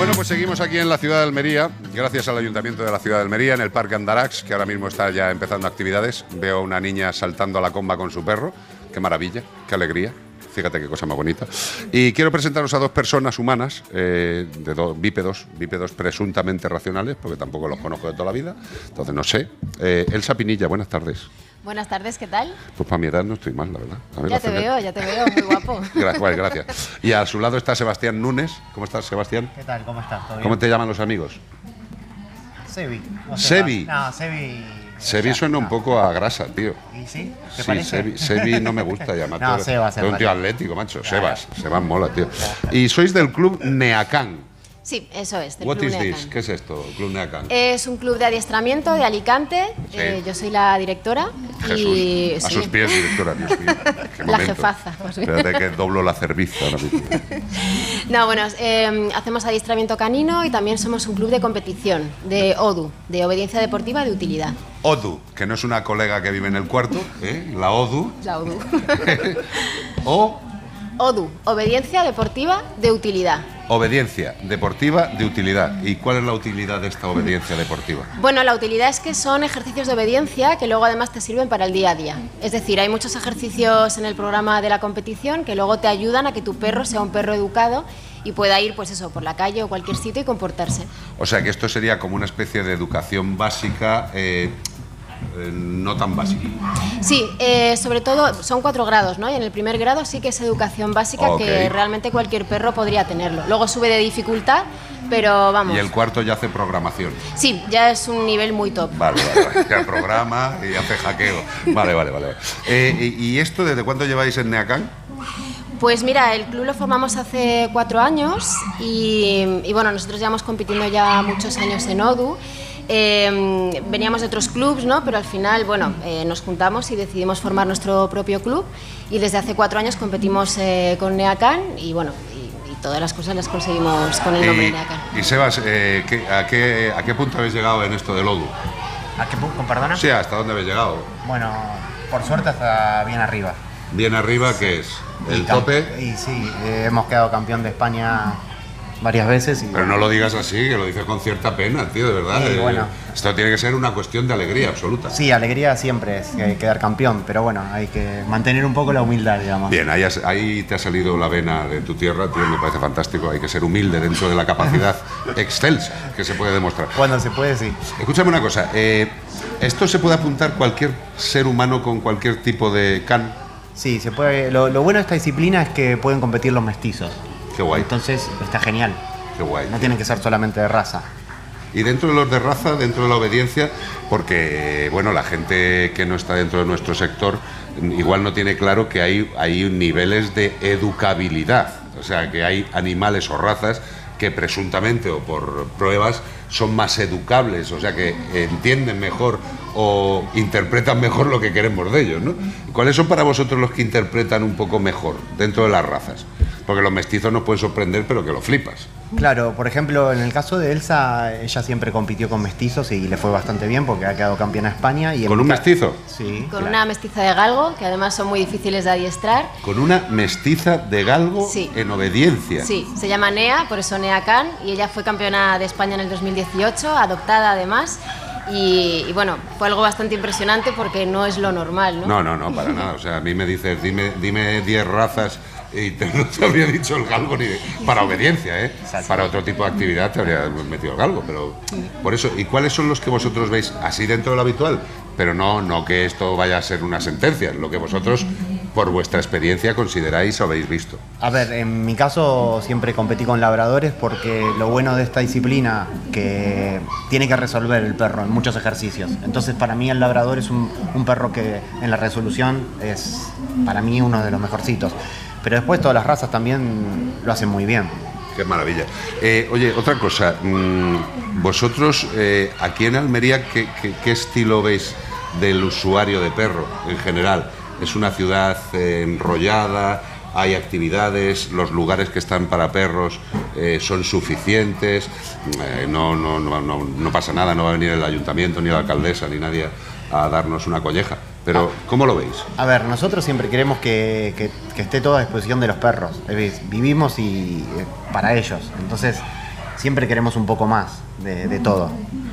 Bueno, pues seguimos aquí en la ciudad de Almería, gracias al Ayuntamiento de la ciudad de Almería, en el Parque Andarax, que ahora mismo está ya empezando actividades. Veo a una niña saltando a la comba con su perro. Qué maravilla, qué alegría. Fíjate qué cosa más bonita. Y quiero presentaros a dos personas humanas, eh, de dos bípedos, bípedos presuntamente racionales, porque tampoco los conozco de toda la vida, entonces no sé. Eh, Elsa Pinilla, buenas tardes. Buenas tardes, ¿qué tal? Pues para mi edad no estoy mal, la verdad. A ver, Ya la te cena- veo, ya te veo, muy guapo. Gra- vale, gracias. Y a su lado está Sebastián Núñez. ¿Cómo estás, Sebastián? ¿Qué tal? ¿Cómo estás? ¿Todo bien? ¿Cómo te llaman los amigos? Sebi. o Sebi. No, Sebi. Sebi suena un poco a grasa, tío. ¿Y sí? ¿Te Sí, parece? Sebi, Sebi no me gusta llamar. No. Sebas, Es un tío atlético, macho. Sebas. Sebas mola, tío. Y sois del club Neacán. Sí, eso es, del What Club is this? Neacán. ¿Qué es esto, Club Neacán? Es un club de adiestramiento de Alicante. Sí. eh, yo soy la directora. y Jesús, a sí, sus pies, directora, Dios mío. Qué La jefaza. Espérate que doblo la cerviz ahora mismo. No, bueno, eh, hacemos adiestramiento canino y también somos un club de competición, de ODU, de obediencia deportiva de utilidad. Odu, que no es una colega que vive en el cuarto, ¿eh? la Odu. La ODU. o ODU, obediencia deportiva de utilidad. obediencia deportiva de utilidad. ¿Y cuál es la utilidad de esta obediencia deportiva? Bueno, la utilidad es que son ejercicios de obediencia que luego además te sirven para el día a día. Es decir, hay muchos ejercicios en el programa de la competición que luego te ayudan a que tu perro sea un perro educado y pueda ir, pues eso, por la calle o cualquier sitio y comportarse. O sea que esto sería como una especie de educación básica, eh, eh, no tan básica. Sí, eh, sobre todo son cuatro grados, ¿no? Y en el primer grado sí que es educación básica Ok. que realmente cualquier perro podría tenerlo. Luego sube de dificultad, pero vamos. Y el cuarto ya hace programación. Sí, ya es un nivel muy top. Vale, vale, vale. Ya programa y hace hackeo. Vale, vale, vale. Eh, y, y esto desde cuándo lleváis en Neacán? Pues mira, el club lo formamos hace cuatro años y, y bueno, nosotros llevamos compitiendo ya muchos años en ODU. Eh, veníamos de otros clubs, ¿no? Pero al final, bueno, eh, nos juntamos y decidimos formar nuestro propio club y desde hace cuatro años competimos eh, con Neacán y bueno, y, y todas las cosas las conseguimos con el nombre Y, Neacán. y Sebas, eh, ¿qué- a, qué, ¿a qué punto habéis llegado en esto del ODU? ¿A qué punto, perdona? Sí, ¿hasta dónde habéis llegado? Bueno, por suerte hasta bien arriba. Bien arriba, ¿qué es? ¿El Y tope? Y sí, eh, hemos quedado campeón de España varias veces. Y, Pero no lo digas así, que lo dices con cierta pena, tío, de verdad. Sí, Eh, bueno. Esto tiene que ser una cuestión de alegría absoluta. Sí, alegría siempre es eh, quedar campeón, pero bueno, hay que mantener un poco la humildad, digamos. Bien, ahí, has- ahí te ha salido la vena de tu tierra, tío, me parece fantástico. Hay que ser humilde dentro de la capacidad excelsa que se puede demostrar. Cuando se puede, sí. Escúchame una cosa, eh, ¿esto se puede apuntar cualquier ser humano con cualquier tipo de can? Sí, se puede. Lo, lo bueno de esta disciplina es que pueden competir los mestizos. Qué guay. Entonces está genial. Qué guay. No tienen que ser solamente de raza. Y dentro de los de raza, dentro de la obediencia, porque bueno, la gente que no está dentro de nuestro sector igual no tiene claro que hay, hay niveles de educabilidad, o sea, que hay animales o razas que presuntamente o por pruebas son más educables, o sea, que entienden mejor o interpretan mejor lo que queremos de ellos, ¿no? ¿Cuáles son para vosotros los que interpretan un poco mejor dentro de las razas? Porque los mestizos nos pueden sorprender, pero que lo flipas. Claro, por ejemplo, en el caso de Elsa, ella siempre compitió con mestizos y le fue bastante bien porque ha quedado campeona de España. Y ¿Con un mestizo? Sí. Con claro. una mestiza de galgo, que además son muy difíciles de adiestrar. Con una mestiza de galgo Sí. en obediencia. Sí, se llama Nea, por eso Nea Khan, y ella fue campeona de España en el 2018, adoptada además. Y, y bueno, fue algo bastante impresionante porque no es lo normal, ¿no? No, no, no, para nada. O sea, a mí me dices, dime dime 10 razas y te, no te habría dicho el galgo ni de- para obediencia, ¿eh? Para otro tipo de actividad te habría metido el galgo, pero por eso. ¿Y cuáles son los que vosotros veis así dentro de lo habitual? Pero no, no que esto vaya a ser una sentencia, lo que vosotros, por vuestra experiencia, consideráis o habéis visto. A ver, en mi caso siempre competí con labradores porque lo bueno de esta disciplina que tiene que resolver el perro en muchos ejercicios. Entonces para mí el labrador es un, un perro que en la resolución es para mí uno de los mejorcitos. Pero después todas las razas también lo hacen muy bien. Qué maravilla. Eh, oye, otra cosa. mm, vosotros, eh, aquí en Almería, ¿qué, qué, qué estilo veis del usuario de perro en general? ¿Es una ciudad eh, enrollada? ¿Hay actividades? ¿Los lugares que están para perros eh, son suficientes? Eh, no, no, no, no, pasa nada, no va a venir el ayuntamiento, ni la alcaldesa, ni nadie a darnos una colleja. Pero, ¿cómo lo veis? A ver, nosotros siempre queremos que, que- esté todo a disposición de los perros. Vivimos y eh, para ellos. Entonces, siempre queremos un poco más de todo.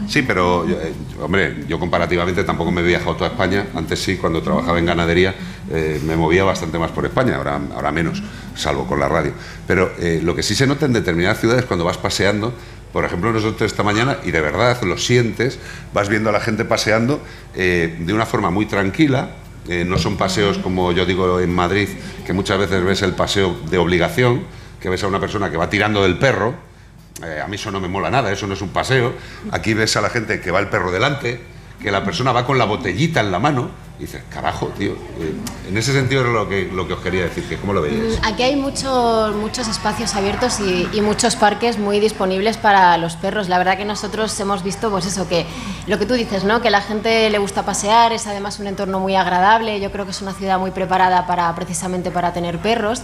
Sí, pero, eh, hombre, yo comparativamente tampoco me he viajado toda España. Antes sí, cuando trabajaba en ganadería, eh, me movía bastante más por España, ahora, ahora menos, salvo con la radio. Pero eh, lo que sí se nota en determinadas ciudades cuando vas paseando, por ejemplo, nosotros esta mañana, y de verdad lo sientes, vas viendo a la gente paseando de una forma muy tranquila. no son paseos como yo digo en Madrid, que muchas veces ves el paseo de obligación, que ves a una persona que va tirando del perro, eh, a mí eso no me mola nada, eso no es un paseo. Aquí ves a la gente que va el perro delante, que la persona va con la botellita en la mano y dices, carajo, tío. eh, en ese sentido es lo que, lo que os quería decir, que cómo lo veis. Mm, Aquí hay muchos, muchos espacios abiertos y, y muchos parques muy disponibles para los perros. La verdad que nosotros hemos visto, pues eso, que lo que tú dices, ¿no? Que la gente le gusta pasear, es además un entorno muy agradable. Yo creo que es una ciudad muy preparada para precisamente para tener perros.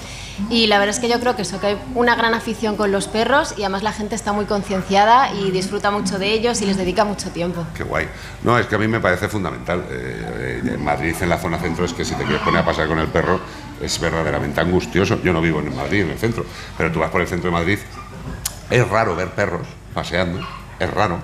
Y la verdad es que yo creo que eso, que hay una gran afición con los perros y además la gente está muy concienciada y disfruta mucho de ellos y les dedica mucho tiempo. Qué guay. No, es que a mí me parece fundamental. Eh, eh, Madrid, en la zona centro, es que si te quieres poner a pasear con el perro, es verdaderamente angustioso. Yo no vivo en Madrid, en el centro, pero tú vas por el centro de Madrid, es raro ver perros paseando, es raro.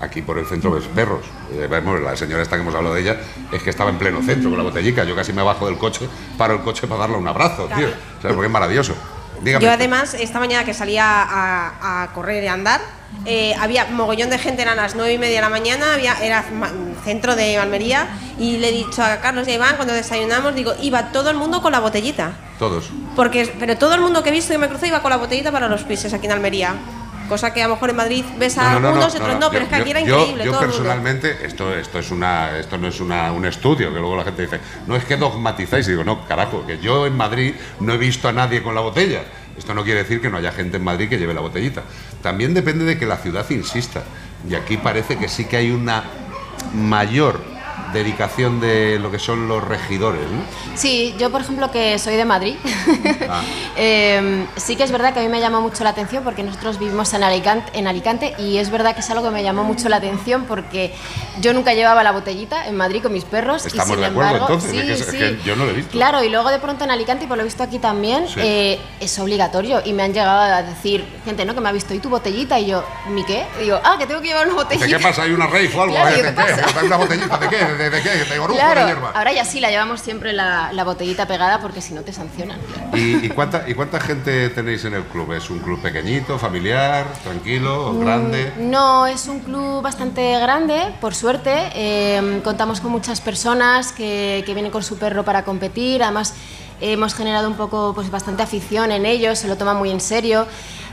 Aquí por el centro ves perros. Eh, vemos, la señora esta que hemos hablado de ella es que estaba en pleno centro con la botellica. Yo casi me bajo del coche, paro el coche para darle un abrazo, tío. Porque es maravilloso. Dígame. Yo además, esta mañana que salía a, a correr y a andar, eh, había mogollón de gente, eran las nueve y media de la mañana, había, era centro de Almería, y le he dicho a Carlos y a Iván cuando desayunamos, digo, iba todo el mundo con la botellita. Todos. Porque, pero todo el mundo que he visto que me crucé iba con la botellita para los pisos aquí en Almería. Cosa que a lo mejor en Madrid ves a algunos y otros no, pero es que aquí era increíble. Yo, todo el mundo. personalmente, esto, esto, es una, esto no es una, un estudio, que luego la gente dice, no es que dogmatizáis, y digo, no, carajo, que yo en Madrid no he visto a nadie con la botella. Esto no quiere decir que no haya gente en Madrid que lleve la botellita. También depende de que la ciudad insista. Y aquí parece que sí que hay una mayor dedicación de lo que son los regidores, ¿no? Sí, yo por ejemplo que soy de Madrid, Ah. eh, sí que es verdad que a mí me llamó mucho la atención porque nosotros vivimos en Alicante, en Alicante y es verdad que es algo que me llamó mucho la atención porque yo nunca llevaba la botellita en Madrid con mis perros Estamos y sin de acuerdo, embargo, entonces, sí, es que es- es sí. que yo no lo he visto. Claro, y luego de pronto en Alicante y por lo visto aquí también Sí. eh, es obligatorio y me han llegado a decir gente no que me ha visto y tu botellita y yo ¿mi qué? Y digo ah que tengo que llevar una botellita. ¿Qué pasa? ¿Hay una rave o algo? Claro, ¿De ¿qué pasa? ¿Hay una botellita de qué? ¿De, de qué? ¿De orujo Claro, de hierba? ahora ya sí la llevamos siempre la, la botellita pegada porque si no te sancionan. ¿Y, y cuánta, ¿Y cuánta gente tenéis en el club? ¿Es un club pequeñito, familiar, tranquilo, grande? Mm, No, es un club bastante grande, por suerte. Eh, contamos con muchas personas que, que vienen con su perro para competir. Además, hemos generado un poco, pues bastante afición en ellos, se lo toman muy en serio.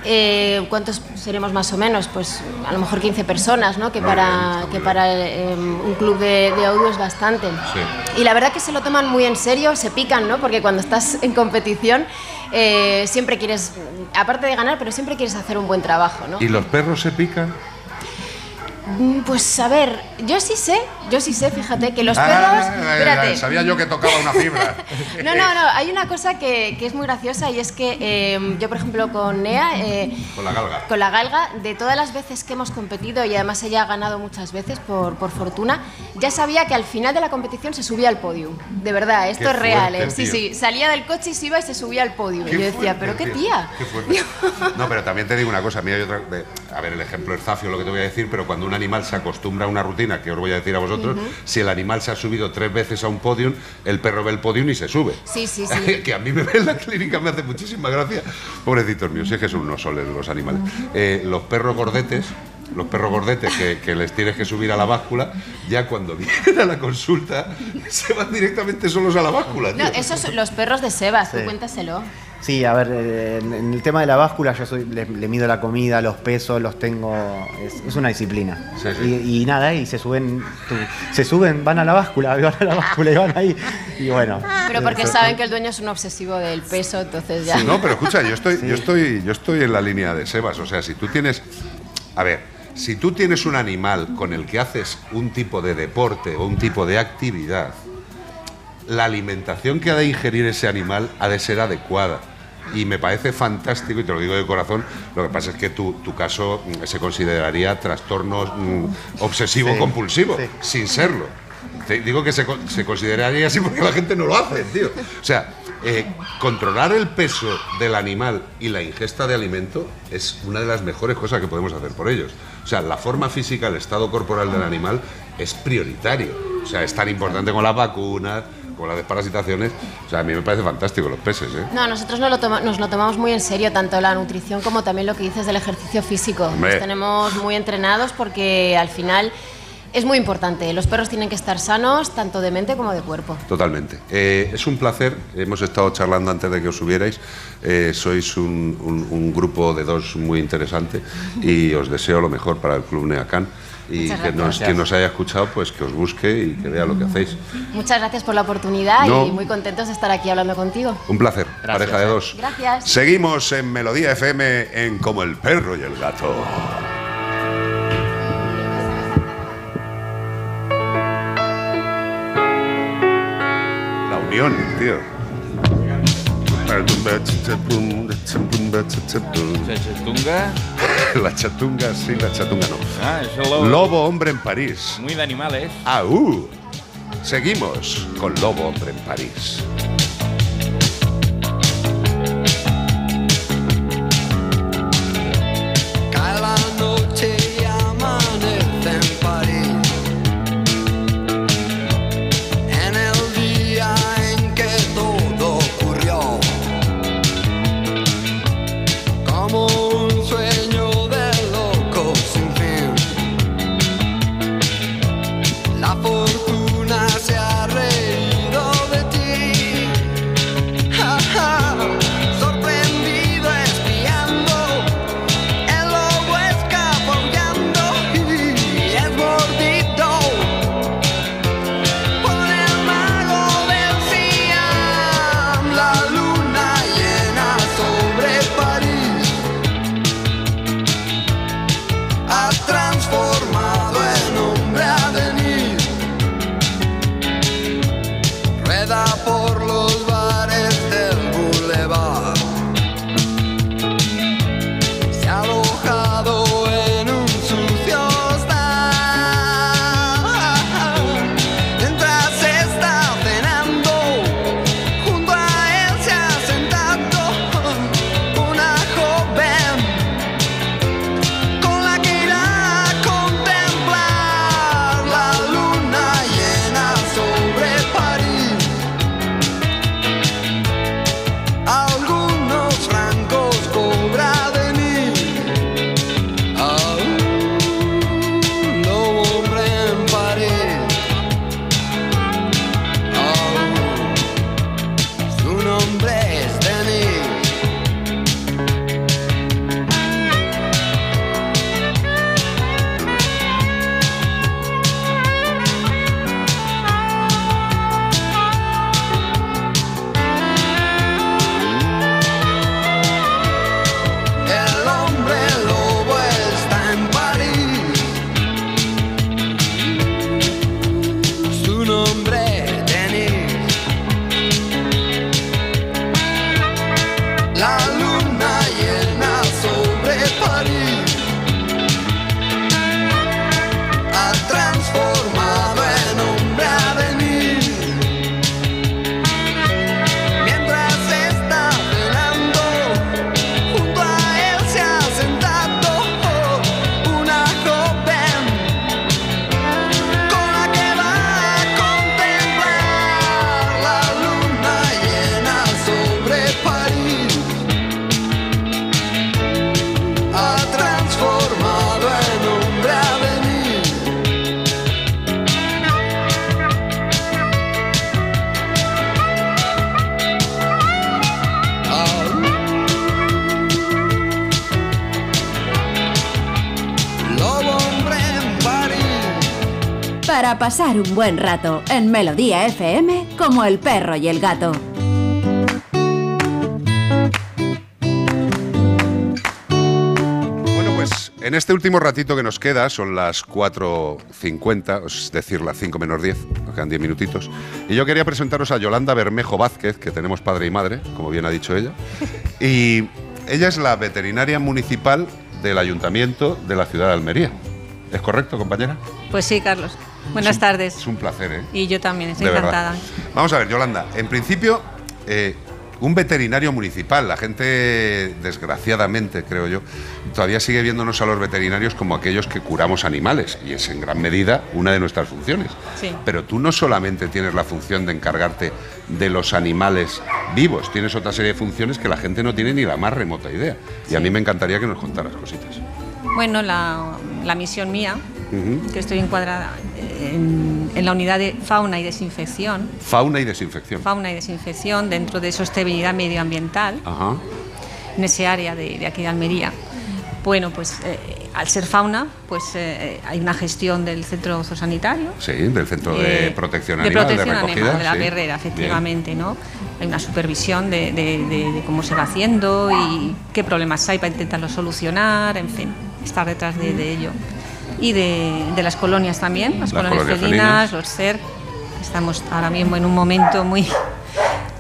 Eh, ¿Cuántos seremos más o menos? Pues a lo mejor 15 personas, ¿no? Que para, que para eh, un club de, de es bastante. Sí. Y la verdad que se lo toman muy en serio, se pican, ¿no? Porque cuando estás en competición eh, siempre quieres, aparte de ganar, pero siempre quieres hacer un buen trabajo, ¿no? ¿Y los perros se pican? Mm, Pues a ver, yo sí sé, yo sí sé, fíjate, que los Ah, perros... eh, espérate. Sabía yo que tocaba una fibra. No, no, no, hay una cosa que, que es muy graciosa y es que eh, yo, por ejemplo, con Nea, eh, Con la galga. con la galga, de todas las veces que hemos competido, y además ella ha ganado muchas veces por, por fortuna, ya sabía que al final de la competición se subía al podio. De verdad, esto Qué es real. fuerte, ¿eh? Sí, tío. sí, salía del coche y se iba y se subía al podio. Y yo decía, fuerte, pero qué tía. Qué fuerte. No, pero también te digo una cosa. Mira, hay otra. de- a ver, el ejemplo es zafio lo que te voy a decir, pero cuando un animal se acostumbra a una rutina, que os voy a decir a vosotros, si el animal se ha subido tres veces a un podium, el perro ve el podium y se sube. Sí, sí, sí. que a mí me ve en la clínica, me hace muchísima gracia. Pobrecitos míos, si es que son unos soles los animales. Eh, los perros gordetes, los perros gordetes que, que les tienes que subir a la báscula, ya cuando vienen a la consulta, se van directamente solos a la báscula. No, tío. esos son los perros de Sebas, tú cuéntaselo. Sí, a ver, eh, en, en el tema de la báscula yo soy, le, le mido la comida, los pesos, los tengo, es, es una disciplina. Sí, sí. Y, y nada, y se suben, tú- se suben, van a la báscula, van a la báscula y van ahí. Y bueno. Pero porque eh, saben que el dueño es un obsesivo del peso, entonces ya. Sí, no, pero escucha, yo estoy, yo estoy, yo estoy en la línea de Sebas. O sea, si tú tienes, a ver, si tú tienes un animal con el que haces un tipo de deporte o un tipo de actividad, la alimentación que ha de ingerir ese animal ha de ser adecuada. Y me parece fantástico, y te lo digo de corazón, lo que pasa es que tu, tu caso mm, se consideraría trastorno mm, obsesivo-compulsivo, Sí, sin serlo. Te digo que se, se consideraría así porque la gente no lo hace, tío. O sea, eh, controlar el peso del animal y la ingesta de alimento es una de las mejores cosas que podemos hacer por ellos. O sea, la forma física, el estado corporal del animal es prioritario. O sea, es tan importante con las vacunas, con las desparasitaciones. O sea, a mí me parece fantástico los peces, ¿eh? No, nosotros nos lo, toma- nos lo tomamos muy en serio, tanto la nutrición como también lo que dices del ejercicio físico. Hombre. Los tenemos muy entrenados porque al final es muy importante. Los perros tienen que estar sanos, tanto de mente como de cuerpo. Totalmente. Eh, es un placer. Hemos estado charlando antes de que os subierais. Eh, sois un, un- un grupo de dos muy interesante y os deseo lo mejor para el Club Neacán. Y que nos, quien nos haya escuchado, pues que os busque y que vea lo que hacéis. Muchas gracias por la oportunidad No. y muy contentos de estar aquí hablando contigo. Un placer, pareja de dos. Gracias. Seguimos en Melodía FM en Como el perro y el gato. La unión, tío. La chatunga, sí, la chatunga no. Ah, eso lobo. Lobo hombre en París. Muy de animales. ¡Aú! Seguimos con Lobo hombre en París. Pasar un buen rato en Melodía FM como el perro y el gato. Bueno, pues en este último ratito que nos queda, son las 4.50, es decir, las 5 menos 10, nos quedan 10 minutitos. Y yo quería presentaros a Yolanda Bermejo Vázquez, que tenemos padre y madre, como bien ha dicho ella. Y ella es la veterinaria municipal del Ayuntamiento de la ciudad de Almería. ¿Es correcto, compañera? Pues sí, Carlos. Buenas Es un- tardes. Es un placer, ¿eh? Y yo también, estoy De verdad. encantada. Vamos a ver, Yolanda, en principio, eh, un veterinario municipal. La gente, desgraciadamente, creo yo, todavía sigue viéndonos a los veterinarios como aquellos que curamos animales, y es en gran medida una de nuestras funciones. Sí. Pero tú no solamente tienes la función de encargarte de los animales vivos, tienes otra serie de funciones que la gente no tiene ni la más remota idea. Y a mí me encantaría que nos contaras cositas. Bueno, la, la misión mía, Que estoy encuadrada en, en la unidad de fauna y desinfección, Fauna y desinfección. fauna y desinfección dentro de sostenibilidad medioambiental, en ese área de, de aquí de Almería. Bueno, pues eh, al ser fauna, pues eh, hay una gestión del centro zoosanitario. Sí, del Centro de eh, Protección de Animal, protección de recogida. animal, de la sí. perrera, Bien. efectivamente, ¿no? Hay una supervisión de, de- de- de cómo se va haciendo y qué problemas hay para intentarlo solucionar, en fin, estar detrás de, de ello. Y de, de las colonias también, las, Las colonias, colonias felinas, felinas. los CER. Estamos ahora mismo en un momento muy,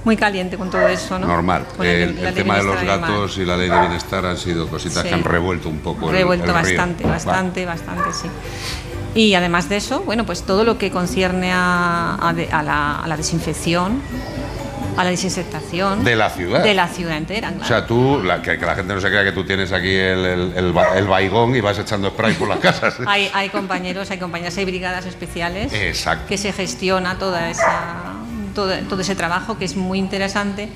muy caliente con todo eso, ¿no? Normal. Con El, tema de los animal. gatos y la ley de bienestar han sido cositas Sí. que han revuelto un poco el, revuelto el río. bastante, bastante, bastante, sí. Y además de eso, bueno, pues todo lo que concierne a, a de- a la, a la desinfección, a la desinfectación. De la ciudad. De la ciudad entera, O sea, tú, la- que, que la gente no se crea que tú tienes aquí el, el, el, ba- el baigón y vas echando spray por las casas. Hay, hay compañeros, hay compañeras, hay brigadas especiales Exacto. que se gestiona toda esa, todo, todo ese trabajo que es muy interesante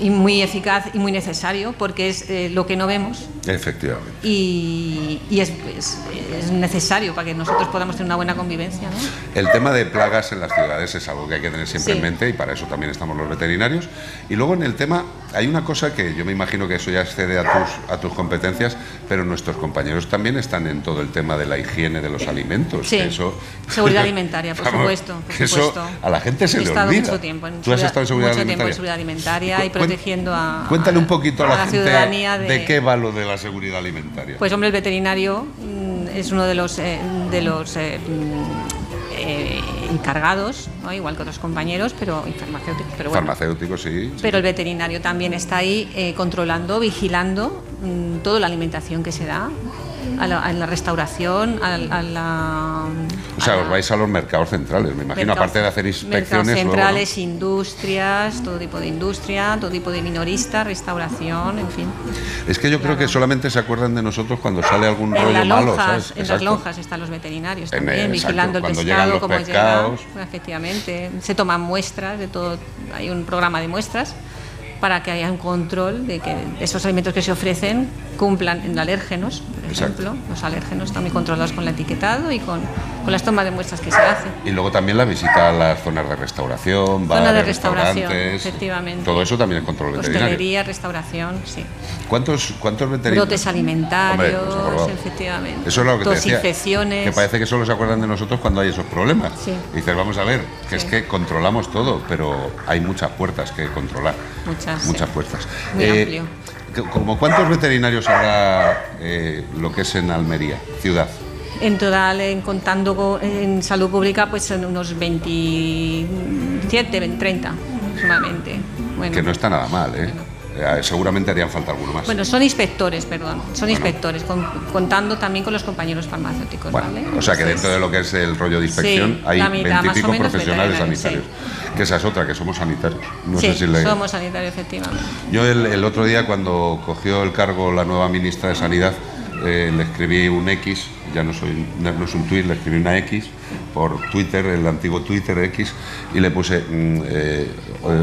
y muy eficaz y muy necesario porque es eh, lo que no vemos Efectivamente. y, y es, es- es necesario para que nosotros podamos tener una buena convivencia. ¿no? El tema de plagas en las ciudades es algo que hay que tener siempre Sí. en mente y para eso también estamos los veterinarios. Y luego en el tema, hay una cosa que yo me imagino que eso ya excede a tus, a tus competencias, pero nuestros compañeros también están en todo el tema de la higiene de los alimentos. Sí. eso, Seguridad alimentaria, por Vamos, supuesto. Por que eso supuesto. a la gente se He le olvida. mucho tiempo en Tú has estado en seguridad mucho tiempo alimentaria. en seguridad alimentaria y cuen- protegiendo a, Cuéntale un poquito a la, gente ciudadanía de, de qué va lo de la seguridad alimentaria. Pues hombre, el veterinario mm, es uno de los, eh, de los eh, mm, eh, encargados, ¿no? igual que otros compañeros, pero y farmacéuticos, pero bueno. Sí. Pero el veterinario también está ahí controlando, vigilando mm, toda la alimentación que se da, a la, a la restauración, a, a la... O sea, os vais a los mercados centrales, me imagino, Mercados- aparte de hacer mercados inspecciones. luego, ¿no? centrales, industrias, todo tipo de industria, todo tipo de minoristas, restauración, en fin. Es que yo creo que solamente se acuerdan de nosotros cuando sale algún En rollo las malo, en las lonjas están los veterinarios también, vigilando el pescado, cómo pescados. llega, efectivamente. Se toman muestras de todo, hay un programa de muestras para que haya un control de que esos alimentos que se ofrecen cumplan en alérgenos, por Exacto. ejemplo. Los alérgenos también controlados con el etiquetado y con, con las tomas de muestras que se hacen. Y luego también la visita a las zonas de restauración, Zona bares, de restauración, efectivamente. Todo eso también es control veterinario. Hostelería, restauración, sí. ¿Cuántos, cuántos veterinarios? Brotes alimentarios, Hombre, acordamos. efectivamente. Eso es lo que te decía, que parece que solo se acuerdan de nosotros cuando hay esos problemas. Sí. Y dices, vamos a ver, que es que controlamos todo, pero hay muchas puertas que controlar. Muchas, Muchas sí. puertas. Muy Eh, amplio. ¿Como cuántos veterinarios habrá eh, lo que es en Almería, ciudad? En total, en contando co- en salud pública, pues son unos 27, 30 aproximadamente. Bueno, Que no está nada mal, ¿eh? Eh, Seguramente harían falta alguno más. bueno, son inspectores, perdón, son inspectores, con- contando también con los compañeros farmacéuticos, Bueno, ¿vale? o sea que dentro de lo que es el rollo de inspección Sí, hay veintipico profesionales sanitarios. Que esa es otra, que somos sanitarios. No sí, sé si le... somos sanitarios, efectivamente. Yo el, el otro día cuando cogió el cargo la nueva ministra de Sanidad eh, le escribí un X, ya no, soy, no es un tuit, le escribí una X por Twitter, el antiguo Twitter X, y le puse, mm, eh, eh,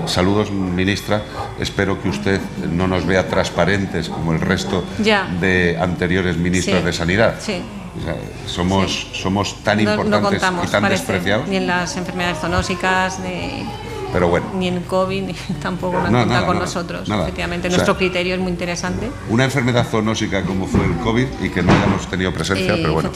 saludos ministra, espero que usted no nos vea transparentes como el resto Ya. de anteriores ministros Sí, de Sanidad. sí. O sea, somos, somos tan No- no importantes contamos, y tan parece, despreciados, Ni en las enfermedades zoonósicas, ni, pero bueno. ni en COVID, ni tampoco No, nada, con nada, nosotros. nada. Efectivamente, O sea, nuestro criterio es muy interesante. Una enfermedad zoonósica como fue el COVID y que no hayamos tenido presencia, Eh, pero bueno.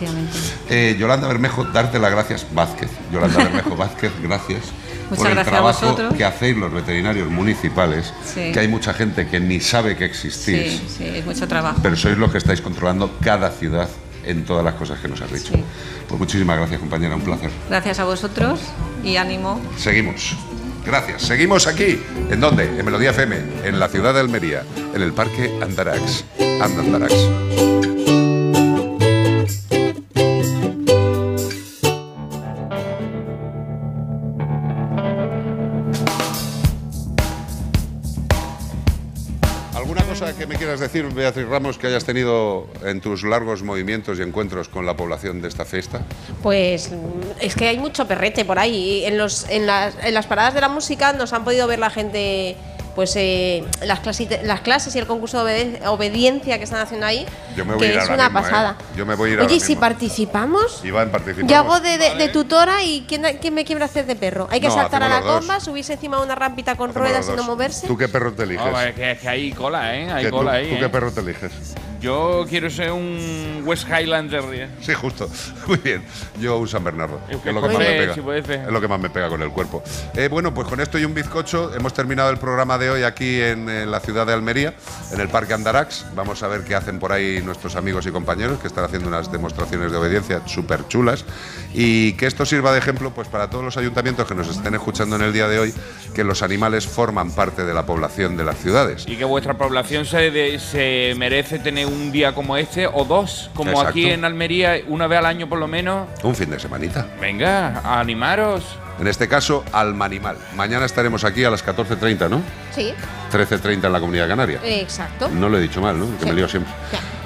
Eh, Yolanda Bermejo, darte las gracias, Vázquez. Yolanda Bermejo Vázquez, gracias Muchas por el gracias a trabajo vosotros. que hacéis los veterinarios municipales, Sí. que hay mucha gente que ni sabe que existís, Sí, sí, es mucho trabajo. pero sois los que estáis controlando cada ciudad en todas las cosas que nos has dicho. Pues muchísimas gracias, compañera, un placer. Gracias a vosotros y ánimo. Seguimos. Gracias. Seguimos aquí. ¿En dónde? En Melodía FM, en la ciudad de Almería, en el Parque Andarax. Anda, Andarax. Decir, Beatriz Ramos, que hayas tenido en tus largos movimientos y encuentros con la población de esta fiesta? Pues es que hay mucho perrete por ahí. En, los, en, las, en las paradas de la música nos han podido ver la gente, pues eh, las, clasi- las clases y el concurso de obediencia que están haciendo ahí, Yo me voy a que ir es ahora una mismo, ¿eh? pasada. Yo me voy a ir Oye, ahora ¿y si mismo. participamos? Iván, participamos. Yo hago de, de- de tutora y ¿quién, quién me quiere hacer de perro? Hay que No, saltar a la comba, subirse encima de una rampita con Hacemos ruedas y no moverse. ¿Tú qué perro te eliges? No, es que, es que hay cola, ¿eh? Hay ¿Qué, tú, cola ahí. tú ¿eh? qué perro te eliges? Yo quiero ser un West Highland Terrier. Sí, justo. Muy bien. Yo un San Bernardo, que es lo que más me pega. Es lo que más me pega con el cuerpo. Eh, bueno, pues con esto y un bizcocho hemos terminado el programa de hoy aquí en, eh, la ciudad de Almería, en el Parque Andarax. Vamos a ver qué hacen por ahí nuestros amigos y compañeros que están haciendo unas demostraciones de obediencia súper chulas y que esto sirva de ejemplo pues para todos los ayuntamientos que nos estén escuchando en el día de hoy que los animales forman parte de la población de las ciudades. Y que vuestra población se, de- se merece tener un día como este o dos, como Exacto. aquí en Almería, una vez al año por lo menos. Un fin de semanita. Venga, a animaros. En este caso, Almanimal. Mañana estaremos aquí a las 14.30, ¿no? Sí, 13.30 en la Comunidad Canaria. exacto. No lo he dicho mal, ¿no? Que me lío siempre.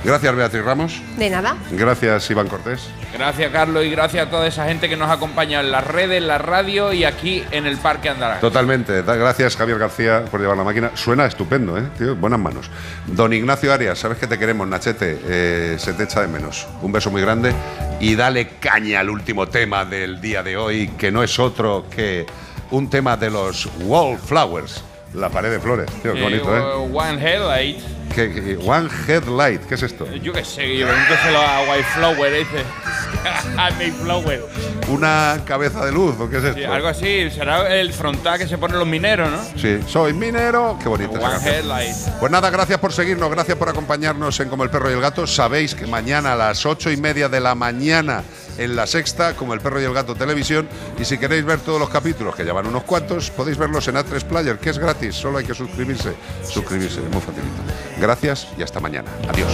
Gracias, Beatriz Ramos. De nada. Gracias, Iván Cortés. Gracias, Carlos, y gracias a toda esa gente que nos acompaña en las redes, en la radio y aquí en el Parque Andará. Totalmente. Da- Gracias, Javier García, por llevar la máquina. Suena estupendo, ¿eh? Tío, buenas manos. Don Ignacio Arias, sabes que te queremos, Nachete. Eh, se te echa de menos. Un beso muy grande. Y dale caña al último tema del día de hoy, que no es otro que un tema de los Wallflowers. La pared de flores. Tío, qué bonito, ¿eh? One Headlight. ¿Qué- qué- one Headlight, ¿qué es esto? Yo qué sé, yo pregúnteselo a White Flower, dice. a Mayflower. ¿Una cabeza de luz o qué es esto? Sí, algo así, será el frontal que se ponen los mineros, ¿no? Sí, soy minero. Qué bonito. One. Headlight. Pues nada, gracias por seguirnos, gracias por acompañarnos en Como el Perro y el Gato. Sabéis que mañana a las ocho y media de la mañana en la sexta, como el Perro y el Gato Televisión. Y si queréis ver todos los capítulos, que ya van unos cuantos, podéis verlos en A3 Player, que es gratis, solo hay que suscribirse. Suscribirse, muy facilito. Gracias y hasta mañana. Adiós.